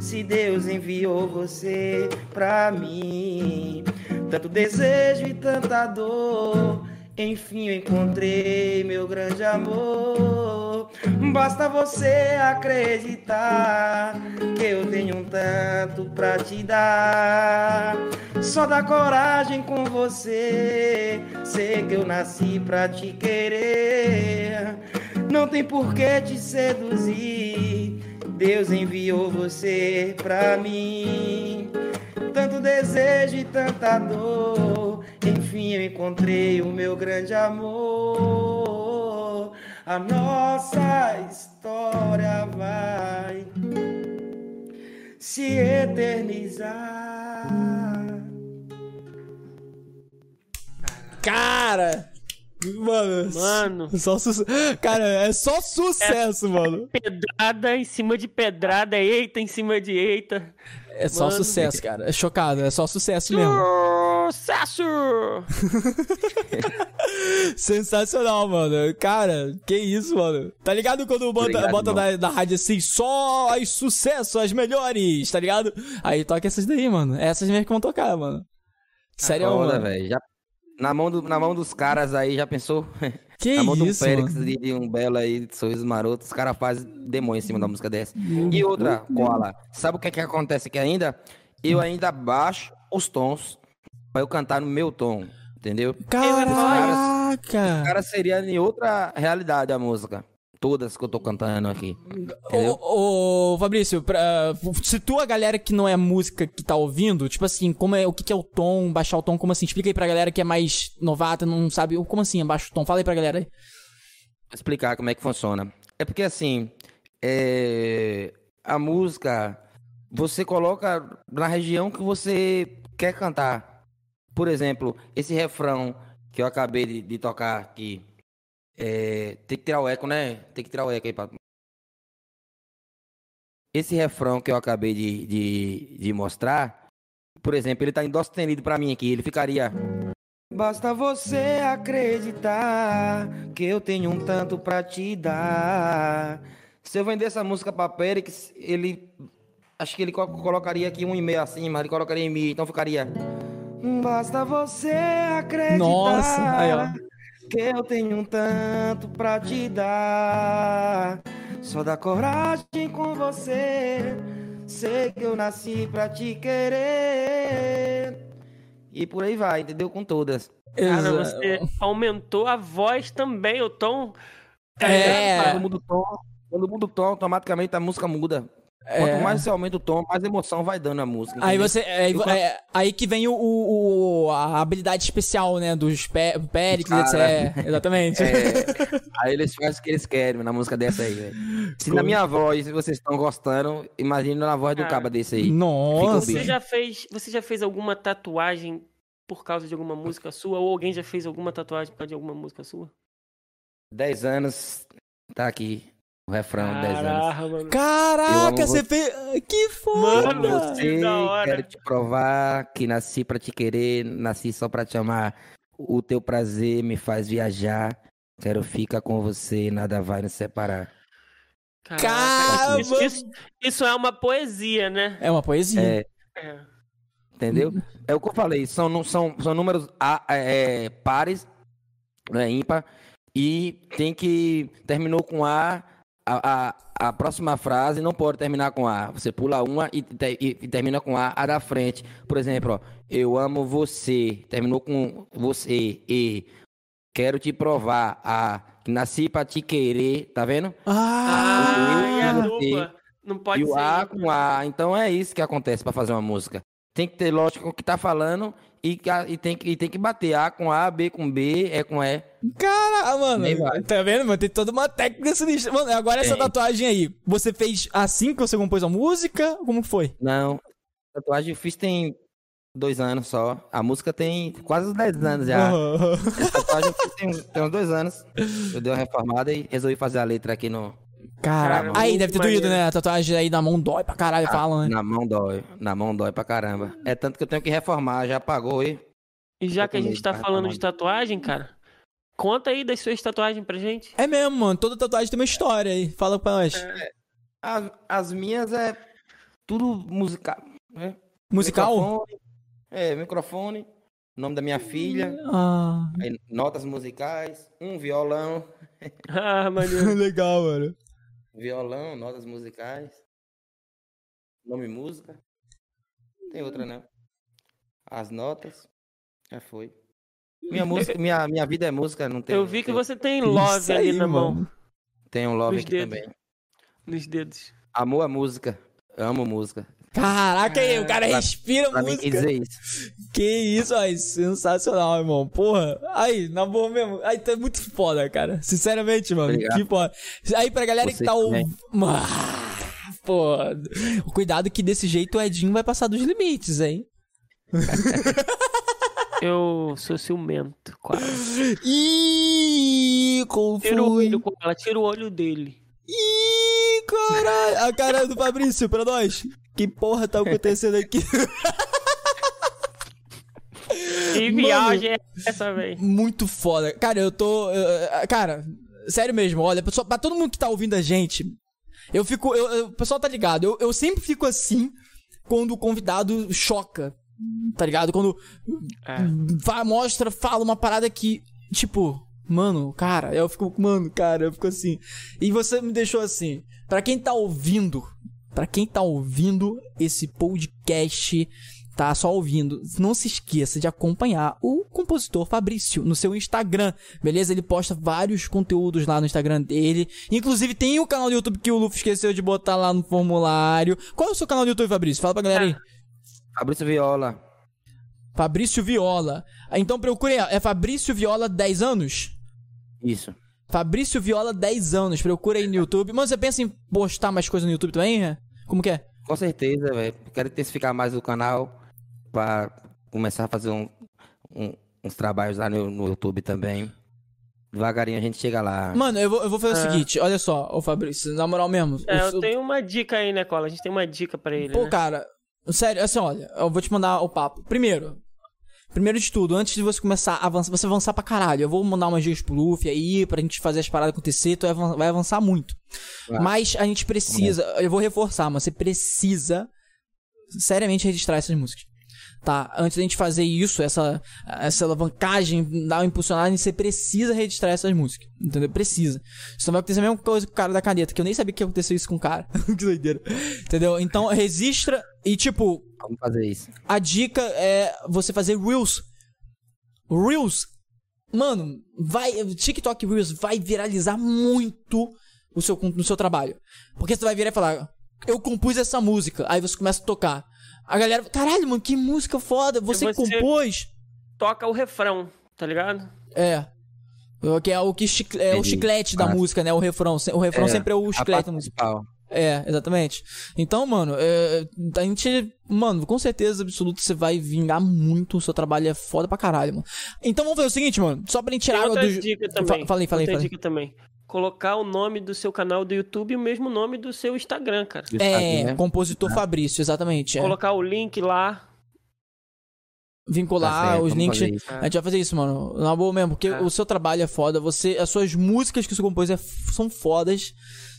Se Deus enviou você pra mim, tanto desejo e tanta dor. Enfim, eu encontrei meu grande amor. Basta você acreditar que eu tenho um tanto pra te dar. Só dá coragem com você. Sei que eu nasci pra te querer. Não tem por que te seduzir. Deus enviou você pra mim. Tanto desejo e tanta dor. Enfim, eu encontrei o meu grande amor. A nossa história vai se eternizar. Cara! Mano, Mano. Só su... Cara, é só sucesso, mano. Pedrada em cima de pedrada, eita em cima de eita. É só Mano. sucesso, cara. É chocado, é só sucesso mesmo. Sucesso! Sensacional, mano. Cara, que isso, mano. Tá ligado quando bota, Obrigado, bota na, na rádio assim, só as sucesso, as melhores, tá ligado? Aí toca essas daí, mano. Essas mesmo que vão tocar, mano. Sério, Foda, mano. velho. Já na mão, do, na mão dos caras aí, já pensou? Que na mão do isso, Félix mano. de, um belo aí, de sorriso maroto, os caras fazem demônio em cima da música dessa. E outra, Koala, sabe o que é que acontece aqui ainda? Eu ainda baixo os tons pra eu cantar no meu tom, entendeu? Caraca! Cara, seria em outra realidade a música. Todas que eu tô cantando aqui. Ô, ô, Fabrício, pra, situa a galera que não é música que tá ouvindo, tipo assim, como é, o que, que é o tom, baixar o tom, como assim? Explica aí pra galera que é mais novata, não sabe, como assim, abaixa o tom? Fala aí pra galera aí. Vou explicar como é que funciona. É porque assim, é, a música você coloca na região que você quer cantar. Por exemplo, esse refrão que eu acabei de, de tocar aqui. É, tem que tirar o eco, né? Tem que tirar o eco aí, pra... Esse refrão que eu acabei de, de, de mostrar, por exemplo, ele tá em dó sustenido pra mim aqui. Ele ficaria. Basta você acreditar que eu tenho um tanto pra te dar. Se eu vender essa música pra Périx, ele. Acho que ele co- colocaria aqui um e-mail acima, ele colocaria em mim, então ficaria. Basta você acreditar Nossa, aí, ó. Que eu tenho um tanto pra te dar. Só dá coragem com você. Sei que eu nasci pra te querer. E por aí vai, entendeu? Com todas. Cara, você aumentou a voz também, o tom. É. Quando muda o tom, quando muda o tom, automaticamente a música muda. É. Quanto mais você aumenta o tom, mais emoção vai dando a música. Aí entendeu? você. Aí, Eu- é, aí que vem o, o- a habilidade especial, né? Dos pé, Péricles, Cara. etc. Exatamente. É, aí eles fazem o que eles querem na música dessa aí, velho. Se na minha voz vocês estão gostando, imagina na voz do caba desse aí. Nossa. Você já fez, você já fez alguma tatuagem por causa de alguma música sua ou alguém já fez alguma tatuagem por causa de alguma música sua? 10 anos, tá aqui. O refrão, 10 anos. Caraca, mano. Caraca, você fez. Que Mano, foda! Você, que da hora. quero te provar que nasci pra te querer, nasci só pra te amar. O teu prazer me faz viajar. Quero ficar com você, nada vai nos separar. Caraca, Cara, isso, isso- isso é uma poesia, né? É uma poesia. É, É. entendeu? É o que eu falei, são, são, são números a- é, pares, né, ímpar, e tem que. Terminou com A, a, a, a próxima frase não pode terminar com A. Você pula uma e, te- e- e termina com A, a da frente. Por exemplo, ó, eu amo você, terminou com você, e quero te provar, A, que nasci pra te querer, tá vendo? Ah! Ah? Não pode e o ser. A com A. Então é isso que acontece pra fazer uma música. Tem que ter lógica com o que tá falando e, e tem, que, e tem que bater A com A, B com B, E com E. Cara, mano, Nem vai. tá vendo, mano? Tem toda uma técnica sinistra. Mano, agora essa tatuagem aí, você fez assim que você compôs a música? Como que foi? Não, tatuagem eu fiz tem dois anos só. A música tem quase 10 anos já. Essa tatuagem eu fiz tem, tem uns dois anos. Eu dei uma reformada e resolvi fazer a letra aqui no. Caralho. Cara, Aí, deve ter doído, né? A tatuagem aí na mão dói pra caralho, falam, né? Na mão dói. Na mão dói pra caramba. É tanto que eu tenho que reformar, já pagou e. E já que a gente tá falando de tatuagem, cara, conta aí das suas tatuagens pra gente. É mesmo, mano. Toda tatuagem tem uma história aí. Fala pra nós. As, as minhas é tudo musical. Né? Musical? Microfone, é, microfone, nome da minha filha, Ah, aí notas musicais, um violão, Ah, maneiro. legal, mano. violão, notas musicais, nome música. Tem outra não. As notas, já foi. Minha música, minha, minha vida é música, não tem. Eu vi que tem- você tem love Isso ali aí, na mão. Tem um love Nos aqui dedos. também. nos dedos. Amor à música, eu amo música. Caraca, aí, o cara pra- respira Pra música. dizer isso. Que isso, aí, sensacional, irmão. Porra. Aí, na boa mesmo. Aí, tá muito foda, cara. Sinceramente, mano. Obrigado. Que foda. Aí, pra galera que Você tá também. ouvindo. Ah, pô. Cuidado que desse jeito o Edinho vai passar dos limites, hein? Eu sou ciumento, quase. Ih, Tira o olho com ela, tira o olho dele. Ih, caralho. A cara do Fabrício pra nós. Que porra tá acontecendo aqui? Que Mano. viagem é essa, velho? Muito foda. Cara, eu tô. cara, sério mesmo, olha, pessoal, pra todo mundo que tá ouvindo a gente, eu fico. eu- eu- o pessoal tá ligado, eu, eu sempre fico assim quando o convidado choca. Tá ligado? Quando É. fa- mostra, fala uma parada que, tipo, mano, cara, eu fico, mano, cara, eu fico assim. E você me deixou assim. Pra quem tá ouvindo, pra quem tá ouvindo esse podcast, tá só ouvindo, não se esqueça de acompanhar o compositor Fabrício no seu Instagram, beleza? Ele posta vários conteúdos lá no Instagram dele. Inclusive tem o canal do YouTube que o Luffy esqueceu de botar lá no formulário. Qual é o seu canal do YouTube, Fabrício? Fala pra galera aí. Fabrício Viola. Fabrício Viola. Então procure, é Fabrício Viola 10 anos? Isso. Fabrício Viola 10 anos, procura aí no YouTube. Mano, você pensa em postar mais coisa no YouTube também, né? Como que é? Com certeza, velho. Quero intensificar mais o canal pra começar a fazer um, um, uns trabalhos lá no, no YouTube também. Devagarinho a gente chega lá. Mano, eu vou, eu vou fazer o É. seguinte, olha só, ô Fabrício, na moral mesmo. É, o- eu tenho uma dica aí, né, Cola? A gente tem uma dica pra ele, Pô, né? cara, sério, assim, olha, eu vou te mandar o papo. Primeiro, primeiro de tudo, antes de você começar a avançar, você avançar pra caralho, eu vou mandar umas dicas pro Luffy aí, pra gente fazer as paradas acontecer, tu vai avan- vai avançar muito. Mas a gente precisa, eu vou reforçar, mas você precisa seriamente registrar essas músicas. Tá, antes da gente fazer isso, essa, essa alavancagem, dar uma impulsionada, você precisa registrar essas músicas. Entendeu? Precisa. Senão vai acontecer a mesma coisa com o cara da caneta, que eu nem sabia que ia acontecer isso com o cara. que doideira. Entendeu? Então, registra e, tipo, Vamos fazer isso. a dica é você fazer Reels. Reels, mano, vai. TikTok Reels vai viralizar muito o seu, no seu trabalho. Porque você vai virar e falar: Eu compus essa música. Aí você começa a tocar. A galera, caralho, mano, que música foda. Você, você- compôs. Toca o refrão, tá ligado? É. O Que é o que chicle- é o chiclete da Ah. música, né? O refrão. O refrão É, sempre é o chiclete da música. principal. É, exatamente. Então, mano, é, a gente. Mano, com certeza absoluta você vai vingar muito. O seu trabalho é foda pra caralho, mano. Então vamos fazer o seguinte, mano. Só pra gente tirar Tem outra do. dica Fa- também. Falei, falei, outra falei. dica também. Colocar o nome do seu canal do YouTube e o mesmo nome do seu Instagram, cara. É, Instagram. compositor Fabrício, exatamente. É. Colocar o link lá. Vincular Tá certo, os links. A gente vai fazer isso, mano. Na boa mesmo, porque É. o seu trabalho é foda. Você, as suas músicas que você compôs é, são fodas.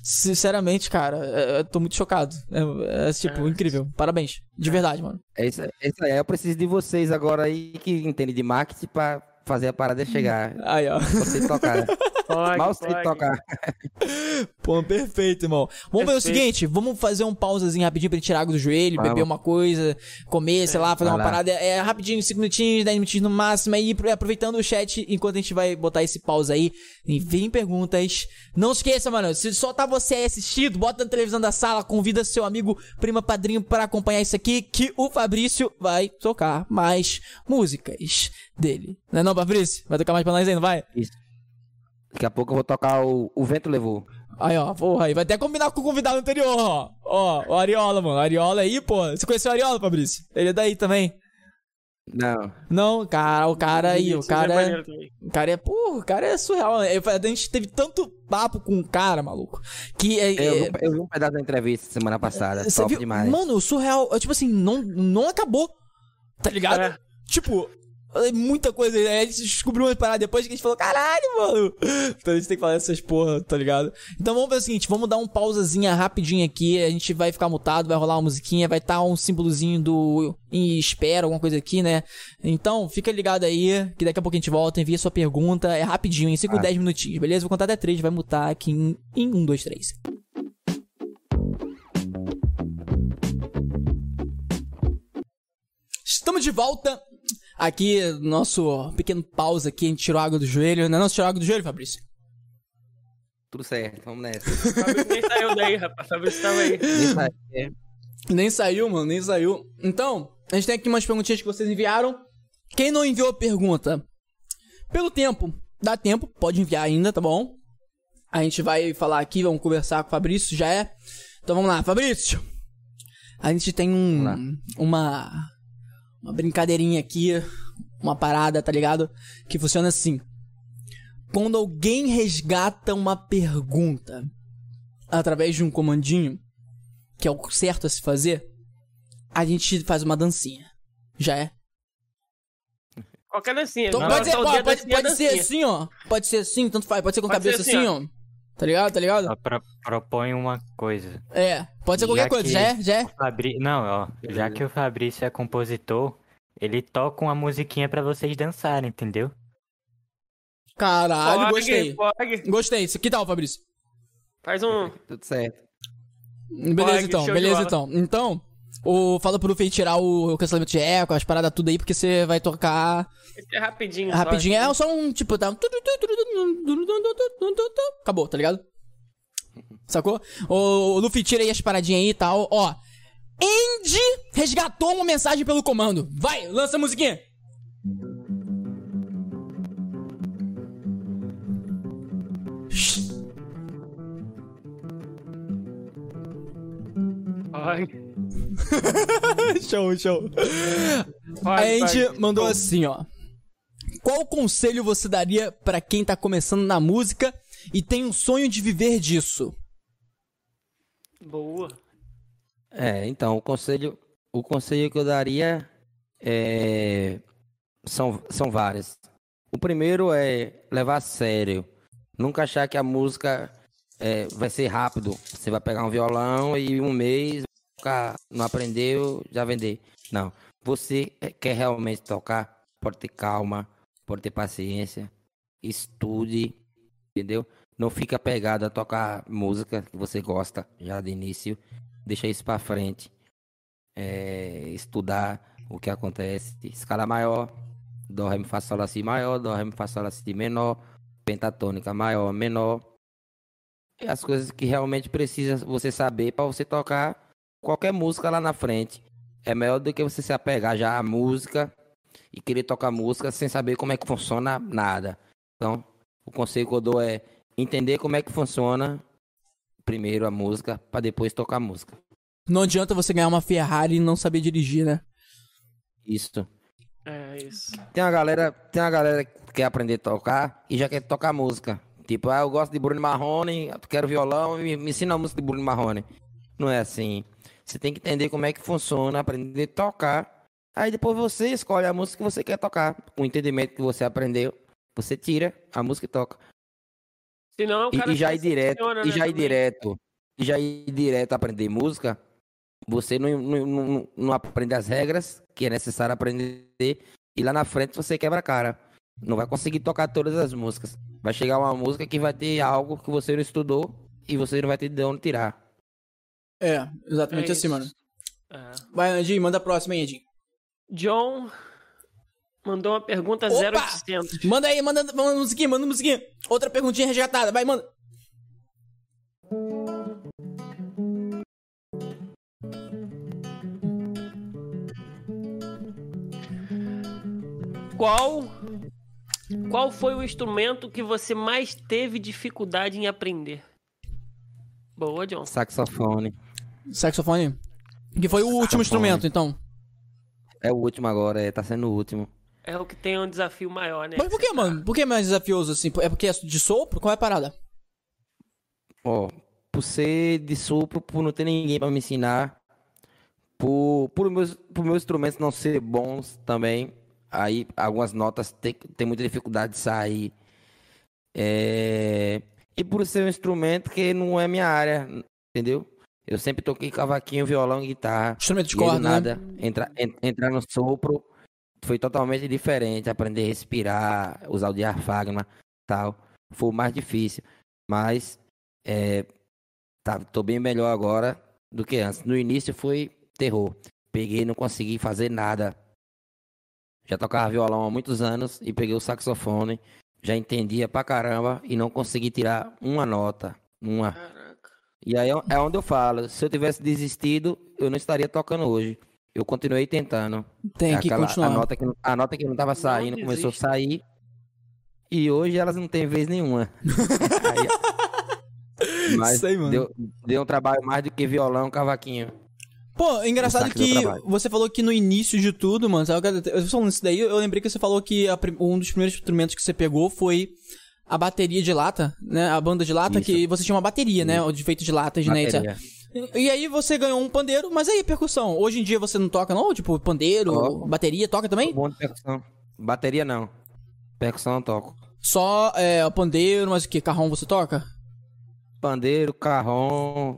Sinceramente, cara, é- eu tô muito chocado. É, é, tipo, É. incrível. Parabéns. De verdade, mano. É isso, é isso aí. Eu preciso de vocês agora aí que entendem de marketing pra fazer a parada chegar. Aí, ó. Vocês tocar. Pode, Mal sei pode. tocar. Pô, perfeito, irmão. Vamos fazer o Perfeito. seguinte, vamos fazer um pausazinho rapidinho pra gente tirar água do joelho, Vamos. beber uma coisa, comer, sei lá, fazer vai uma lá. parada. É rapidinho, 5 minutinhos, 10 minutinhos no máximo. Aí, pro- aproveitando o chat, enquanto a gente vai botar esse pausa aí, enviem perguntas. Não esqueça, mano, se só tá você aí assistindo, bota na televisão da sala, convida seu amigo, prima, padrinho pra acompanhar isso aqui, que o Fabrício vai tocar mais músicas dele. Não é não, Fabrício? Vai tocar mais pra nós aí, não vai? Daqui a pouco eu vou tocar o, o Vento Levou. Aí, ó, porra, aí vai até combinar com o convidado anterior, ó. Ó, o Ariola, mano. O Ariola aí, pô. Você conheceu o Ariola, Fabrício? Ele é daí também. Não. Não, cara, o cara aí, o Isso é cara é. O cara é, porra, o cara é surreal. Eu- A gente teve tanto papo com o cara, maluco. Que é. Eu, é- vi, eu vi um pedaço da entrevista semana passada. você top viu? demais. Mano, o surreal, é, tipo assim, não, não acabou. Tá ligado? É. Tipo, muita coisa. Aí a gente descobriu uma parada depois que a gente falou, caralho, mano. Então a gente tem que falar essas porra, tá ligado? Então vamos fazer o seguinte, vamos dar um pausazinha rapidinho aqui. A gente vai ficar mutado, vai rolar uma musiquinha, vai estar um símbolozinho do em espera, alguma coisa aqui, né? Então fica ligado aí, que daqui a pouco a gente volta, envia sua pergunta. É rapidinho, em 5, Ah. 10 minutinhos, beleza? Vou contar até 3, vai mutar aqui em 1, 2, 3. Estamos de volta. Aqui, nosso pequeno pausa aqui, a gente tirou água do joelho. Não é não? Você tirou água do joelho, Fabrício? Tudo certo, vamos nessa. O Fabrício nem saiu daí, rapaz. Fabrício tava aí. Aí, é. Nem saiu, mano, nem saiu. Então, a gente tem aqui umas perguntinhas que vocês enviaram. Quem não enviou a pergunta? Pelo tempo, dá tempo, pode enviar ainda, tá bom? A gente vai falar aqui, vamos conversar com o Fabrício, já é. Então vamos lá, Fabrício. A gente tem um uma uma brincadeirinha aqui, uma parada, tá ligado? Que funciona assim. Quando alguém resgata uma pergunta através de um comandinho, que é o certo a se fazer, a gente faz uma dancinha. Já é? Qualquer dancinha. Então, pode ser, ó, pode, assim, a pode ser assim, ó. Pode ser assim, tanto faz. Pode ser com a Pode ser cabeça assim, assim, ó. Tá ligado? Tá ligado? Só pro- propõe uma coisa. É. Pode ser qualquer Já coisa. Já é? Já é? Fabri... Não, ó, já que o Fabrício é compositor, ele toca uma musiquinha pra vocês dançarem, entendeu? Caralho, Pode, gostei. Pode. Gostei. Isso que tal, Fabrício? Faz um. Tudo certo. Beleza, Pode, então. Beleza, então. Então, o, fala pro Fei tirar o, o cancelamento de eco, as paradas tudo aí, porque você vai tocar Esse é rapidinho. só. rapidinho. É só um tipo, tá? Acabou, tá ligado? Sacou? O, Luffy tira aí as paradinhas aí e tal. Ó. Andy resgatou uma mensagem pelo comando. Vai, lança a musiquinha. Pode. show, show. Pode, a Andy pode. mandou assim, ó. qual conselho você daria pra quem tá começando na música e tem um sonho de viver disso? Boa. É, então, o conselho, o conselho que eu daria é, são, são vários. O primeiro é levar a sério. Nunca achar que a música é, vai ser rápido. Você vai pegar um violão e um mês ficar, não aprendeu, já vender. Não. Você é, quer realmente tocar, pode ter calma, pode ter paciência, estude, entendeu? Não fica pegado a tocar música que você gosta já de início. Deixa isso pra frente. É, estudar o que acontece. Escala maior, Dó, Ré, Mi, Fá, Sol, Si maior, Dó, Ré, Mi, Fá, Sol, Si menor, pentatônica maior, menor. E as coisas que realmente precisa você saber para você tocar qualquer música lá na frente. É melhor do que você se apegar já à música e querer tocar música sem saber como é que funciona nada. Então, o conselho que eu dou é entender como é que funciona primeiro a música para depois tocar a música. Não adianta você ganhar uma Ferrari e não saber dirigir, né? Isso. É isso. Tem uma galera, tem uma galera que quer aprender a tocar e já quer tocar música. Tipo, ah, eu gosto de Bruno Marrone, eu quero violão, me, me ensina a música de Bruno Marrone. Não é assim. Você tem que entender como é que funciona, aprender a tocar. Aí depois você escolhe a música que você quer tocar. Com o entendimento que você aprendeu, você tira a música e toca. Senão o E, e já ir direto, decepciona, e né, já ir direto, e já ir direto aprender música, você não, não, não, não aprende as regras que é necessário aprender, e lá na frente você quebra a cara. Não vai conseguir tocar todas as músicas. Vai chegar uma música que vai ter algo que você não estudou e você não vai ter de onde tirar. É, exatamente É assim, isso. mano. É. Vai, Andinho, manda a próxima aí, Andinho. John mandou uma pergunta Opa! 0800. Manda aí, manda, manda musiquinha, manda musiquinha. Outra perguntinha resgatada, vai, manda. Qual qual foi o instrumento que você mais teve dificuldade em aprender? Boa, John. Saxofone. Saxofone. Que foi o último Saxofone. instrumento, então. É o último agora, é, tá sendo o último. É o que tem um desafio maior, né? Mas por que, mano? Por que mais desafioso assim? É porque é de sopro? Qual é a parada? Ó, por ser de sopro, por não ter ninguém pra me ensinar, por, por, meus, por meus instrumentos não ser bons também, aí algumas notas tem, tem muita dificuldade de sair. É, e por ser um instrumento que não é minha área, entendeu? Eu sempre toquei cavaquinho, violão e guitarra. Instrumento de corda, né? nada, entra, en- entrar no sopro foi totalmente diferente. Aprender a respirar, usar o diafragma tal. Foi mais difícil. Mas é, tá, tô bem melhor agora do que antes. No início foi terror. Peguei não consegui fazer nada. Já tocava violão há muitos anos e peguei o saxofone. Já entendia pra caramba e não consegui tirar uma nota. Uma. E aí é é onde eu falo, se eu tivesse desistido, eu não estaria tocando hoje. Eu continuei tentando. Tem que Aquela- continuar. A nota que, não- a nota que não tava saindo começou a sair. E hoje elas não têm vez nenhuma. Aí- mas Isso aí, mano. Deu, deu um trabalho mais do que violão, cavaquinho. Pô, engraçado que você falou que no início de tudo, mano, sabe, eu falando isso daí, eu lembrei que você falou que a um dos primeiros instrumentos que você pegou foi a bateria de lata, né? A banda de lata, Isso. que você tinha uma bateria, né? De feito de latas, né? Bateria. etc. E, aí você ganhou um pandeiro, mas aí percussão. Hoje em dia você não toca, não? Tipo, pandeiro, Toco. bateria, toca também? Bom de percussão. Bateria não. Percussão eu toco. Só é, pandeiro, mas o que? Carrão você toca? Pandeiro, carrom,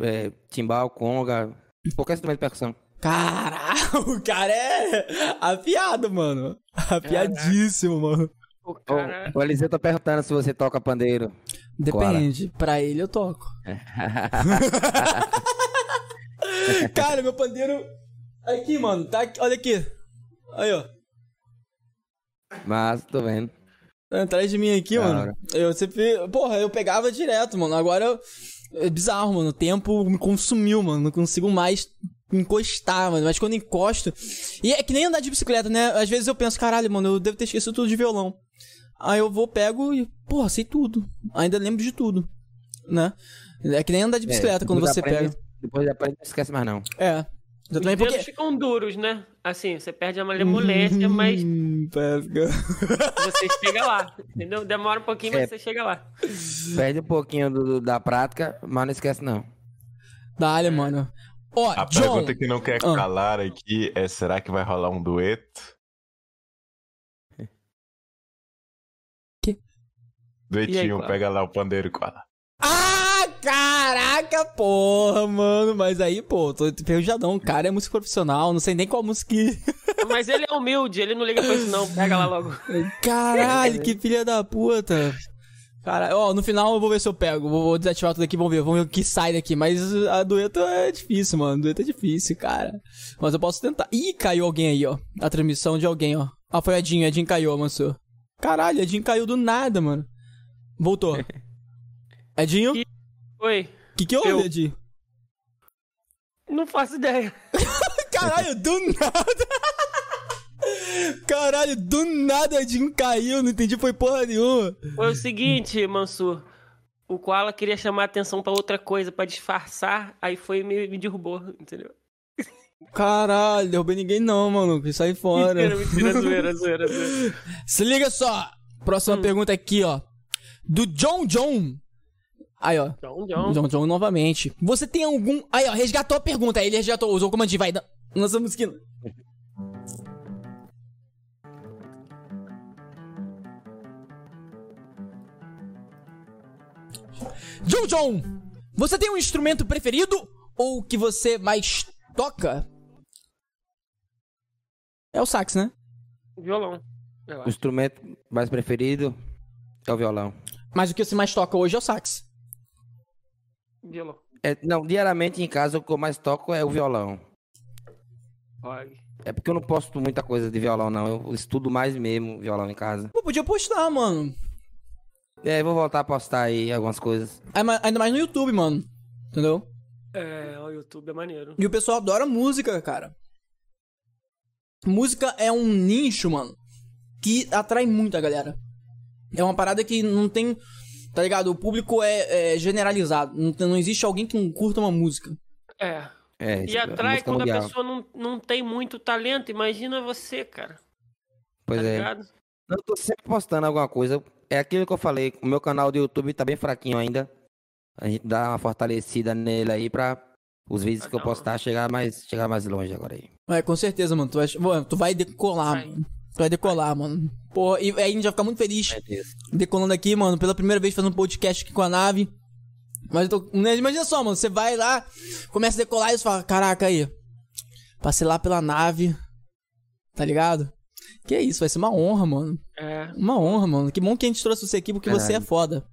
é, timbal, conga. Qualquer instrumento de percussão. Caralho, o cara é afiado, mano. Afiadíssimo, mano. O cara. O Eliseu tá perguntando se você toca pandeiro. Depende. Pra ele eu toco. Cara, meu pandeiro. Aqui, mano. Tá aqui, olha aqui. Aí, ó. Mas, tô vendo. Tá atrás de mim aqui, Da mano. Eu sempre. Porra, eu pegava direto, mano. Agora eu. É bizarro, mano. O tempo me consumiu, mano. Não consigo mais encostar, mano. Mas quando encosto. E é que nem andar de bicicleta, né? Às vezes eu penso, caralho, mano, eu devo ter esquecido tudo de violão. Aí eu vou, pego e, porra, sei tudo. Ainda lembro de tudo. Né? É que nem andar de bicicleta É, quando você aprende- pega. Depois aprende, não esquece mais não. É. Os também dedos porque... ficam duros, né? Assim, você perde a malemolência, mas Hum, pera, fica- você chega lá, entendeu? Demora um pouquinho, mas É. você chega lá. Perde um pouquinho do- do- da prática, mas não esquece não. Dá-lhe, mano. Ó, A John... pergunta que não quer Ah. calar aqui é: será que vai rolar um dueto? Duetinho, Clara? pega lá o pandeiro e cola. Ah, caraca, porra, mano. Mas aí, pô, tô ferrujadão. O cara é músico profissional, não sei nem qual música. Mas ele é humilde, ele não liga pra isso não, pega lá logo. Caralho, que filha da puta. Cara, ó, no final eu vou ver se eu pego. Vou, vou desativar tudo aqui, vamos ver, vamos ver o que sai daqui. Mas a dueto é difícil, mano. Dueto é difícil, cara. Mas eu posso tentar. Ih, caiu alguém aí, ó. A transmissão de alguém, ó. Ah, foi Edinho, Edinho caiu, Mansur. Caralho, Edinho caiu do nada, mano. Voltou. Edinho? Oi, O que que houve, eu. Edinho? não faço ideia. Caralho, do nada. Caralho, do nada Edinho caiu, não entendi, foi porra nenhuma. Foi o seguinte, Mansur. O Koala queria chamar a atenção pra outra coisa, pra disfarçar, aí foi e me, me derrubou, entendeu? Caralho, derrubei ninguém não, mano. Sai fora. Mentira, mentira, zoeira, zoeira, zoeira. Se liga só. Próxima pergunta aqui, ó. Do John John. Aí, ó. John, John. John John novamente. Você tem algum. Aí, ó, resgatou a pergunta. Aí ele resgatou, usou o comandinho. Vai, lança a musiquinha. John John, você tem um instrumento preferido ou que você mais toca? É o sax, né? Violão. O instrumento mais preferido é o violão. Mas o que você mais toca hoje é o sax. Violão. É, não, diariamente em casa o que eu mais toco é o violão. Olha. É porque eu não posto muita coisa de violão, não. Eu estudo mais mesmo violão em casa. Pô, podia postar, mano. É, eu vou voltar a postar aí algumas coisas. É, Ainda mais no YouTube, mano. Entendeu? É, o YouTube é maneiro. E o pessoal adora música, cara. Música é um nicho, mano, que atrai muita galera. É uma parada que não tem. Tá ligado? O público é, é generalizado. Não, não existe alguém que não curta uma música. É. É, E é atrai música quando mundial. a pessoa não, não tem muito talento. Imagina você, cara. Pois tá é. ligado? Eu tô sempre postando alguma coisa. É aquilo que eu falei. O meu canal do YouTube tá bem fraquinho ainda. A gente dá uma fortalecida nele aí pra os vídeos que eu postar chegar mais, chegar mais longe agora aí. É, com certeza, mano. Tu vai, tu vai decolar, Vai. mano. Vai decolar, mano. Pô, e aí a gente vai ficar muito feliz É decolando aqui, mano, pela primeira vez fazendo um podcast aqui com a nave. Mas eu tô. né, Imagina só, mano, você vai lá, começa a decolar e você fala, caraca aí. Passei lá pela nave. Tá ligado? Que isso, vai ser uma honra, mano. É, Uma honra, mano. Que bom que a gente trouxe você aqui, porque você é foda.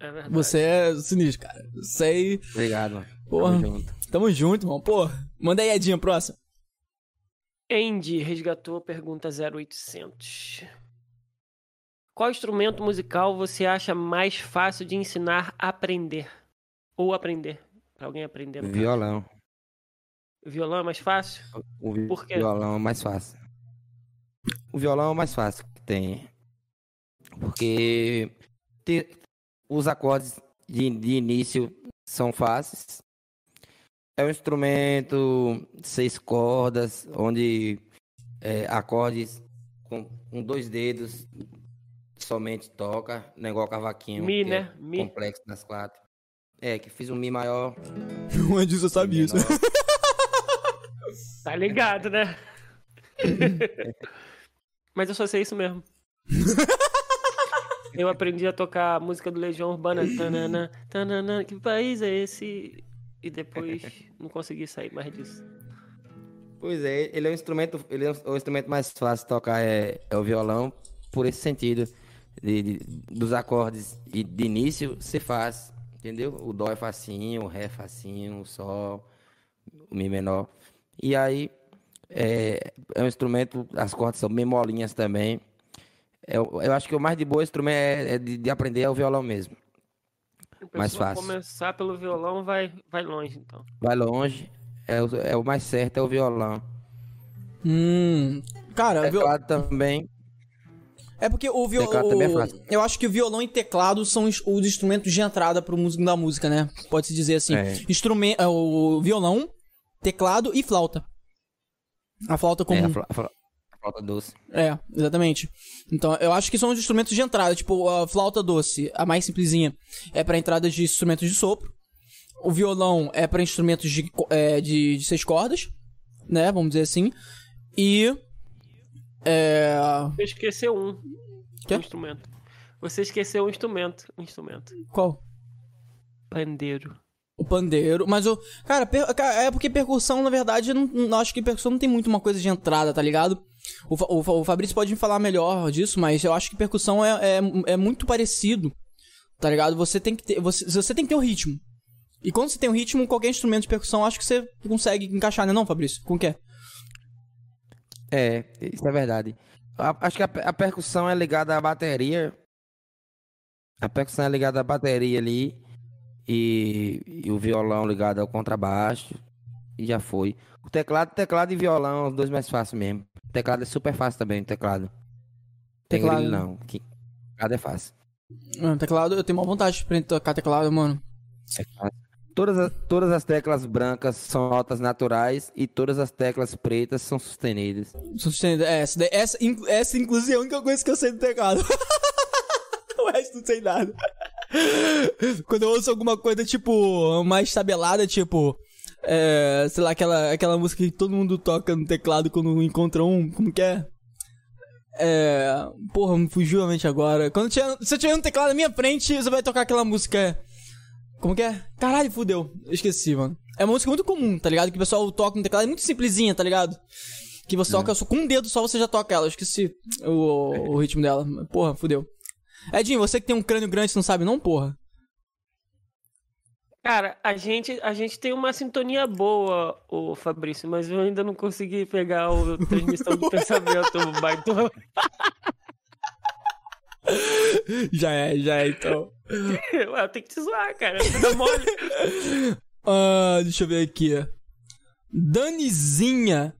é verdade. Você é sinistro, cara. Sei. Obrigado, mano. Porra. Tamo junto. Tamo junto, mano. Pô, manda aí, Edinho, próximo. Andy resgatou a pergunta 0800. Qual instrumento musical você acha mais fácil de ensinar a aprender? Ou aprender? Pra alguém aprender. no caso. Violão. Violão é mais fácil? O vi- Por quê? violão é mais fácil. O violão é o mais fácil que tem. Porque te- os acordes de, de início são fáceis. É um instrumento seis cordas, onde é, acordes com, com dois dedos somente toca, não é igual cavaquinho. Mi, que né? É Mi. complexo nas quatro. É, que fiz um Mi maior. O Edinho só sabe isso. Tá ligado, né? Mas eu só sei isso mesmo. Eu aprendi a tocar a música do Legião Urbana. Tanana, tanana, que país é esse? E depois não consegui sair mais disso. Pois é, ele é um instrumento, ele é o instrumento mais fácil de tocar é, é o violão, por esse sentido de, de- dos acordes e de início ser fácil, entendeu? O dó é facinho, o ré é facinho, o sol, o mi menor. E aí é, é um instrumento, as cordas são bem molinhas também. Eu, eu acho que o mais de boa instrumento é, é de, de aprender é o violão mesmo. Mais fácil. começar pelo violão vai, vai longe, então. Vai longe, é o, é o mais certo, é o violão. Hum. Cara, É viol- claro também, É porque o violão. É. Eu acho que o violão e teclado são os, os instrumentos de entrada pro músico da música, né? Pode-se dizer assim. É. Instrumento, o violão, teclado e flauta. A flauta como. É, a, fla- flauta doce. É, exatamente. Então, eu acho que são os instrumentos de entrada, tipo a flauta doce, a mais simplesinha, é pra entrada de instrumentos de sopro. O violão é pra instrumentos de, é, de, de seis cordas, né? Vamos dizer assim. E. É. Você esqueceu um. Quê? Um instrumento. Você esqueceu um instrumento. Um instrumento. Qual? Pandeiro. O pandeiro. Mas o. Cara, per- é porque percussão, na verdade, eu não, não- acho que percussão não tem muito uma coisa de entrada, tá ligado? O, o, o Fabrício pode me falar melhor disso, mas eu acho que percussão é, é, é muito parecido, tá ligado? Você tem que ter. Você, você tem que ter o ritmo. E quando você tem o ritmo, qualquer instrumento de percussão, acho que você consegue encaixar, né, não, Fabrício? Com o quê? É, isso é verdade. A- acho que a, a percussão é ligada à bateria. A percussão é ligada à bateria ali. E, e o violão ligado ao contrabaixo. E já foi. O teclado, teclado e violão, os dois mais fáceis mesmo. Teclado é super fácil também, teclado. Tem Teclado. não. Que, teclado é fácil. Teclado, eu tenho uma vontade de tocar teclado, mano. É fácil. Todas as, todas as teclas brancas são notas naturais e todas as teclas pretas são sustenidas. Sustenido. É, essa, essa, essa, inclusive, é a única coisa que eu sei do teclado. o resto não sei nada. Quando eu ouço alguma coisa, tipo, mais tabelada, tipo. É, sei lá, aquela, aquela música que todo mundo toca no teclado quando encontra um. Como que é? É. Porra, me fugiu a mente agora. Quando tiver, se eu tiver um teclado na minha frente, você vai tocar aquela música. Como que é? Caralho, fudeu. Eu esqueci, mano. É uma música muito comum, tá ligado? Que o pessoal toca no teclado. É muito simplesinha, tá ligado? Que você toca só com um dedo só, você já toca ela. Eu esqueci o, o ritmo dela. Porra, fudeu. Edinho, você que tem um crânio grande, você não sabe não, porra? Cara, a gente, a gente tem uma sintonia boa, o Fabrício, mas eu ainda não consegui pegar a transmissão do pensamento, baito. Já é, já é, então. Eu tenho que te zoar, cara. Dá mole. Ah, deixa eu ver aqui. Danizinha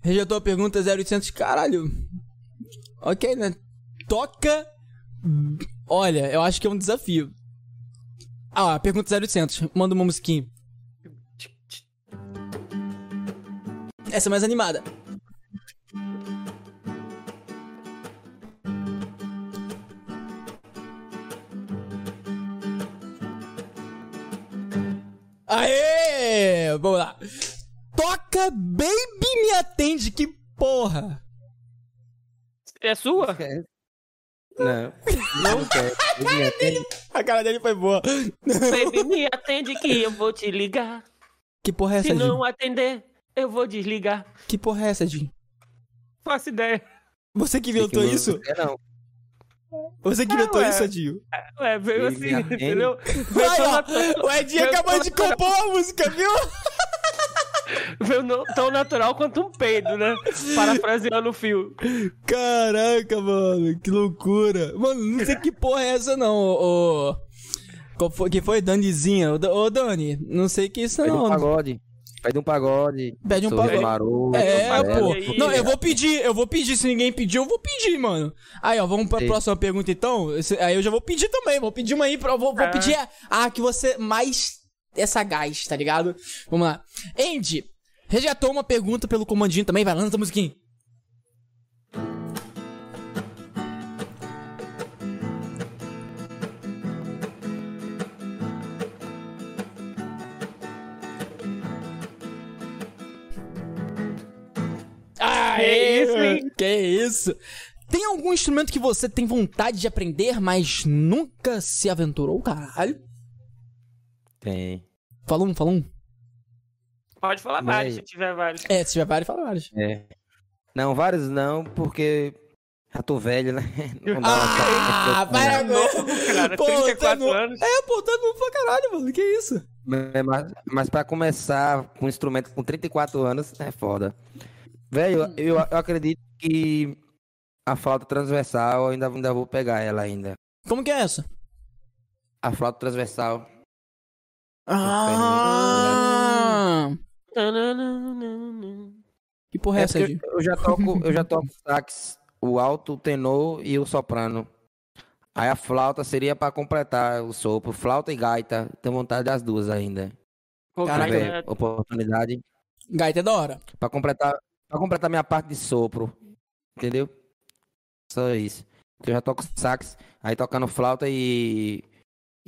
rejeitou a pergunta 0800. Caralho. Ok, né? Toca. Olha, eu acho que é um desafio. Ah, pergunta 0800. Manda uma musiquinha. Essa é mais animada. Aê! Vamos lá. Toca Baby Me Atende, que porra! É sua? Não. Não quer. Ele atende. A cara dele foi boa. Baby, me atende que eu vou te ligar. Que porra é essa, Se Edinho? não atender, eu vou desligar. Que porra é essa, Edinho? Faço ideia. Você que inventou Que isso? é, Não. Você que inventou ué. isso, Edinho? Ué, veio Baby, assim, entendeu? Veio Vai, natu- o Edinho veio acabou de compor a música, viu? Veio não- tão natural quanto um peido, né? Parafraseando o fio. Caraca, mano, que loucura. Mano, não sei que porra é essa, não, ô. Qual foi, que foi? Danizinha. Ô, Da- Ô, Dani, não sei que isso Pede um não. pagode. Pede um pagode. Pede um pagode. maroto, É, amarelo. pô. aí. Não, eu vou pedir, eu vou pedir. Se ninguém pedir, eu vou pedir, mano. Aí, ó, vamos pra Sim. próxima pergunta, então. Aí eu já vou pedir também. Vou pedir uma aí pra. Vou, vou Ah. pedir a, a que você mais é sagaz, tá ligado? Vamos lá. Andy, rejeitou uma pergunta pelo comandinho também. Vai, lança a musiquinha. Aê, isso, hein? Que isso? Tem algum instrumento que você tem vontade de aprender, mas nunca se aventurou, caralho? Tem. Fala um, fala um. Pode falar Mas- vários, se tiver vários. É, se tiver vários, fala vários. É. Não, vários não, porque já tô velho, né? Não dá Ah, vai agora. cara, Pô, 34 tá no- anos. É, pô, tá novo pra caralho, mano. Que isso? Mas, mas pra começar com um instrumento com 34 anos, é foda. Velho, eu, eu acredito que a flauta transversal, eu ainda, ainda vou pegar ela ainda. Como que é essa? A flauta transversal. Ah! Que porra é É essa, Edinho? eu, já toco, eu já toco sax, o alto, o tenor e o soprano. Aí a flauta seria pra completar o sopro, flauta e gaita. Tenho vontade das duas ainda. Caraca, cara, Tiver oportunidade. Gaita é da hora. Pra completar, pra completar minha parte de sopro. Entendeu? Só isso. Eu já toco sax, aí tocando flauta e.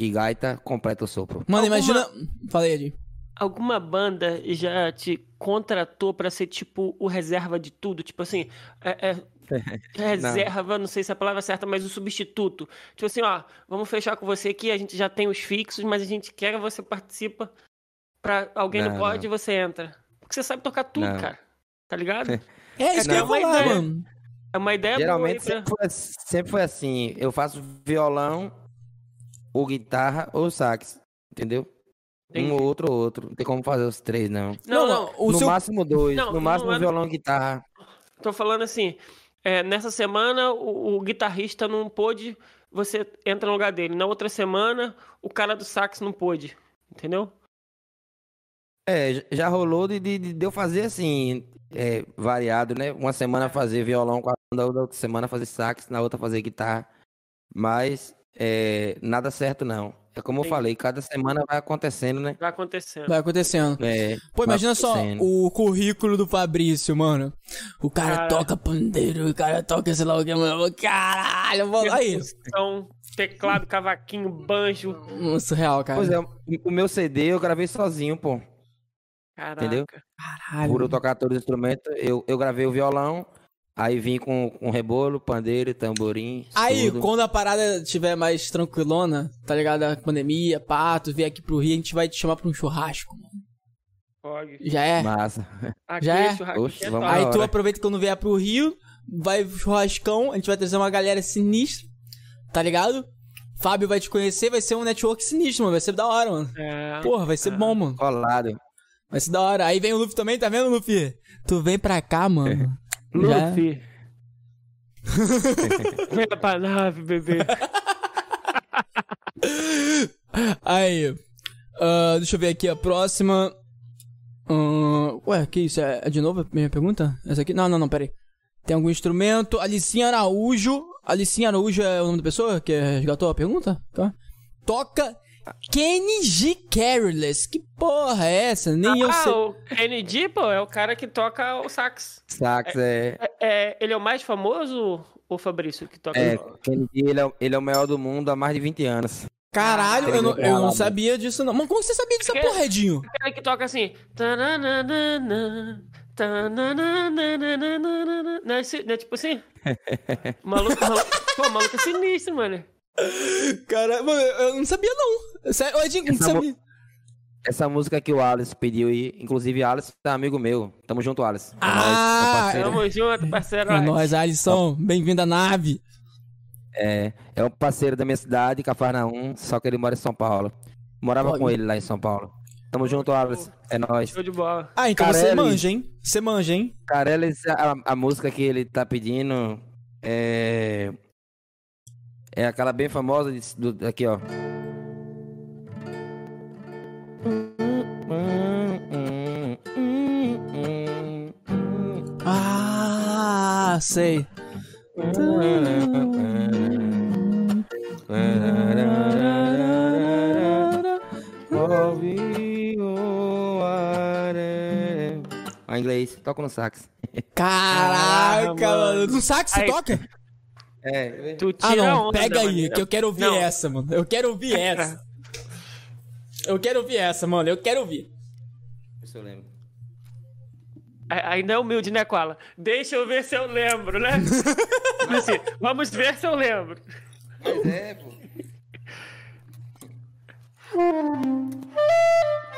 E gaita, completa o sopro. Mano, Alguma- imagina. Falei, Edi. Alguma banda já te contratou pra ser tipo o reserva de tudo? Tipo assim, é, é- reserva, não. sei se é a palavra certa, mas o substituto. Tipo assim, ó, vamos fechar com você aqui, a gente já tem os fixos, mas a gente quer que você participa. Pra alguém não, Não, pode, não. você entra. Porque você sabe tocar tudo, Não. cara. Tá ligado? É isso que eu ia É uma falar, ideia. mano. É uma ideia Geralmente boa sempre foi, sempre foi assim. Eu faço violão, ou guitarra, ou sax. Entendeu? Entendi. Um ou outro ou outro. Não tem como fazer os três, não. Não, Não, não, O no seu... máximo dois. Não, no máximo não é- violão e guitarra. Tô falando assim, é, nessa semana o, o guitarrista não pôde, você entra no lugar dele. Na outra semana, o cara do sax não pôde. Entendeu? É, já rolou de, de, de eu fazer assim, é, variado, né? Uma semana fazer violão, com a banda, na outra semana fazer sax, na outra fazer guitarra. Mas é, nada certo não. É como eu Entendi. falei, cada semana vai acontecendo, né? Vai acontecendo. Vai acontecendo. É, Pô, vai imagina só o currículo do Fabrício, mano. O cara Cara. toca pandeiro, o cara toca sei lá o que, mano. Caralho, mano. Aí. Percussão, teclado, cavaquinho, banjo. Nossa, real, cara. Pois é, o meu CD eu gravei sozinho, pô. Caraca. Entendeu? Caralho. Por eu tocar todos os instrumentos, eu, eu gravei o violão, aí vim com, com rebolo, pandeiro, tamborim. Aí, tudo. quando a parada estiver mais tranquilona, tá ligado? A pandemia, pato, vier aqui pro Rio, a gente vai te chamar pra um churrasco, mano. Pode. Já é? Massa. Aqui, Já é? churrasco Oxe, é. Aí tu hora. aproveita que quando vier pro Rio, vai pro churrascão, a gente vai trazer uma galera sinistra, tá ligado? Fábio vai te conhecer, vai ser um network sinistro, mano. Vai ser da hora, mano. É. Porra, vai ser bom, mano. Colado. Vai ser da hora. Aí vem o Luffy também, tá vendo, Luffy? Tu vem pra cá, mano. Luffy. Vem pra nave, bebê. Aí. ah, deixa eu ver aqui a próxima. Ah, ué, que isso? É, é de novo a minha pergunta? Essa aqui? Não, não, não, peraí. Tem algum instrumento? Alicinha Araújo. Alicinha Araújo é o nome da pessoa que resgatou a pergunta? Tá. Toca Kenny G. Careless. Que porra é essa? Nem eu ah, sei. o Kennedy, pô, é o cara que toca o sax. Sax é. É, é- ele é o mais famoso, o Fabrício, que toca É, o... Ele é, ele é o maior do mundo há mais de 20 anos. Caralho, eu não, eu não sabia disso não. Mano, como você sabia dessa Que- porra, Edinho? cara que toca assim. tananana, tananana, Não é, não é tipo assim? Maluco, maluco, pô, maluco é sinistro, mano. Cara, eu não sabia não. Sério, Edinho, não Essa sabia. Essa música que o Alice pediu aí, inclusive Alice é amigo meu. Tamo junto, Alice. É Ah, meu parceiro. Tamo junto, parceiro. É nóis, Alisson. Bem-vindo à nave. É, é um parceiro da minha cidade, Cafarnaum, só que ele mora em São Paulo. Morava Olha. com ele lá em São Paulo. Tamo junto, Alice. É nóis. Show de bola. Ah, então você Carelli. manja, hein? Você manja, hein? Carelis, a, a música que ele tá pedindo é. É aquela bem famosa de- do, aqui, ó. Ah, sei. Ó, inglês, toca no sax. Caraca, Ah, mano. No sax você toca? É, Tu Ah, tira a não. Pega aí, maneira. que eu quero ouvir Não. essa, mano. Eu quero ouvir essa. Eu quero ouvir essa, mano. Eu quero ouvir. Deixa eu lembro. Ainda é humilde, né, Koala? Deixa eu ver se eu lembro, né? Assim, vamos ver se eu lembro. Mas é, pô.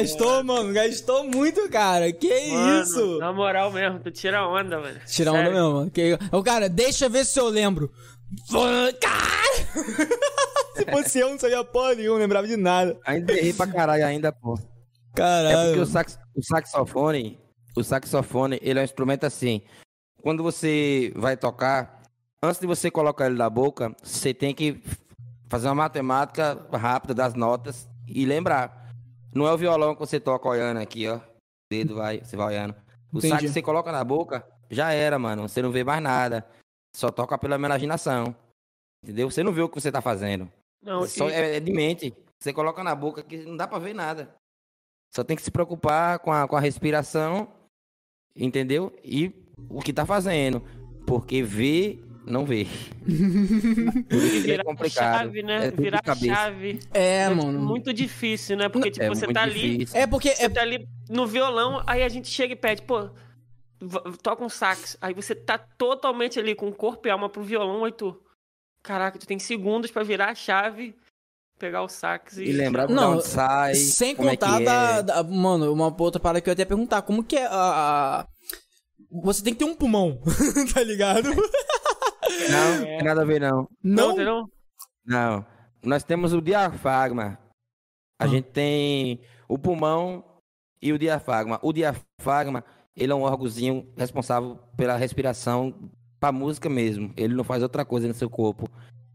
gastou, mano. Gastou muito, cara. Que Mano, isso? Na moral mesmo, tu tira onda, mano. Tira onda Sério. mesmo, mano. Que... Ô, cara, deixa eu ver se eu lembro. Cara! se fosse eu, não sabia porra nenhuma, não lembrava de nada. Ainda errei pra caralho ainda, pô. É Caralho. porque o, sax, o saxofone, o saxofone, ele é um instrumento assim. Quando você vai tocar, antes de você colocar ele na boca, você tem que fazer uma matemática rápida das notas e lembrar. Não é o violão que você toca olhando aqui, ó. O dedo vai, você vai olhando. O Entendi. sax que você coloca na boca, já era, mano. Você não vê mais nada. Só toca pela imaginação. Entendeu? Você não vê o que você tá fazendo. Não, Só e- é, é de mente. Você coloca na boca que não dá pra ver nada. Só tem que se preocupar com a, com a respiração, entendeu? E o que tá fazendo. Porque ver, não vê. É virar complicado. chave, né? É virar chave. É, É, tipo, mano. muito difícil, né? Porque, tipo, É você tá ali, difícil. É porque. você É... tá ali no violão, aí a gente chega e pede, pô, toca um sax. Aí você tá totalmente ali com corpo e alma pro violão, aí tu. Caraca, tu tem segundos pra virar a chave, pegar o sax e. E lembrar Não, onde sai. Sem como é contar que da, é. da- Mano, uma outra parada que eu ia até perguntar. Como que é a. a- Você tem que ter um pulmão, tá ligado? Não, não tem nada a ver, não. Não, Não? Não. Nós temos o diafragma. A Ah. gente tem o pulmão e o diafragma. O diafragma, ele é um órgãozinho responsável pela respiração pra música mesmo. Ele não faz outra coisa no seu corpo.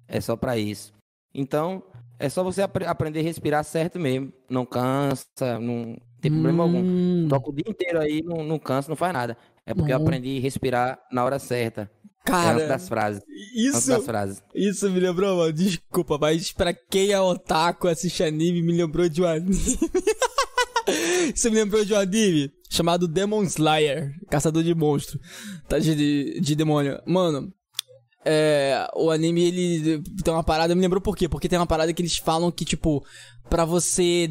É só pra isso. Então, é só você apre- aprender a respirar certo mesmo. Não cansa, não tem problema algum. Hum, Toca o dia inteiro aí, não, não cansa, não faz nada. É porque eu Hum. aprendi a respirar na hora certa. É Cara, antes das frases. Isso, das frases. isso me lembrou, mano. Desculpa, mas pra quem é otaku, assiste anime, me lembrou de um anime. isso me lembrou de um anime chamado Demon Slayer Caçador de Monstro. Tá? De, de demônio. Mano. É, o anime, ele tem uma parada, me lembrou por quê? Porque tem uma parada que eles falam que, tipo, pra você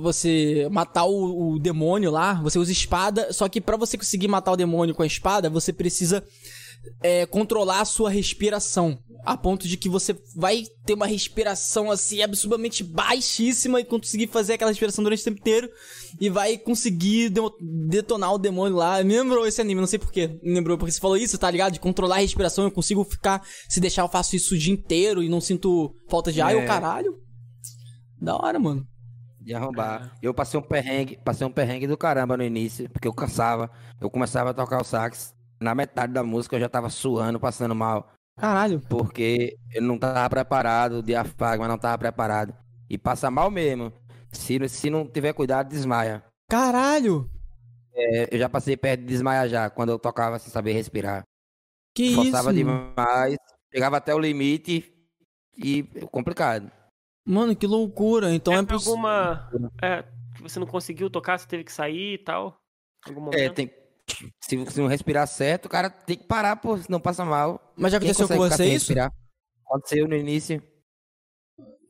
você matar o, o demônio lá, você usa espada, só que pra você conseguir matar o demônio com a espada, você precisa é, controlar a sua respiração. A ponto de que você vai ter uma respiração assim absurdamente baixíssima e conseguir fazer aquela respiração durante o tempo inteiro e vai conseguir de- detonar o demônio lá. Me lembrou esse anime, não sei porquê. Me lembrou porque você falou isso, tá ligado? De controlar a respiração, eu consigo ficar. Se deixar, eu faço isso o dia inteiro e não sinto falta de ar. É. Eu, caralho. Da hora, mano. De arrombar. Eu passei um perrengue, passei um perrengue do caramba no início, porque eu cansava. Eu começava a tocar o sax. Na metade da música eu já tava suando, passando mal. Caralho. Porque eu não tava preparado, o diafragma não tava preparado. E passa mal mesmo. Se, se não tiver cuidado, desmaia. Caralho. É, eu já passei perto de desmaiar já, quando eu tocava sem saber respirar. Que Forçava isso? mano? demais, chegava até o limite e complicado. Mano, que loucura. Então é, Teve poss- alguma. É, que você não conseguiu tocar, você teve que sair e tal? Algum momento? É, tem. Se, se não respirar certo, o cara tem que parar, pô, senão passa mal. Mas já aconteceu com você isso? respirar? Aconteceu no início.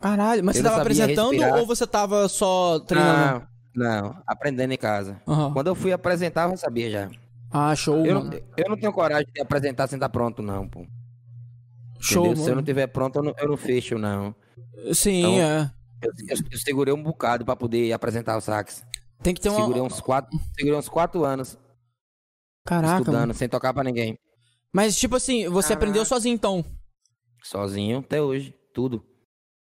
Caralho, mas Eu você tava apresentando respirar. ou você tava só treinando? Não, não, aprendendo em casa. Aham. Quando eu fui apresentar, eu já sabia já. Ah, show, Eu não, eu não tenho coragem de apresentar sem estar pronto, não, pô. Show? Se eu não tiver pronto, eu não, eu não fecho, não. Sim, Então, é. Eu, eu- eu segurei um bocado pra poder apresentar o sax. Tem que ter uma... Segurei uns quatro, segurei uns quatro anos Caraca, estudando, mano. sem tocar pra ninguém. Mas, tipo assim, você aprendeu sozinho, então. Sozinho até hoje, tudo.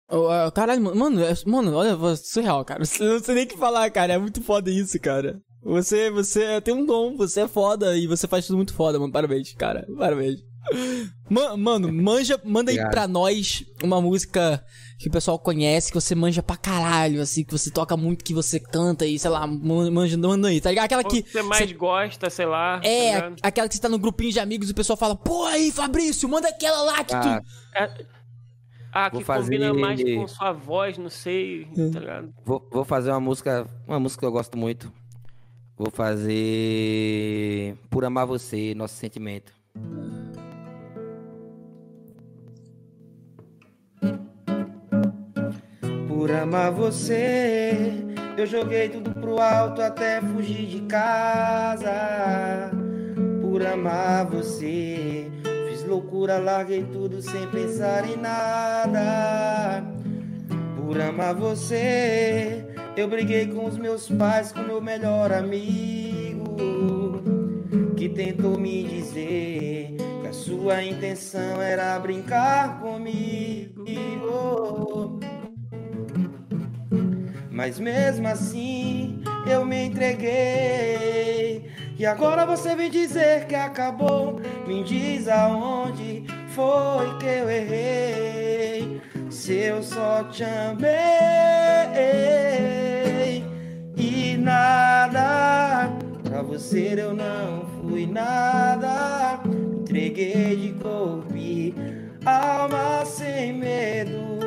Ô, ah, Caralho, mano, mano, é- olha, é surreal, cara. Eu não sei nem o que falar, cara. É muito foda isso, cara. Você, você tem um dom, você é foda e você faz tudo muito foda, mano. Parabéns, cara. Parabéns. Ma- Mano, manja, manda aí pra nós uma música que o pessoal conhece, que você manja pra caralho, assim, que você toca muito, que você canta e, sei lá, man- manja, manda aí, tá ligado? Aquela que. que você mais gosta, sei lá. tá É, ligado? aquela que você tá no grupinho de amigos e o pessoal fala, pô aí, Fabrício, manda aquela lá que Ah, tu. É- Ah, Vou que combina fazer- mais com sua voz, não sei, Hum. tá ligado? Vou, vou fazer uma música, uma música que eu gosto muito. Vou fazer Por Amar Você, Nosso Sentimento. Por amar você, eu joguei tudo pro alto até fugir de casa. Por amar você, fiz loucura, larguei tudo sem pensar em nada. Por amar você, Eu briguei com os meus pais, com meu melhor amigo, que tentou me dizer que a sua intenção era brincar comigo. Mas mesmo assim eu me entreguei. E agora você vem dizer que acabou. Me diz aonde foi que eu errei. Se eu só te amei e nada. Pra você eu não fui nada. Entreguei de corpo e alma sem medo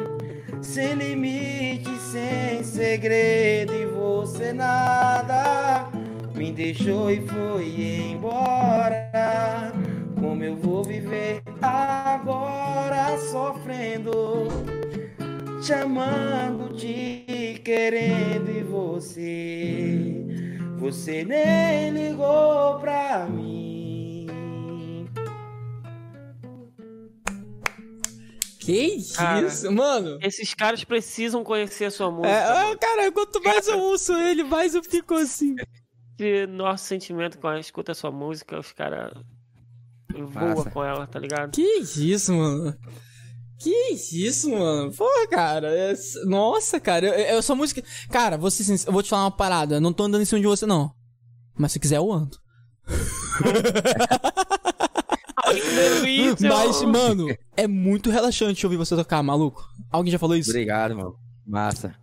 sem limite, sem segredo e você nada me deixou e foi embora. Como eu vou viver agora sofrendo, te amando, te querendo e você, você nem ligou pra mim. Que Cara, isso, mano? Esses caras precisam conhecer a sua música. É, ah, mano. cara, quanto mais eu ouço ele, mais eu fico assim. E nosso sentimento quando a gente escuta a sua música, os caras voam com ela, tá ligado? Que isso, mano? Que isso, mano? Pô, cara. é- Nossa, cara. Eu, eu sou música. Cara, vou, ser sincero, eu vou te falar uma parada. Eu não tô andando em cima de você, não. Mas se quiser, eu ando. Mas, mano, é muito relaxante ouvir você tocar, maluco. Alguém já falou isso? Obrigado, mano. Massa.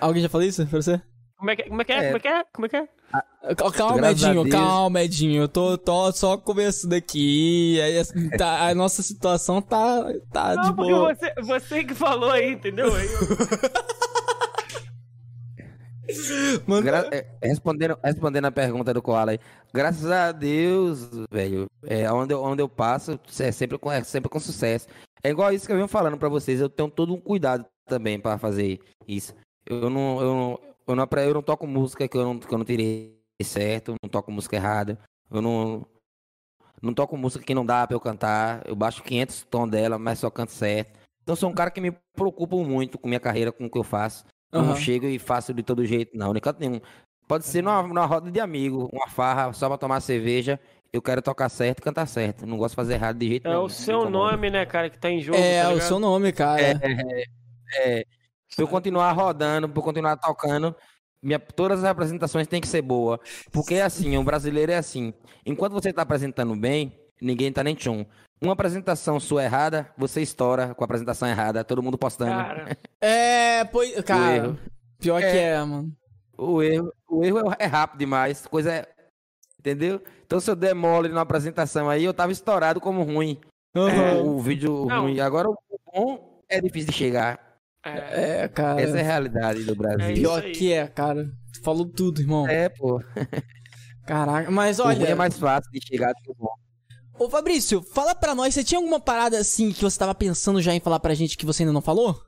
Alguém já falou isso pra você? Como é que como é? Que é? É. Como é que é? Como é que é? Cal- Calma, a Edinho, calma, Edinho. Eu tô, tô só começando aqui. Aí, assim, tá- a nossa situação tá, tá de Não, porque boa. você, você que falou aí, entendeu? Eu- Mano, Gra- é, respondendo, respondendo a pergunta do Koala aí. Graças a Deus, velho. É, onde, eu, onde eu passo, é sempre, com, é sempre com sucesso. É igual isso que eu venho falando pra vocês. Eu tenho todo um cuidado também pra fazer isso. Eu não, eu não, eu não, eu não toco música que eu não, que eu não tirei certo. Não toco música errada. Eu não, não toco música que não dá pra eu cantar. Eu baixo 500 tons dela, mas só canto certo. Então, sou um cara que me preocupa muito com minha carreira, com o que eu faço. Eu não chego e faço de todo jeito, não. Nem canto nenhum. Pode ser numa, numa roda de amigo, uma farra, só pra tomar cerveja. Eu quero tocar certo e cantar certo. Não gosto de fazer errado de jeito É nenhum. o seu nome, né, cara, que tá em jogo. é, tá o ligado? seu nome, cara. É, se eu continuar rodando, pra eu continuar tocando, minha, todas as apresentações têm que ser boas. Porque é assim, o brasileiro é assim. Enquanto você tá apresentando bem, ninguém tá nem tchum. Uma apresentação sua errada, você estoura com a apresentação errada, todo mundo postando. Cara, É, pois. Cara, erro. pior É. que é, mano. O erro, o erro é rápido demais. Coisa é. Entendeu? Então se eu der mole numa apresentação aí, eu tava estourado como ruim. Aham. O vídeo Não. ruim. Agora o bom é difícil de chegar. é, É, cara. Essa é a realidade do É Brasil. Pior que é, cara. Tu Falou tudo, irmão. É, pô. Caraca, mas O ruim olha. é mais fácil de chegar do que o bom. Ô Fabrício, fala pra nós, você tinha alguma parada assim que você tava pensando já em falar pra gente que você ainda não falou?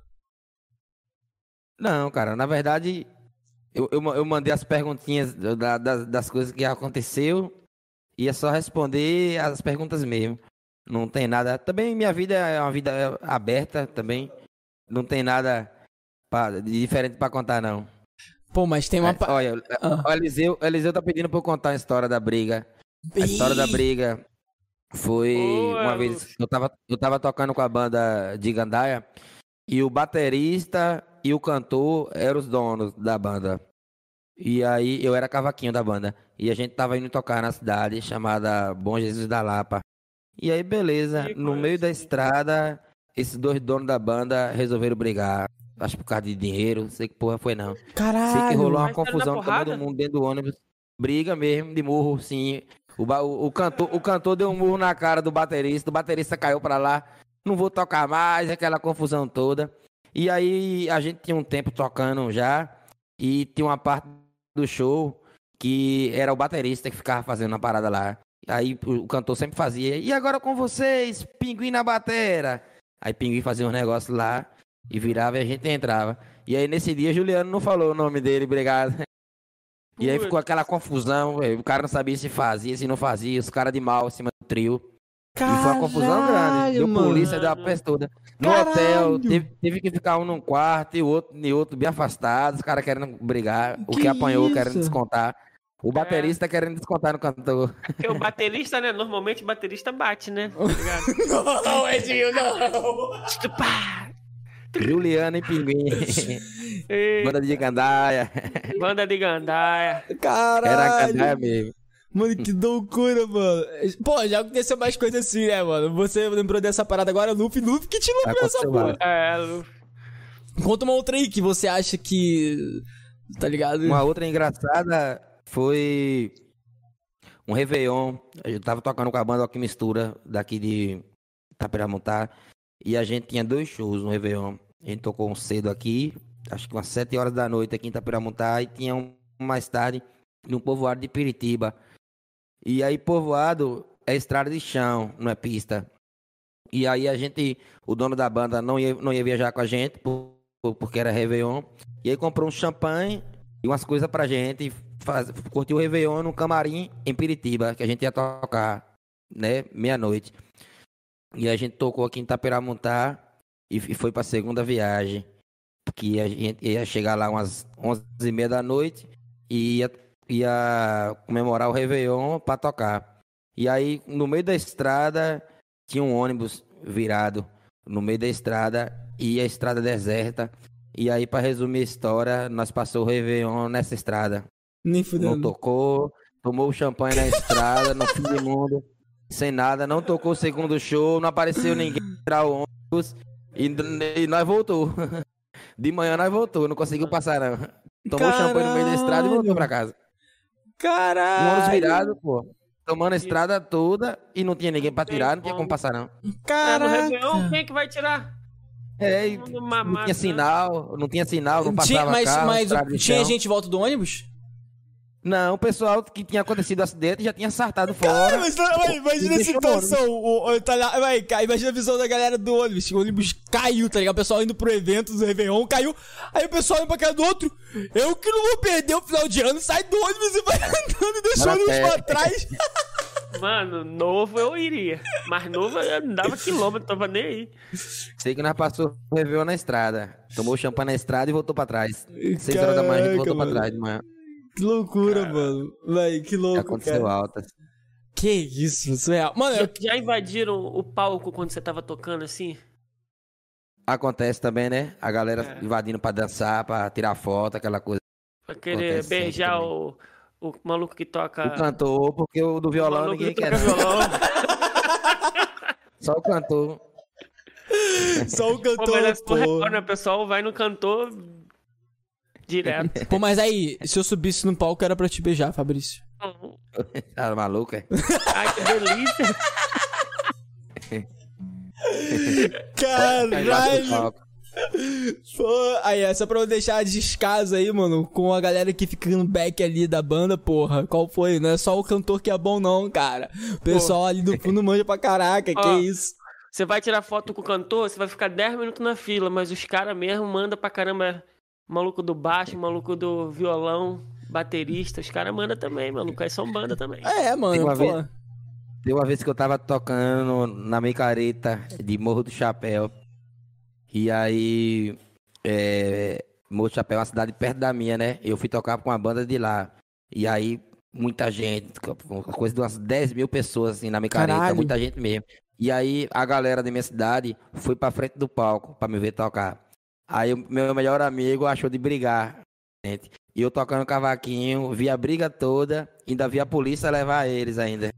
Não, cara, na verdade, eu, eu, eu mandei as perguntinhas da- das, das coisas que aconteceu e é só responder as perguntas mesmo. Não tem nada. Também minha vida é uma vida aberta também. Não tem nada pra- de diferente pra contar, não. Pô, mas tem uma. É, olha, Ah. o Eliseu, o Eliseu tá pedindo pra eu contar a história da briga. A história da briga foi uma vez. Eu tava, eu tava tocando com a banda de Gandaia e o baterista e o cantor eram os donos da banda. E aí eu era cavaquinho da banda. E a gente tava indo tocar na cidade chamada Bom Jesus da Lapa. E aí, beleza, Que no meio da estrada, esses dois donos da banda resolveram brigar. Acho por causa de dinheiro, não sei que porra foi não. Sei que Caralho. rolou uma na confusão com todo mundo dentro do ônibus. Briga mesmo, de murro, sim. O, o, o cantor, o cantor deu um murro na cara do baterista, o baterista caiu pra lá. Não vou tocar mais, aquela confusão toda. E aí a gente tinha um tempo tocando já. E tinha uma parte do show que era o baterista que ficava fazendo a parada lá. Aí o, cantor sempre fazia. E agora com vocês, pinguim na batera. Aí pinguim fazia um negócio lá e virava e a gente entrava. E aí nesse dia Juliano não falou o nome dele, obrigado. E aí ficou aquela confusão, o cara não sabia se fazia, se não fazia, os caras de mal em cima do trio. E foi uma confusão grande. Caralho, Deu mano. polícia, deu a peste toda. No Caralho. hotel, teve, teve que ficar um num quarto e o outro, e outro bem afastado, os caras querendo brigar. O que, Que apanhou isso? querendo descontar. O baterista querendo descontar no cantor. Porque o baterista, né? Normalmente o baterista bate, né? Tá? Não, Edinho, não. Pá! Juliana e Pinguim. Banda de Gandaia. Banda de gandaia. Era Caralho. Gandaia mesmo. Mano, que loucura, mano. Pô, já aconteceu mais coisa assim, né, mano? Você lembrou dessa parada agora, Luffy, Luffy, que te lembrou essa porra. É, Lu- Conta uma outra aí que você acha que. Tá ligado? Uma outra engraçada foi um Réveillon. Eu tava tocando com a banda Aqui Mistura, daqui de Itapiramontá. E a gente tinha dois shows no Réveillon. A gente tocou um cedo aqui, acho que umas 7 horas da noite aqui em Itapiramontá. E tinha um mais tarde no povoado de Piritiba. E aí, povoado é estrada de chão, não é pista. E aí a gente, o dono da banda não ia, não ia viajar com a gente, por- por- porque era Réveillon. E aí comprou um champanhe e umas coisas pra gente faz, curtir o Réveillon no camarim em Piritiba, que a gente ia tocar, né, meia-noite. E a gente tocou aqui em Itapiramontá e, e foi pra segunda viagem, que a gente ia chegar lá umas 11 e meia da noite e ia, ia comemorar o Réveillon pra tocar. E aí, no meio da estrada, tinha um ônibus virado no meio da estrada e a estrada deserta. E aí, pra resumir a história, nós passou o Réveillon nessa estrada. Nem Não fudendo. tocou, tomou o champanhe na estrada, no fim do mundo, sem nada. Não tocou o segundo show, não apareceu ninguém pra o ônibus. E, e nós voltou. De manhã nós voltou, não conseguiu passar não. Tomou o champanhe no meio da estrada e voltou pra casa. Um ônibus Caralho. virado, pô. Tomando a estrada toda e não tinha ninguém pra tirar, não tinha como passar não. É, no Caraca. Réveillon, quem é que vai tirar? É, mundo não tinha né? sinal, não tinha sinal, não Tinha- passava mas carro, mas tinha chão. gente em volta do ônibus? Não, o pessoal que tinha acontecido o acidente já tinha sartado Cara, fora. mas, vai, imagina a situação. O, o- tá lá, vai, imagina a visão da galera do ônibus. O ônibus caiu, tá ligado? O pessoal indo pro evento do Réveillon, caiu. Aí o pessoal indo pra casa do outro. Eu que não vou perder o final de ano, sai do ônibus e vai andando e deixa o ônibus pra trás. Mano, novo eu iria. Mas novo eu andava quilômetro, tava nem aí. Sei que nós passou o Réveillon na estrada. Tomou champanhe na estrada e voltou pra trás. Seis horas da manhã a gente voltou pra mano. trás de manhã. Que loucura, mano. Vai, que louco, Aconteceu cara. altas. Que isso, surreal. Mano, eu... Já, já invadiram o palco quando você tava tocando assim? Acontece também, né? A galera É. invadindo pra dançar, pra tirar foto, aquela coisa. Pra querer beijar o, o maluco que toca. O cantor, porque o do o violão maluco ninguém que quer. não. violão. Só o cantor. só o Pô, mas cantor, é porra, pô. né? O pessoal vai no cantor direto. Pô, mas aí, se eu subisse no palco era pra te beijar, Fabrício. Tá maluco, é? Ai, que delícia. Caralho! Pô, aí, essa pra eu deixar descaso aí, mano, com a galera que fica no back ali da banda, porra. Qual foi? Não é só o cantor que é bom, não, cara. O pessoal ali do fundo manja pra caraca, que Ó. isso. Você vai tirar foto com o cantor, você vai ficar 10 minutos na fila, mas os caras mesmo mandam pra caramba. Maluco do baixo, maluco do violão, baterista, os caras mandam também, maluco. Aí são banda também. É, mano, Tem uma pô. vez- Tem uma vez que eu tava tocando na micareta de Morro do Chapéu. E aí, é, Morro do Chapéu é uma cidade perto da minha, né? Eu fui tocar com uma banda de lá. E aí, muita gente, coisa de umas 10 mil pessoas assim na micareta, Caralho. muita gente mesmo. E aí, a galera da minha cidade foi pra frente do palco pra me ver tocar. Aí, o meu melhor amigo achou de brigar. gente. E eu tocando cavaquinho, vi a briga toda, ainda vi a polícia levar eles ainda.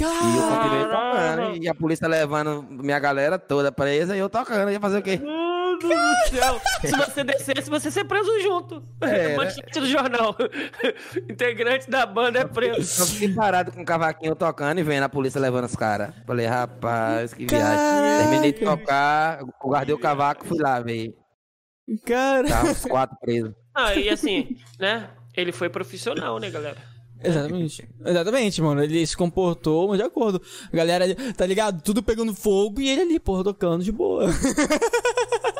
E eu continuei tocando. E a polícia levando minha galera toda presa e eu tocando. Ia fazer o quê? Mano do céu. Se você descesse, você ser preso junto. É, né? Manchete do jornal. Integrante da banda é Eu preso. fiquei parado com o cavaquinho tocando e vendo a polícia levando os caras. Falei, rapaz, que viagem. Terminei de tocar, guardei o cavaco fui lá, velho. Cara. Tava os quatro presos. Ah, e assim, né? Ele foi profissional, né, galera? Exatamente. Exatamente, mano. Ele se comportou, mas de acordo. A galera, ali, tá ligado? Tudo pegando fogo e ele ali, porra, tocando de boa.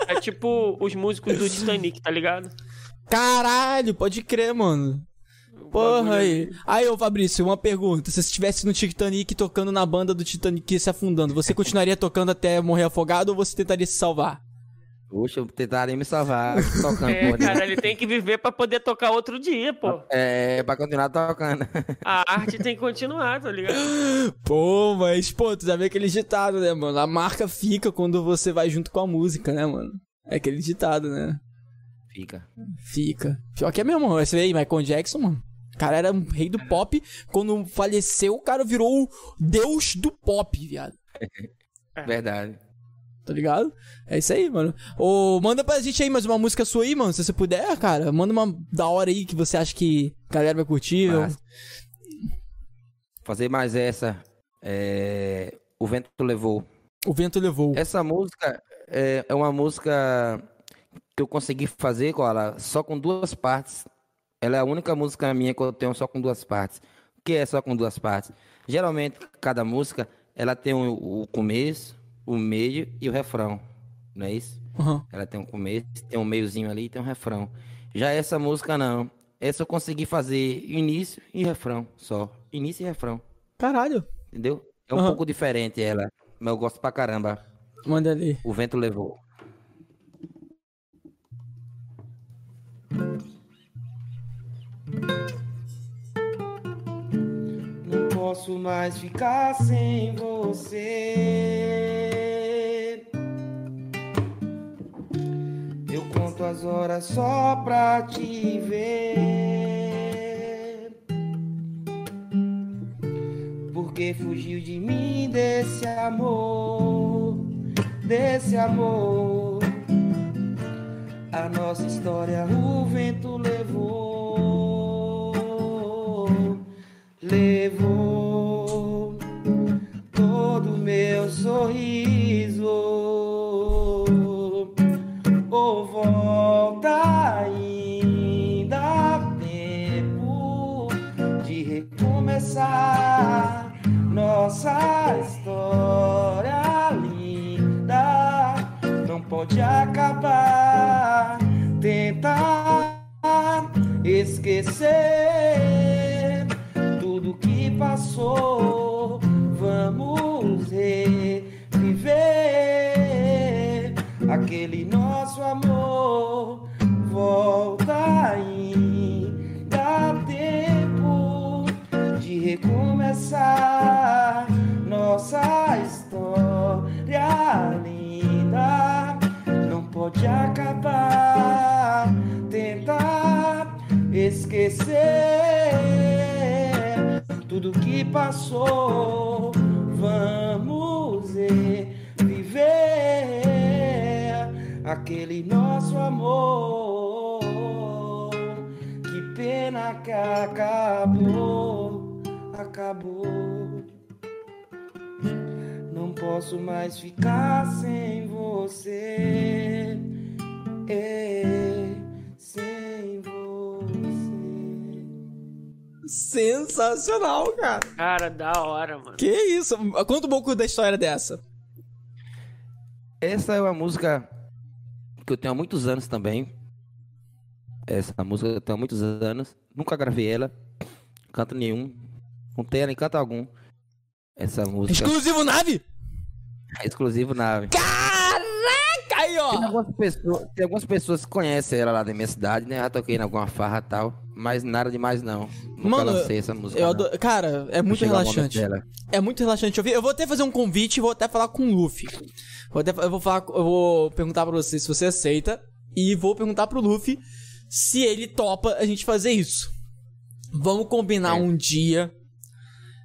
É tipo os músicos do Titanic, tá ligado? Caralho, pode crer, mano. Porra aí. Aí, ô Fabrício, uma pergunta. Se você estivesse no Titanic tocando na banda do Titanic se afundando, você continuaria tocando até morrer afogado ou você tentaria se salvar? Poxa, eu tentaria me salvar tocando, É, cara, ele tem que viver pra poder tocar outro dia, pô. É, pra continuar tocando. A arte tem que continuar, tá ligado? Pô, mas, pô, tu já vê aquele ditado, né, mano? A marca fica quando você vai junto com a música, né, mano? É aquele ditado, né? Fica. Fica. Pior que é mesmo, você vê aí, Michael Jackson, mano. O cara era um rei do pop. Quando faleceu, o cara virou o deus do pop, viado. Verdade. Tá ligado? É isso aí, mano. Ô, manda pra gente aí mais uma música sua aí, mano. Se você puder, cara. Manda uma da hora aí que você acha que a galera vai curtir. Massa. Fazer mais essa. É... O vento levou. O vento levou. Essa música é, é uma música que eu consegui fazer com ela só com duas partes. Ela é a única música minha que eu tenho só com duas partes. O que é só com duas partes? Geralmente, cada música, ela tem o, o começo, o meio e o refrão. Não é isso? Aham. Ela tem um começo, tem um meiozinho ali e tem um refrão. Já essa música não. Essa eu consegui fazer início e refrão só. Início e refrão. Caralho. Entendeu? É um Aham. pouco diferente ela. Mas eu gosto pra caramba. Manda ali. O vento levou. Posso mais ficar sem você. Eu conto as horas só pra te ver. Porque fugiu de mim desse amor, desse amor. A nossa história o vento levou, levou todo meu sorriso. Oh, volta ainda tempo de recomeçar nossa história linda. Não pode acabar. Tentar esquecer que passou. Vamos reviver aquele nosso amor. Volta ainda há tempo de recomeçar nossa história linda. Não pode acabar. Tentar esquecer tudo que passou. Vamos viver aquele nosso amor. Que pena que acabou, acabou. Não posso mais ficar sem você. É, sem você. Sensacional, cara. Cara, da hora, mano. Que isso? Conta um pouco da história dessa. Essa é uma música que eu tenho há muitos anos também. Essa música eu tenho há muitos anos. Nunca gravei ela. Canto nenhum. Não tenho nem canto algum. Essa música Exclusivo nave? é exclusivo nave. Caraca, aí, Tem ó. algumas, pessoas, tem algumas pessoas que conhecem ela lá da minha cidade, né? Já toquei em alguma farra e tal. Mas nada demais, não. Nunca Mano, lancei essa música. Eu adoro... Cara, é muito relaxante. É muito relaxante ouvir. Eu vou até fazer um convite e vou até falar com o Luffy. Vou até, eu vou falar, eu vou perguntar pra você se você aceita e vou perguntar pro Luffy se ele topa a gente fazer isso. Vamos combinar É. um dia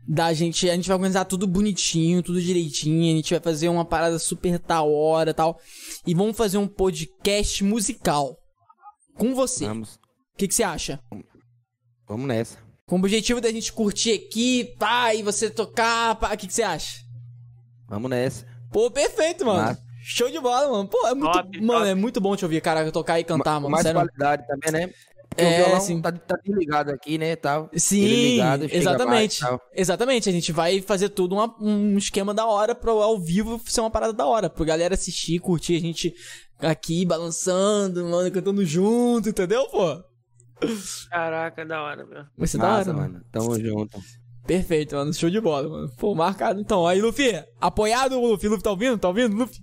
da gente, a gente vai organizar tudo bonitinho, tudo direitinho, a gente vai fazer uma parada super da hora, tal, e vamos fazer um podcast musical com você. Vamos, que que você acha? vamos nessa. Com o objetivo da gente curtir aqui, pá, e você tocar, pá, o que que você acha? Vamos nessa. Pô, perfeito, mano. Massa. Show de bola, mano. Pô, é muito, Top, mano, top. é muito bom te ouvir, cara, tocar e cantar, mano. mais Sério. qualidade também, né? Porque É, o violão sim. tá, tá desligado aqui, né? Tal. Sim, ligado, exatamente. mais, tal. exatamente. A gente vai fazer tudo uma- um esquema da hora pro ao vivo ser uma parada da hora. Pra galera assistir, curtir a gente aqui balançando, mano, cantando junto, entendeu, pô? Caraca, da hora, meu. Vai ser da hora, mano. mano. Tamo junto. Perfeito, mano. Show de bola, mano. Pô, marcado. Então, aí, Luffy, apoiado, Luffy. Luffy, tá ouvindo? Tá ouvindo, Luffy?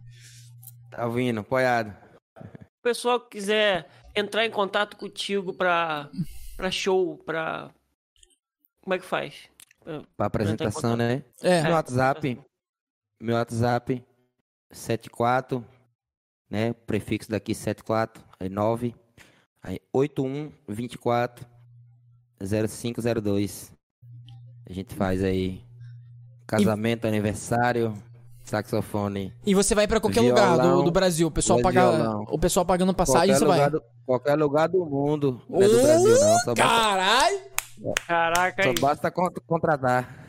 Tá ouvindo, apoiado. o pessoal que quiser entrar em contato contigo pra, pra show, pra. Como é que faz? Pra apresentação, né? É. Meu WhatsApp. Meu WhatsApp. 74. Né? Prefixo daqui 74. Aí 9. Aí 81 24 0502. A gente faz aí. Casamento, aniversário, saxofone. E você vai pra qualquer Violão, lugar do, do Brasil. O pessoal, paga, o pessoal pagando passagem, Qualquer você vai. lugar, do, qualquer lugar do mundo. Não é do Brasil, não. Só basta, Caralho! Caraca, só aí. basta con- contratar.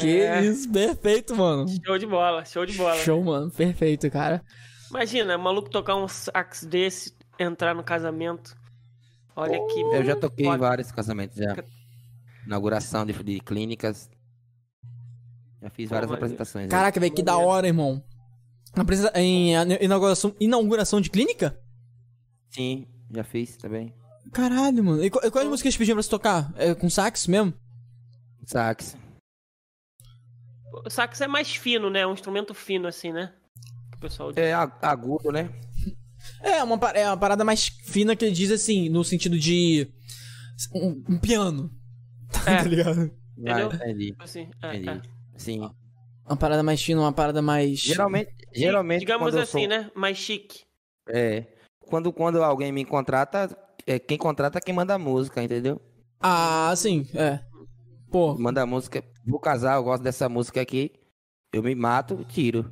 Que É, isso, perfeito, mano. Show de bola, show de bola. Show, mano. Perfeito, cara. Imagina, maluco tocar um sax desse, entrar no casamento. Olha que. Eu já toquei em vários casamentos já. Inauguração de, de clínicas. Já fiz várias mas- apresentações. Caraca, velho, que da hora, irmão. Em inauguração, inauguração de clínica? Sim, já fiz também. Caralho, mano. E, qu- quais músicas pediam pra você tocar? É com sax mesmo? Sax. O sax é mais fino, né? Um instrumento fino, assim, né? O pessoal diz. É agudo, né? É uma, é uma parada mais fina que ele diz assim, no sentido de. Um, um piano. É. tá ligado? Entendeu? Entendi. Assim, é, Entendi. é. Sim. Uma parada mais fina, uma parada mais. Geralmente, geralmente Digamos assim, sou- né? Mais chique. É. Quando, quando alguém me contrata, é quem contrata é quem manda a música, entendeu? Ah, sim, é. Pô, Manda a música. Vou casar, eu gosto dessa música aqui. Eu me mato, tiro.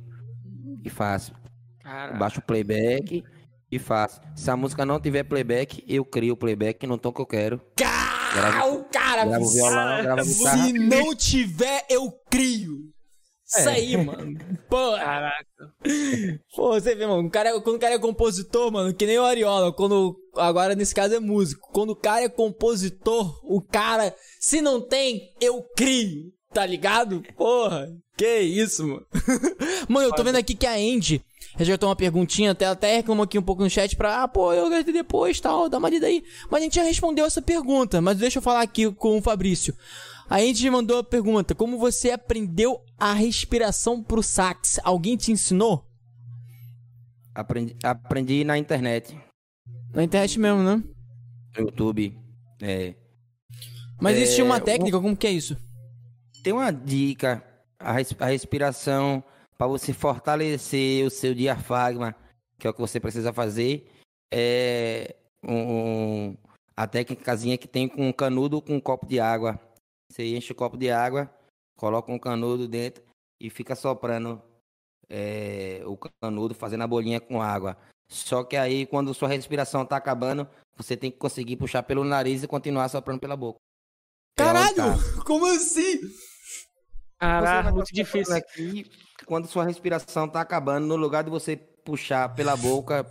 E faço. Caraca. Baixo o playback e faço. Se a música não tiver playback, eu crio o playback no tom que eu quero. Cara, o cara, Gravo violão, gravo guitarra. se não tiver, eu crio. Isso É. aí, mano. Pô, Caraca. pô, você vê, mano, o cara, quando o cara é compositor, mano, que nem o Ariola, quando, agora nesse caso é músico, quando o cara é compositor, o cara, se não tem, eu crio, tá ligado? Porra, que isso, mano. mano, eu tô vendo aqui que a Andy resgatou uma perguntinha, até, até reclamou aqui um pouco no chat pra, ah, pô, eu gastei depois, tal, dá uma lida aí. Mas a gente já respondeu essa pergunta, mas deixa eu falar aqui com o Fabrício. A gente mandou a pergunta: como você aprendeu a respiração pro sax? Alguém te ensinou? Aprendi, aprendi na internet, Na internet mesmo, né? no YouTube. É. Mas existe uma É, técnica, como que é isso? Tem uma dica, a, res- a respiração para você fortalecer o seu diafragma, que é o que você precisa fazer. É um, um- a técnicazinha que tem com um canudo com um copo de água. Você enche o copo de água, coloca um canudo dentro e fica soprando é, o canudo, fazendo a bolinha com água. Só que aí, quando sua respiração tá acabando, você tem que conseguir puxar pelo nariz e continuar soprando pela boca. É Caralho! tá. Como assim? Vai muito difícil. Aqui, quando sua respiração tá acabando, no lugar de você puxar pela boca,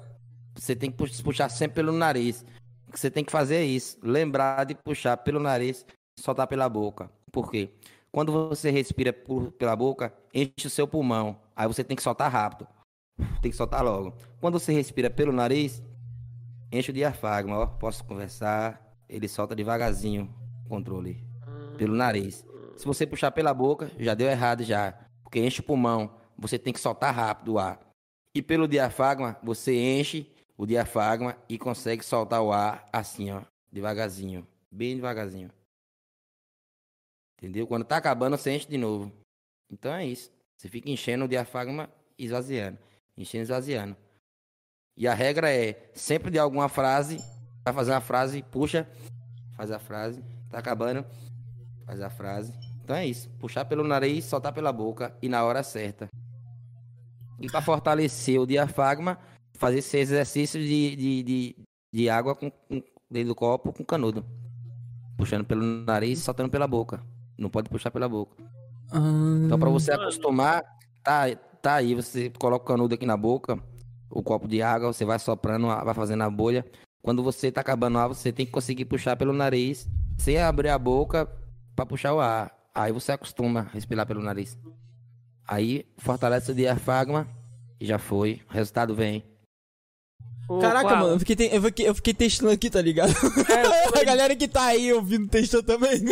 você tem que pu- puxar sempre pelo nariz. O que você tem que fazer é isso, lembrar de puxar pelo nariz soltar pela boca. Por quê? Quando você respira por- pela boca, enche o seu pulmão. Aí você tem que soltar rápido. Tem que soltar logo. Quando você respira pelo nariz, enche o diafragma, ó. Posso conversar. Ele solta devagarzinho o controle. Pelo nariz. Se você puxar pela boca, já deu errado já. Porque enche o pulmão. Você tem que soltar rápido o ar. E pelo diafragma, você enche o diafragma e consegue soltar o ar assim, ó. Devagarzinho. Bem devagarzinho. Entendeu? Quando tá acabando, você enche de novo. Então é isso. Você fica enchendo o diafragma e esvaziando. Enchendo e esvaziando. E a regra é, sempre de alguma frase, vai fazer uma frase, puxa, faz a frase, tá acabando, faz a frase. Então é isso. Puxar pelo nariz, soltar pela boca e na hora certa. E para fortalecer o diafragma, fazer esse exercício de, de, de, de água com, com, dentro do copo com canudo. Puxando pelo nariz soltando pela boca. Não pode puxar pela boca. Então, para você acostumar, tá, tá aí, você coloca o canudo aqui na boca, o copo de água, você vai soprando, vai fazendo a bolha. Quando você tá acabando o ar, você tem que conseguir puxar pelo nariz, sem abrir a boca para puxar o ar. Aí você acostuma a respirar pelo nariz. Aí fortalece o diafragma e já foi. O resultado vem. O Caraca, qual? mano, eu fiquei, te- eu, fiquei, eu fiquei testando aqui, tá ligado? É, a galera que tá aí ouvindo testou também.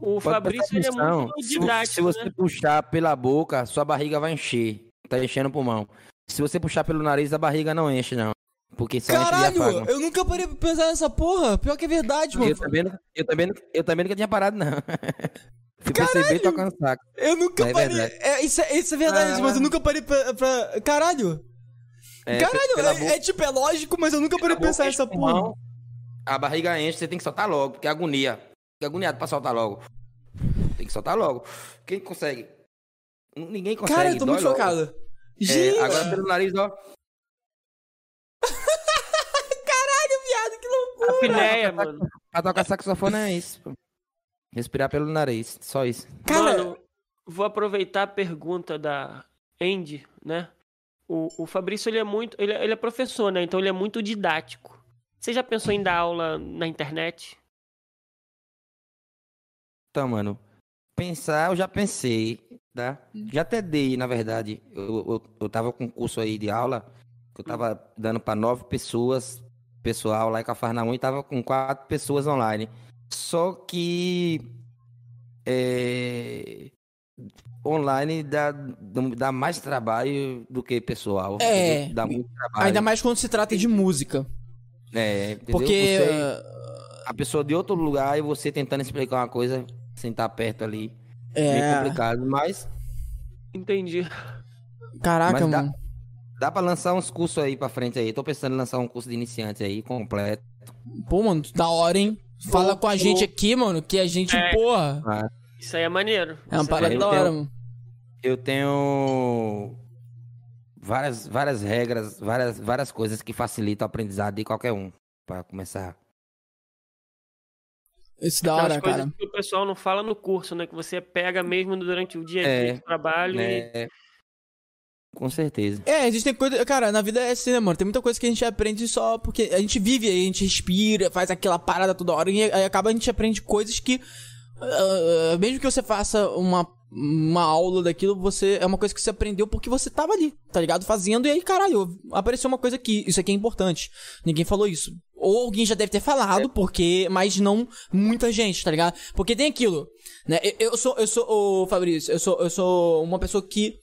O Fabrício ele é muito Se, didático, se você né? puxar pela boca, sua barriga vai encher. Tá enchendo o pulmão. Se você puxar pelo nariz, a barriga não enche, não. Porque só Caralho, eu nunca parei pra pensar nessa porra. Pior que é verdade, mano. Eu também, não- eu, também, não- eu também nunca tinha parado, não. Fui perceber tocando saco. Eu nunca É parei. É, isso, é, isso é verdade, Ah. mas eu nunca parei pra. pra- Caralho! É, Caralho, é, é tipo, é lógico, mas eu nunca parei pra pensar nessa porra. A barriga enche, você tem que soltar logo, porque é agonia. Fica agoniado pra soltar logo. Tem que soltar logo. Quem consegue? Ninguém consegue. Cara, eu tô muito chocado. É, Gente! agora pelo nariz, ó. Apneia, mano. Pra tocar saxofone é isso. pô. Respirar pelo nariz, só isso. Cara, Mano, vou aproveitar a pergunta da Andy, né? O, o Fabrício, ele é muito... Ele, é- ele é professor, né? Então ele é muito didático. Você já pensou em dar aula na internet? Então, mano, pensar eu já pensei, tá? Já até dei, na verdade. Eu, eu, eu tava com um curso aí de aula, que eu tava dando pra nove pessoas, pessoal lá em Cafarnaum, e tava com quatro pessoas online. Só que é, online dá, dá mais trabalho do que pessoal. É. Dá muito trabalho. ainda mais quando se trata de música. É, entendeu? Porque. Você- uh, a pessoa de outro lugar e você tentando explicar uma coisa sem estar perto ali. Meio É. complicado, mas Entendi. Caraca, Mas dá- mano. Dá pra lançar uns cursos aí pra frente aí. Tô pensando em lançar um curso de iniciante aí, completo. Pô, mano, da hora, hein? Fala com a gente aqui, mano, que a gente, É. porra. Isso aí é maneiro. É uma Isso parada eu da hora, tenho- mano. Eu tenho várias, várias regras, várias, várias coisas que facilitam o aprendizado de qualquer um. Pra começar. Isso da hora, cara. que o pessoal não fala no curso, né? Que você pega mesmo durante o dia a É, dia de trabalho e... É, com certeza. É, existem coisas. Cara, na vida é assim, né, mano? Tem muita coisa que a gente aprende só porque a gente vive aí, a gente respira, faz aquela parada toda hora e aí acaba a gente aprende coisas que. ah, mesmo que você faça uma, uma aula daquilo, você. É uma coisa que você aprendeu porque você tava ali, tá ligado? Fazendo, e aí, caralho, apareceu uma coisa aqui. Isso aqui é importante. Ninguém falou isso. Ou alguém já deve ter falado, porque. Mas não muita gente, tá ligado? Porque tem aquilo. Né? Eu, eu sou, eu sou, ô Fabrício, eu sou, eu sou uma pessoa que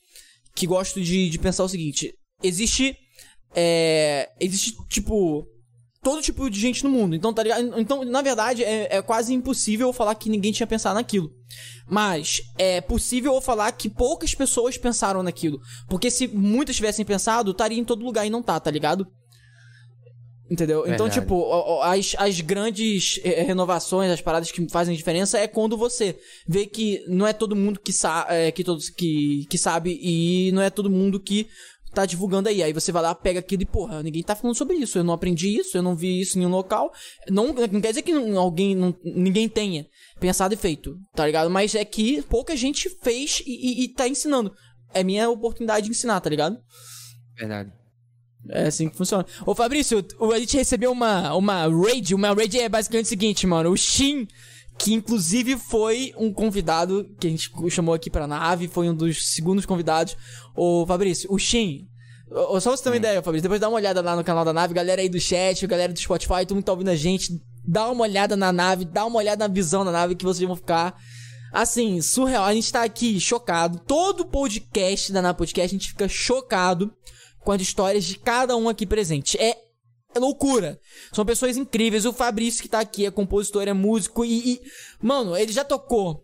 que gosto de, de pensar o seguinte: existe. É, existe, tipo. Todo tipo de gente no mundo. Então, tá ligado? Então, na verdade, é, é quase impossível falar que ninguém tinha pensado naquilo. Mas é possível falar que poucas pessoas pensaram naquilo. Porque se muitas tivessem pensado, estaria em todo lugar e não tá, tá ligado? Entendeu? Então, Verdade. tipo, o- o- as, as grandes eh, renovações, as paradas que fazem diferença é quando você vê que não é todo mundo que, sa é, que, todos, que, que sabe e não é todo mundo que tá divulgando aí. Aí você vai lá, pega aquilo e, porra, ninguém tá falando sobre isso. Eu não aprendi isso, eu não vi isso em nenhum local. Não, não quer dizer que alguém, não, ninguém tenha pensado e feito, tá ligado? Mas é que pouca gente fez e, e, e tá ensinando. É minha oportunidade de ensinar, tá ligado? Verdade. É assim que funciona. Ô Fabrício, a gente recebeu uma, uma raid. Uma raid é basicamente o seguinte, mano. O Shin, que inclusive foi um convidado que a gente chamou aqui pra nave, foi um dos segundos convidados. Ô Fabrício, o Shin. ô, Só você ter uma ideia, Fabrício. Depois dá uma olhada lá no canal da nave, galera aí do chat, galera do Spotify, todo mundo tá ouvindo a gente. Dá uma olhada na nave, dá uma olhada na visão da nave que vocês vão ficar. Assim, surreal. A gente tá aqui chocado. Todo podcast da Nave Podcast a gente fica chocado com as histórias de cada um aqui presente. É, é loucura. São pessoas incríveis. O Fabrício que tá aqui é compositor, é músico e, e- mano, ele já tocou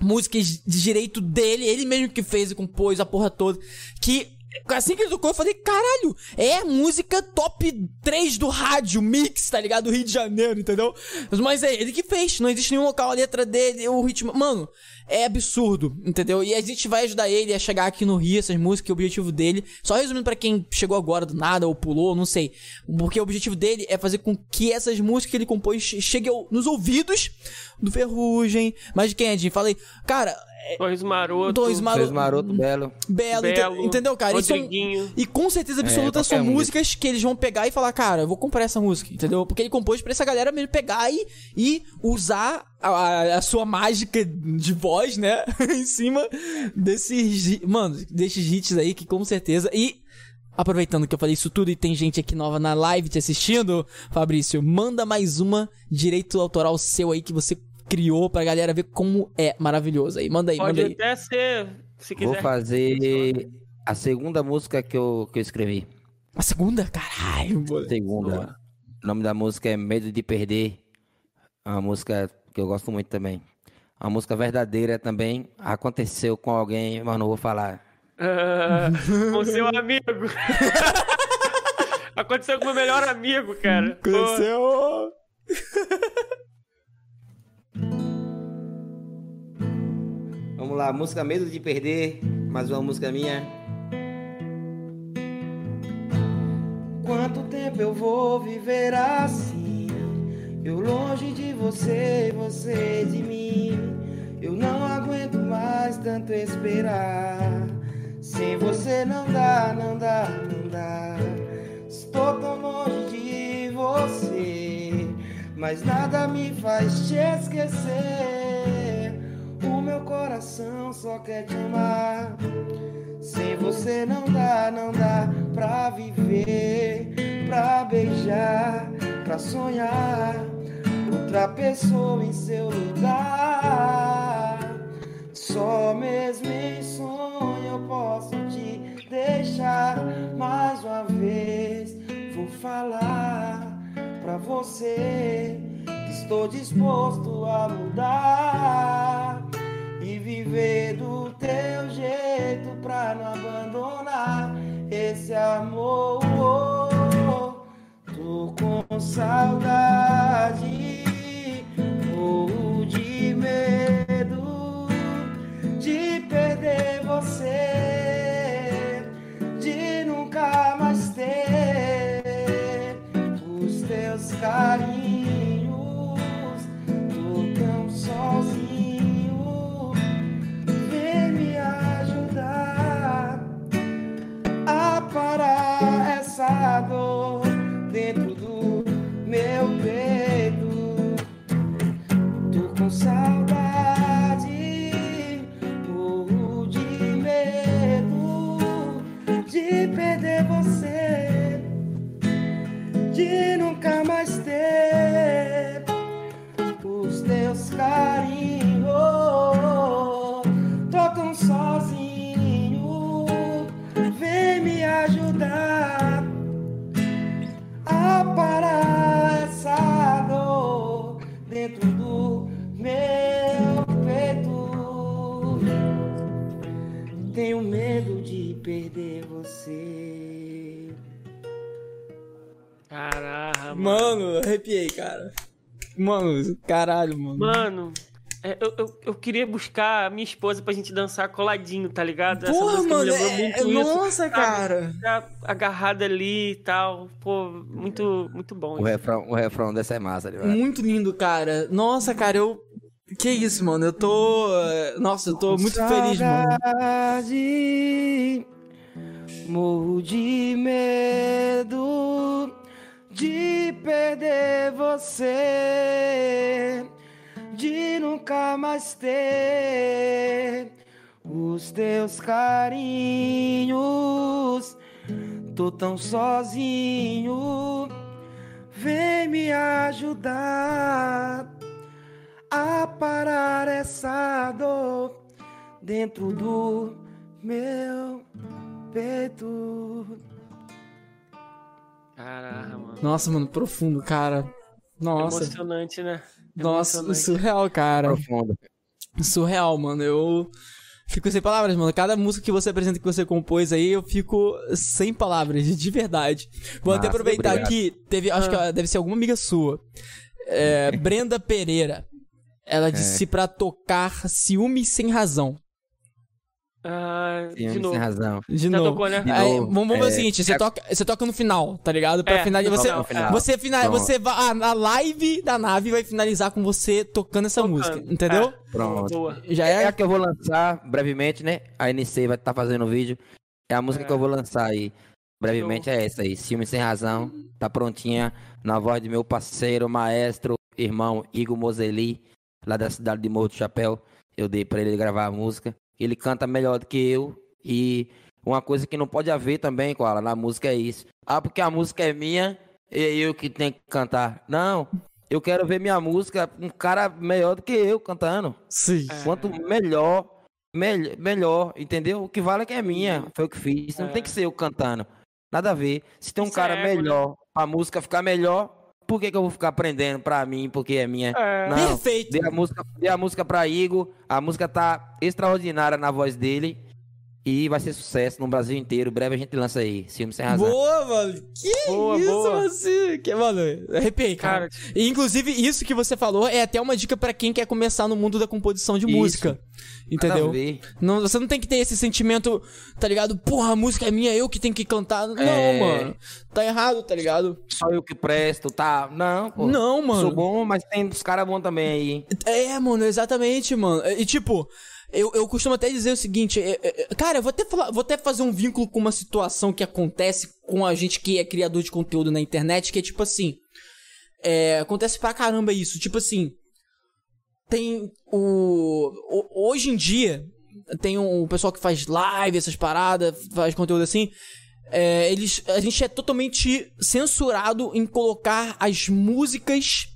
músicas de direito dele, ele mesmo que fez e compôs a porra toda. Que assim que ele tocou, eu falei, caralho, é música top 3 do rádio, mix, tá ligado? Do Rio de Janeiro, entendeu? Mas é ele que fez, não existe nenhum local, a letra dele, o ritmo. Mano, é absurdo, entendeu? E a gente vai ajudar ele a chegar aqui no Rio, essas músicas, o objetivo dele. Só resumindo pra quem chegou agora do nada ou pulou, não sei. Porque o objetivo dele é fazer com que essas músicas que ele compôs che- cheguem nos ouvidos do Ferrugem. Mas de quem? Falei, cara, Dois marotos. dois. Fez maroto belo. Belo, Belo, ente- entendeu, cara? E, são- e com certeza absoluta qualquer são músicas que eles vão pegar e falar, cara, eu vou comprar essa música, entendeu? Porque ele compôs pra essa galera mesmo pegar e, e usar a, a- a sua mágica de voz, né? em cima desses, mano, desses hits aí que com certeza. E aproveitando que eu falei isso tudo e tem gente aqui nova na live te assistindo, Fabrício, manda mais uma direito autoral seu aí que você criou pra galera ver como é maravilhoso aí. Manda aí, Pode manda aí. até ser, se quiser. Vou fazer a segunda música que eu, que eu escrevi. A segunda? Caralho, moleque. Segunda. O nome da música é Medo de Perder. É uma música que eu gosto muito também. Uma música verdadeira também. Aconteceu com alguém, mas não vou falar. Ah, com seu amigo. Aconteceu com o meu melhor amigo, cara. Pô, Vamos lá, música Medo de Perder, mais uma música minha. Quanto tempo eu vou viver assim? Eu longe de você, você de mim. Eu não aguento mais tanto esperar. Sem você não dá, não dá, não dá. Estou tão longe de você, mas nada me faz te esquecer. O meu coração só quer te amar. Sem você não dá, não dá pra viver, pra beijar, pra sonhar. Outra pessoa em seu lugar. Só mesmo em sonho eu posso te deixar mais uma vez. Vou falar pra você que estou disposto a mudar e viver do teu jeito pra não abandonar esse amor. Tô com saudade, morro de medo de perder você, de nunca mais ter os teus carinhos. Parar essa dor dentro do meu peito. Tô com saudade, morro de medo de perder você, de nunca mais ter os teus carinhos. A parar essa dor dentro do meu peito. Tenho medo de perder você. Caraca, mano. Mano, arrepiei, cara. Mano, caralho, mano. Mano, é, eu, eu, eu queria buscar a minha esposa pra gente dançar coladinho, tá ligado? Essa Porra, mano, me lembrou é- muito é- isso. nossa, cara. Ficar agarrada ali e tal. Pô, muito, muito bom. O refrão, o refrão dessa é massa, né? Muito lindo, cara. Nossa, cara, eu. Que isso, mano? Eu tô. Nossa, eu tô muito feliz, mano. Morro de medo de perder você, de nunca mais ter os teus carinhos. Tô tão sozinho, vem me ajudar a parar essa dor dentro do meu peito. Caraca, mano. Nossa, mano, profundo, cara. Nossa, Emocionante, né? Nossa, Emocionante. surreal, cara. Profundo. Surreal, mano. Eu fico sem palavras, mano. Cada música que você apresenta, que você compôs aí, eu fico sem palavras, de verdade. Vou até Massa, aproveitar obrigado. aqui, teve, acho que ela deve ser alguma amiga sua. É, Brenda Pereira. Ela disse pra tocar Ciúme Sem Razão. Ah, Sim, de novo. sem razão. De Já novo. tocou, né? De Aí, novo. vamos, vamos fazer É, o seguinte, você, é- toca, você toca no final, tá ligado? Pra É, finalizar. Você, final. você, final, Pronto. você vai. A, a live da nave vai finalizar com você tocando essa Tocando. música. Entendeu? É. Pronto. Boa. Já É é. a que eu vou lançar brevemente, né? A NC vai estar fazendo o vídeo. É a música É. que eu vou lançar aí. Brevemente é essa aí. Ciúme Sem Razão. Tá prontinha. Na voz de meu parceiro, maestro, irmão Igor Moseli, lá da cidade de Morro do Chapéu. Eu dei pra ele gravar a música. Ele canta melhor do que eu. E uma coisa que não pode haver também, Koala, na música é isso. Ah, porque a música é minha e eu que tenho que cantar. Não, eu quero ver minha música um cara melhor do que eu cantando. Sim. Quanto melhor, melhor, melhor, entendeu? O que vale é que é minha, foi o que fiz. Não É. tem que ser eu cantando. Nada a ver. Se tem um Isso cara é né? melhor, a música ficar melhor, por que, que eu vou ficar aprendendo pra mim, porque é minha? É. Não, Perfeito. Dê a música, dê a música pra Igor. A música tá extraordinária na voz dele. E vai ser sucesso no Brasil inteiro. Breve a gente lança aí. Filme sem razão. Boa, mano. Que Boa, isso, boa. você. Que, mano, arrepiei, cara. Cara, E, inclusive, isso que você falou é até uma dica pra quem quer começar no mundo da composição de Isso. música. Entendeu? Não, você não tem que ter esse sentimento, tá ligado? Porra, a música é minha, eu que tenho que cantar. Não, É. mano. Tá errado, tá ligado? Só eu que presto, tá? Não, pô. Não, mano. Sou bom, mas tem uns caras bons também aí. hein? É, mano, exatamente, mano. E tipo, eu, eu costumo até dizer o seguinte, é, é, é, cara, eu vou até, falar, vou até fazer um vínculo com uma situação que acontece com a gente que é criador de conteúdo na internet, que é tipo assim. É, acontece pra caramba isso. Tipo assim. Tem o. o- hoje em dia, tem um pessoal que faz live, essas paradas, faz conteúdo assim. É, eles, a gente é totalmente censurado em colocar as músicas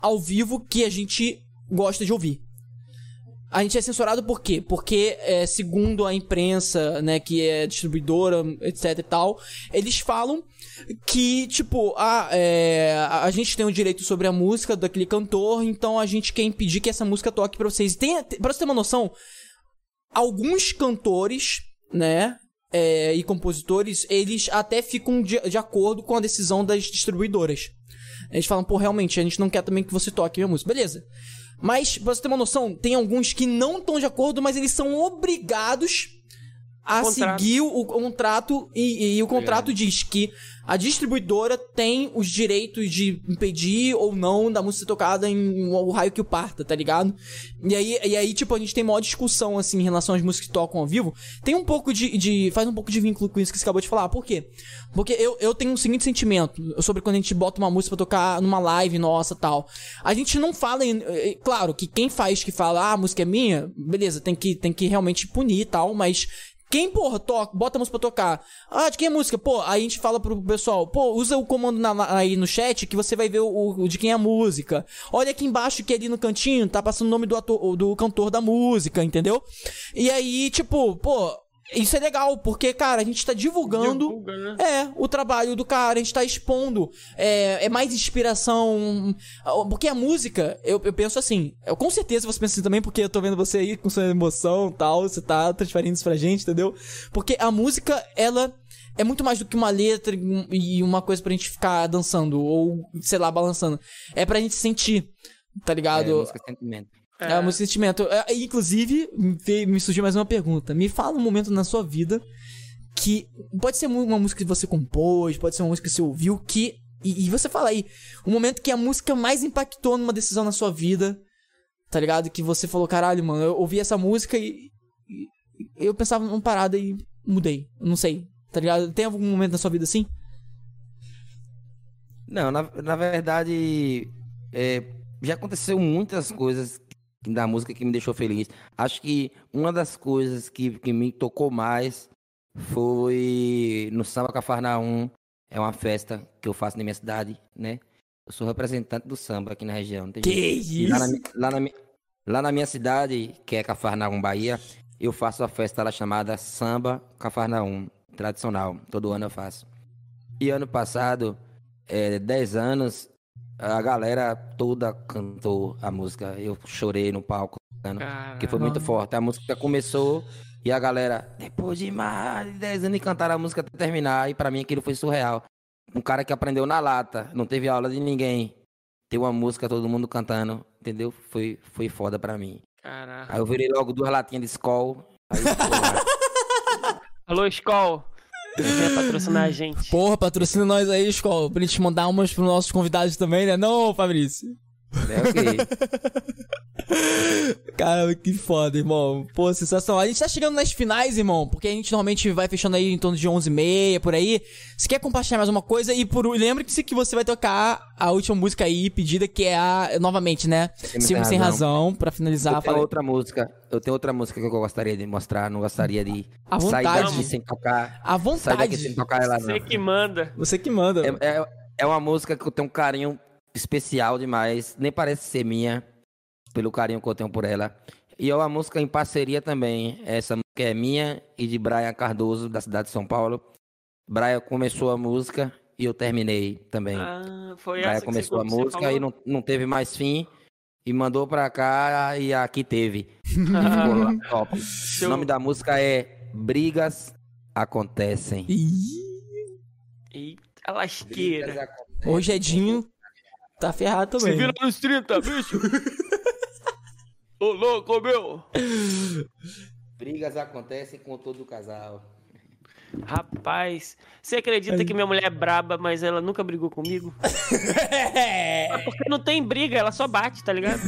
ao vivo que a gente gosta de ouvir. A gente é censurado por quê? Porque, é, segundo a imprensa, né, que é distribuidora, etc e tal, eles falam que, tipo, a, é, a a gente tem o direito sobre a música daquele cantor, então a gente quer impedir que essa música toque pra vocês. Tem, pra você ter uma noção, alguns cantores, né, é, e compositores, eles até ficam de, de acordo com a decisão das distribuidoras. Eles falam, pô, realmente, a gente não quer também que você toque minha música. Beleza. Mas, pra você ter uma noção, tem alguns que não estão de acordo, mas eles são obrigados a Contrato. seguir o, contrato e, e o contrato diz que a distribuidora tem os direitos de impedir ou não da música ser tocada em o raio que o parta, tá ligado? E aí, e aí, tipo, a gente tem maior discussão, assim, em relação às músicas que tocam ao vivo. Tem um pouco de, de- faz um pouco de vínculo com isso que você acabou de falar. Por quê? Porque eu, eu tenho o seguinte sentimento sobre quando a gente bota uma música pra tocar numa live nossa tal. A gente não fala em. eh, Claro que quem faz que fala, ah, a música é minha, beleza, tem que, tem que realmente punir e tal, mas. Quem, porra, toca, bota a música pra tocar. Ah, de quem é música? Pô, aí a gente fala pro pessoal, pô, usa o comando na- aí no chat que você vai ver o, o de quem é a música. Olha aqui embaixo que ali no cantinho tá passando o nome do ator, do cantor da música, entendeu? E aí, tipo, pô, isso é legal, porque, cara, a gente tá divulgando. divulga, né? É, o trabalho do cara, a gente tá expondo. É, é mais inspiração. Porque a música, eu, eu penso assim. Eu, com certeza você pensa assim também, porque eu tô vendo você aí com sua emoção e tal. Você tá transferindo isso pra gente, entendeu? Porque a música, ela. É muito mais do que uma letra e um- e uma coisa pra gente ficar dançando, ou, sei lá, balançando. É pra gente sentir, tá É, ligado? música sentimento. É, é um sentimento. É, inclusive, me surgiu mais uma pergunta. Me fala um momento na sua vida que pode ser uma música que você compôs, pode ser uma música que você ouviu, que. E, e você fala aí, um momento que a música mais impactou numa decisão na sua vida, tá ligado? Que você falou, caralho, mano, eu ouvi essa música e. e eu pensava numa parada e mudei. Não sei, tá ligado? Tem algum momento na sua vida assim? Não, na, na verdade, é, já aconteceu muitas coisas da música que me deixou feliz. Acho que uma das coisas que, que me tocou mais foi no Samba Cafarnaum. É uma festa que eu faço na minha cidade, né? Eu sou representante do samba aqui na região. Que. E Lá na, isso? lá, na, lá na minha cidade, que é Cafarnaum, Bahia, eu faço a festa lá chamada Samba Cafarnaum, tradicional. Todo ano eu faço. E ano passado, é, 10 anos, a galera toda cantou a música. Eu chorei no palco, cantando, que foi muito forte. A música começou e a galera, depois de mais de 10 anos, cantaram a música até terminar. E pra mim aquilo foi surreal. Um cara que aprendeu na lata, não teve aula de ninguém. Tem uma música, todo mundo cantando, entendeu? Foi, foi foda pra mim. Caraca. Aí eu virei logo duas latinhas de Skol. Aí, Alô, Skol. Venha patrocinar a gente. Porra, patrocina nós aí, escola, pra gente mandar umas pros nossos convidados também, né? Não, Fabrício? É ok. Cara, que foda, irmão. Pô, sensacional. A gente tá chegando nas finais, irmão, porque a gente normalmente vai fechando aí em torno de 11 e meia, por aí. Você quer compartilhar mais uma coisa? E por lembre-se que você vai tocar a última música aí pedida, que é a, novamente, né? Sem Sem Razão. Razão, pra finalizar. Eu tenho outra música. Eu tenho outra música que eu gostaria de mostrar. Não gostaria de sair vontade. daqui sem tocar. À Sair daqui sem vontade. tocar ela, não. Você que manda. Você que manda. É, é, é uma música que eu tenho um carinho especial demais. Nem parece ser minha, pelo carinho que eu tenho por ela. E é uma música em parceria também. Essa música é minha e de Brian Cardoso, da cidade de São Paulo. Brian começou a música e eu terminei também. Ah, foi Brian essa que começou a música falou? e não, não teve mais fim. E mandou pra cá e aqui teve. Lá, top. O nome da música é Brigas Acontecem. Ih, Eita, lasqueira. Brigas acontecem. Hoje Edinho tá ferrado Se também. vira nos 30, bicho. Ô, louco, meu. Brigas acontecem com todo casal. Rapaz, você acredita que minha mulher é braba, mas ela nunca brigou comigo? É porque não tem briga, ela só bate, tá ligado?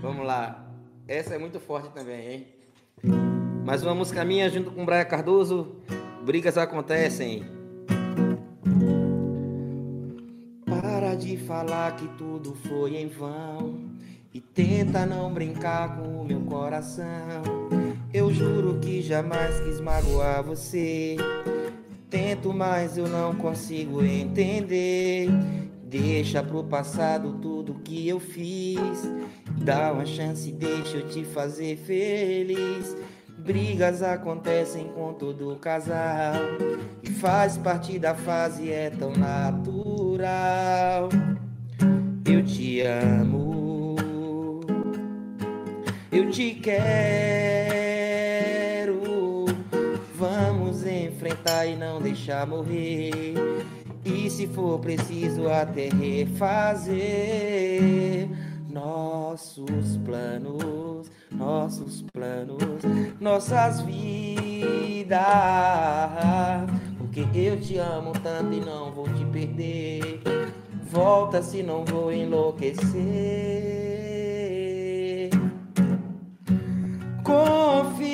Vamos lá. Essa é muito forte também, hein? Mais uma música minha junto com Brian Cardoso. Brigas acontecem. De falar que tudo foi em vão. E tenta não brincar com o meu coração. Eu juro que jamais quis magoar você. Tento, mas eu não consigo entender. Deixa pro passado tudo que eu fiz. Dá uma chance, deixa eu te fazer feliz. Brigas acontecem com todo casal. E faz parte da fase, é tão natural. Eu te amo. Eu te quero. Vamos enfrentar e não deixar morrer. E se for preciso até refazer nossos planos, nossos planos, nossas vidas. Porque eu te amo tanto e não vou te perder. Volta se não vou enlouquecer. Confie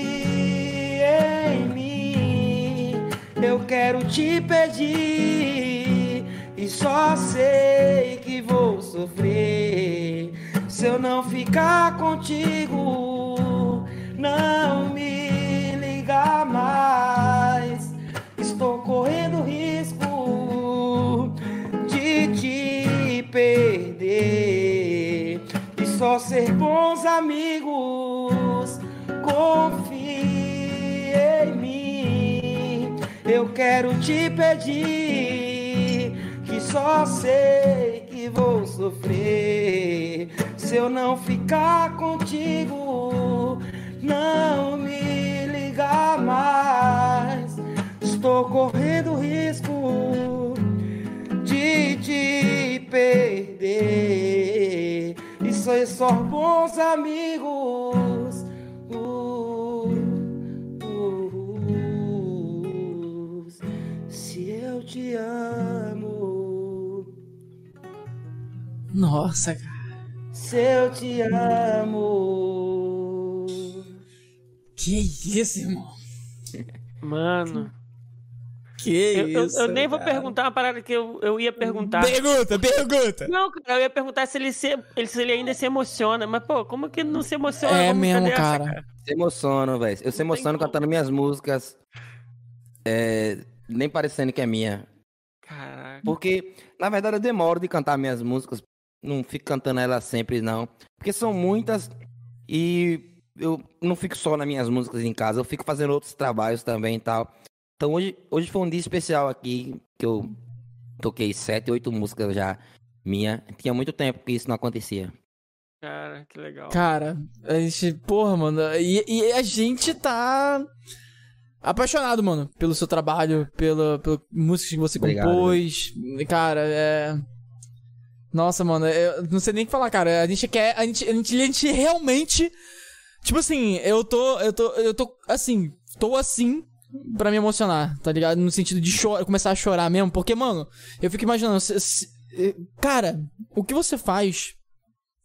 em mim, eu quero te pedir. E só sei que vou sofrer se eu não ficar contigo. Não me liga mais, estou correndo risco de te perder e só ser bons amigos. Confie em mim, eu quero te pedir que só sei que vou sofrer se eu não ficar contigo. Não me liga mais, estou correndo risco de te perder e ser só bons amigos. Uh, uh, uh, se eu te amo, Nossa, cara. se eu te amo. Que isso, irmão? Mano, Que eu, eu- isso. eu nem vou cara. perguntar uma parada que eu, eu ia perguntar. Pergunta, pergunta. Não, cara, eu ia perguntar se ele, se, ele, se ele ainda se emociona. Mas, pô, como que não se emociona? É mesmo, dessa, cara. Se emociono, velho. Eu se emociono como. cantando minhas músicas. é, nem parecendo que é minha. Caraca. Porque, na verdade, eu demoro de cantar minhas músicas. Não fico cantando elas sempre, não. Porque são muitas e eu não fico só nas minhas músicas em casa. Eu fico fazendo outros trabalhos também e tal. Então hoje, hoje foi um dia especial aqui, que eu toquei sete, oito músicas já minha. Tinha muito tempo que isso não acontecia. Cara, que legal. Cara, a gente, porra, mano, e, e a gente tá apaixonado, mano, pelo seu trabalho, pela, pela música que você Obrigado, compôs. Cara, é. Nossa, mano, eu não sei nem o que falar, cara. A gente quer. A gente, a gente, a gente realmente. Tipo assim, eu tô. Eu tô. Eu tô assim. Tô assim pra me emocionar, tá ligado? No sentido de chorar, começar a chorar mesmo. Porque, mano, eu fico imaginando. se- se- cara, o que você faz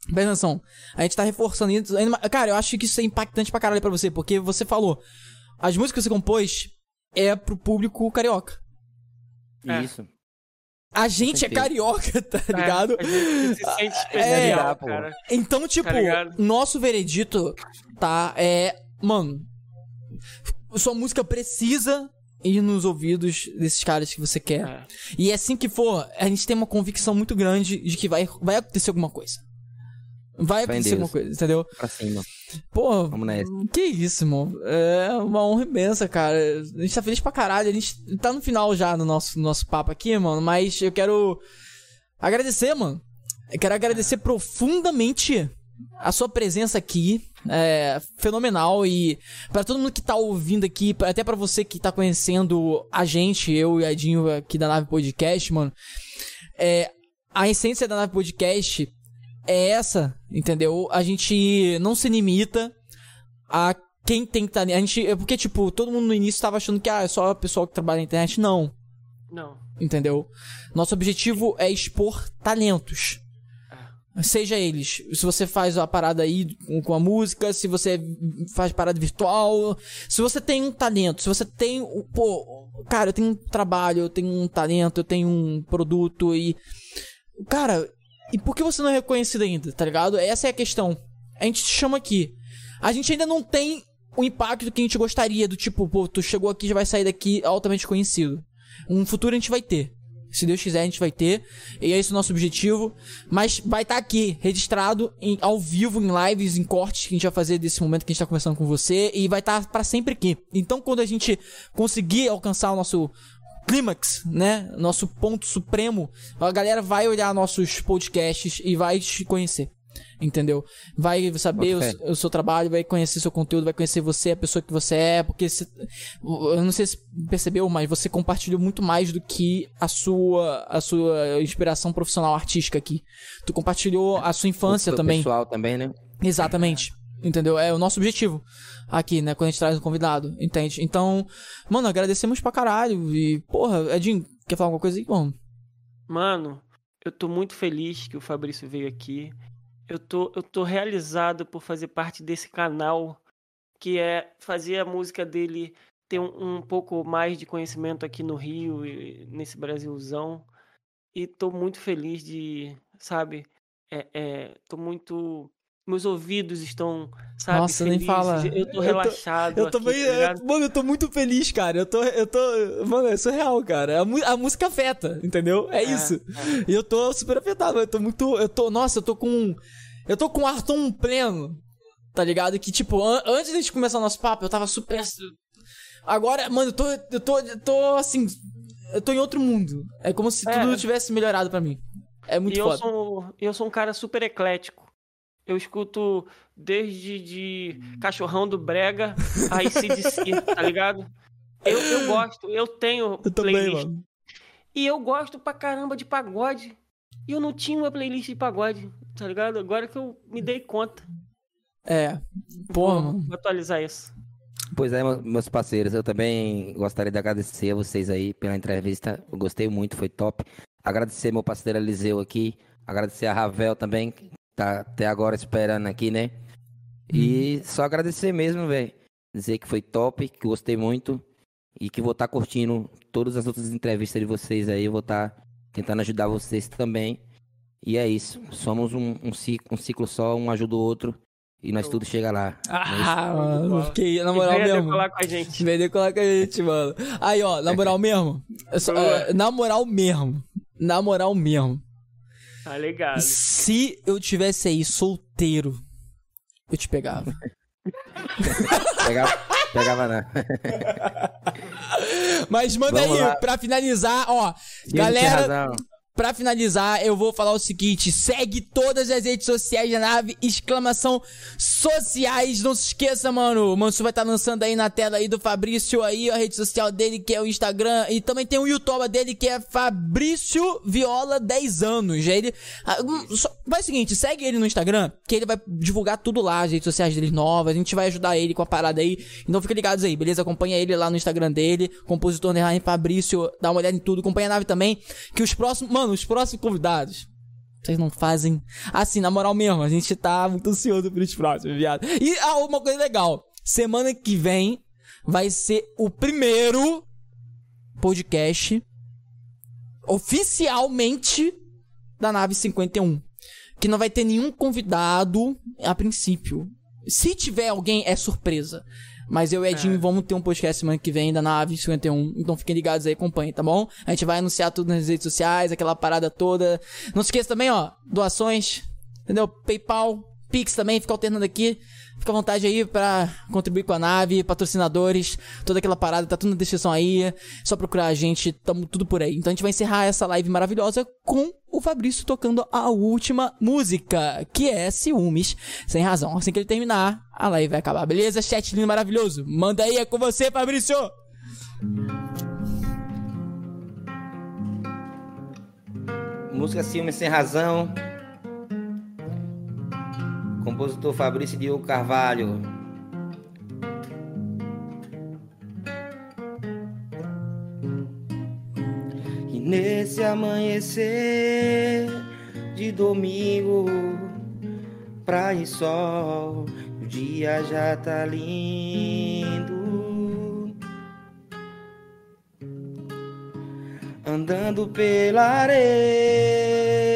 Presta atenção. A gente tá reforçando isso. Cara, eu acho que isso é impactante pra caralho pra você, porque você falou. As músicas que você compôs é pro público carioca. É. Isso. A gente é carioca, tá É, ligado? a gente se sente É, especial, pô. cara. Então, tipo, Tá nosso veredito, tá? É. Mano. Sua música precisa ir nos ouvidos desses caras que você quer. É. E assim que for, a gente tem uma convicção muito grande de que vai, vai acontecer alguma coisa. Vai acontecer Deus. alguma coisa, entendeu? Pra cima. Pô, Vamos nessa. que isso, irmão. É uma honra imensa, cara. A gente tá feliz pra caralho. A gente tá no final já no nosso, no nosso papo aqui, mano. Mas eu quero agradecer, mano. Eu quero agradecer profundamente a sua presença aqui. É fenomenal. E pra todo mundo que tá ouvindo aqui, até pra você que tá conhecendo a gente, eu e a Edinho aqui da Nave Podcast, mano. É, a essência da Nave Podcast é essa, entendeu? A gente não se limita a quem tem que tá. A gente. É porque, tipo, todo mundo no início tava achando que ah, é só o pessoal que trabalha na internet. Não, Não. entendeu? Nosso objetivo é expor talentos. Seja eles, se você faz a parada aí com- a música, se você faz parada virtual, se você tem um talento, se você tem, o- pô, cara, eu tenho um trabalho, eu tenho um talento, eu tenho um produto e cara, e por que você não é reconhecido ainda, tá ligado? Essa é a questão. A gente te chama aqui. A gente ainda não tem o impacto que a gente gostaria, do tipo, pô, tu chegou aqui já vai sair daqui altamente conhecido. Um futuro a gente vai ter. Se Deus quiser, a gente vai ter. E é esse o nosso objetivo. Mas vai estar aqui, registrado em- ao vivo, em lives, em cortes que a gente vai fazer desse momento que a gente tá conversando com você. E vai estar pra sempre aqui. Então, quando a gente conseguir alcançar o nosso clímax, né? Nosso ponto supremo, a galera vai olhar nossos podcasts e vai te conhecer. Entendeu? Vai saber o, Bota fé. o seu trabalho, vai conhecer seu conteúdo, vai conhecer você, a pessoa que você é, porque você, eu não sei se percebeu, mas você compartilhou muito mais do que a sua a sua inspiração profissional artística aqui. Tu compartilhou a sua infância O também. pessoal também, né? Exatamente. Entendeu? É o nosso objetivo aqui, né? Quando a gente traz um convidado, entende? Então, mano, agradecemos pra caralho. E, porra, Edinho, quer falar alguma coisa aí, mano? Mano, eu tô muito feliz que o Fabrício veio aqui. Eu tô, eu tô realizado por fazer parte desse canal que é fazer a música dele ter um, um pouco mais de conhecimento aqui no Rio e nesse Brasilzão. E tô muito feliz de, sabe? É, é, tô muito. Meus ouvidos estão, sabe? Nossa, nem felizes. fala. Eu tô Eu tô- relaxado. Eu aqui, também. tá mano, eu tô muito feliz, cara. Eu tô. Eu tô. Mano, é surreal, cara. A, a música afeta, entendeu? É, isso. é. E eu tô super afetado. Eu tô muito. Eu tô. Nossa, eu tô com. Eu tô com ar tão pleno. Tá ligado? Que, tipo, an- antes de a gente começar o nosso papo, eu tava super. Agora, mano, eu tô. Eu tô. Eu tô assim. Eu tô em outro mundo. É como se É. tudo tivesse melhorado pra mim. É muito e eu foda. sou, eu sou um cara super eclético. Eu escuto desde de Cachorrão do Brega a ICDC, tá ligado? Eu, eu gosto, eu tenho Eu também, playlist. mano. E eu gosto pra caramba de pagode. E eu não tinha uma playlist de pagode, tá ligado? Agora que eu me dei conta. É. Porra, vou, mano. vou atualizar isso. Pois é, me- meus parceiros, eu também gostaria de agradecer a vocês aí pela entrevista. Eu gostei muito, foi top. Agradecer meu parceiro Eliseu aqui. Agradecer a Ravel também, tá até agora esperando aqui, né? E só agradecer mesmo, velho. Dizer que foi top, que gostei muito. E que vou estar curtindo todas as outras entrevistas de vocês aí. Eu vou estar tentando ajudar vocês também. E é isso. Somos um, um, ciclo, um ciclo só, um ajuda o outro. E nós tudo chega lá. Ah, mano. Fiquei, na moral mesmo. decolar com a gente. Vender colar com a gente, mano. Aí, ó, na moral mesmo. é só- é, na moral mesmo. Na moral mesmo. Tá ligado. Se eu tivesse aí solteiro, eu te pegava. Pegava, pegava não. Mas manda Vamos aí, lá. pra finalizar, ó. Galera. Pra finalizar, eu vou falar o seguinte: segue todas as redes sociais da nave, exclamação sociais. Não se esqueça, mano. O Mansu vai estar lançando aí na tela aí do Fabrício aí a rede social dele, que é o Instagram. E também tem o YouTube dele, que é Fabrício Viola 10 anos. Ele. ah, hum, Faz o seguinte, segue ele no Instagram, que ele vai divulgar tudo lá, as redes sociais dele novas. A gente vai ajudar ele com a parada aí. Então fica ligados aí, beleza? Acompanha ele lá no Instagram dele, compositor Underline Fabrício, dá uma olhada em tudo. Acompanha a nave também, que os próximos. Mano, os próximos convidados Vocês não fazem. Assim, na moral mesmo, a gente tá muito ansioso pelos próximos, viado. E ah, uma coisa legal. Semana que vem vai ser o primeiro podcast oficialmente da nave 51. Que não vai ter nenhum convidado a princípio. Se tiver alguém, é surpresa. Mas eu e Edinho vamos ter um podcast semana que vem da nave 51. Então fiquem ligados aí, acompanhem, tá bom? A gente vai anunciar tudo nas redes sociais, aquela parada toda. Não se esqueça também, ó, doações, entendeu? PayPal, Pix também, fica alternando aqui. Fica à vontade aí pra contribuir com a nave, patrocinadores, toda aquela parada, tá tudo na descrição aí. Só procurar a gente, tamo tudo por aí. Então a gente vai encerrar essa live maravilhosa com o Fabrício tocando a última música, que é Ciúmes Sem Razão. Assim que ele terminar, a live vai acabar, beleza? Chat lindo maravilhoso. Manda aí, é com você, Fabrício! Música Ciúmes Sem Razão. Compositor Fabrício Diogo Carvalho. E nesse amanhecer de domingo, praia e sol, o dia já tá lindo. Andando pela areia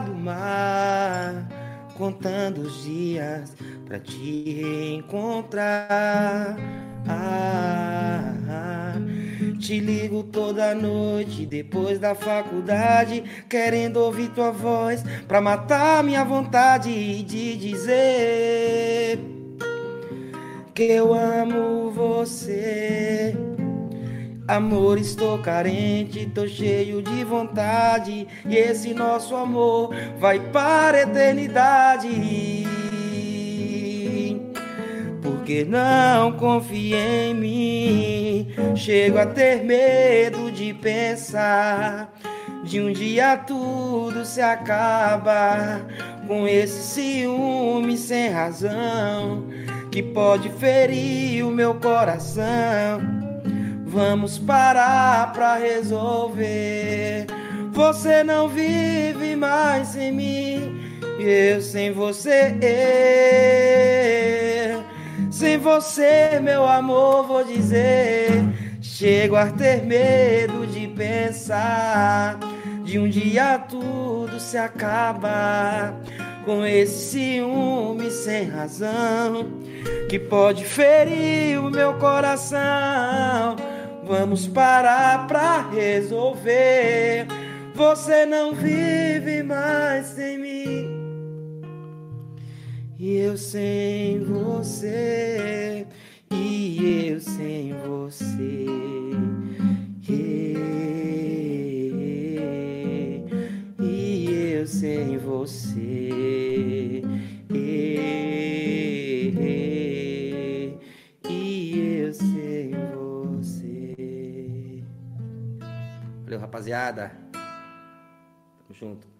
do mar, contando os dias pra te reencontrar. Ah, ah, te ligo toda noite depois da faculdade, querendo ouvir tua voz pra matar minha vontade de dizer que eu amo você. Amor, estou carente, tô cheio de vontade. E esse nosso amor vai para a eternidade. Porque não confia em mim. Chego a ter medo de pensar. De um dia tudo se acaba. Com esse ciúme sem razão. Que pode ferir o meu coração. Vamos parar pra resolver. Você não vive mais sem mim, eu sem você. Sem você, meu amor, vou dizer. Chego a ter medo de pensar. De um dia tudo se acaba com esse ciúme sem razão que pode ferir o meu coração. Vamos parar pra resolver. Você não vive mais sem mim. E eu sem você. E eu sem você. E eu sem você. Rapaziada. Tamo junto.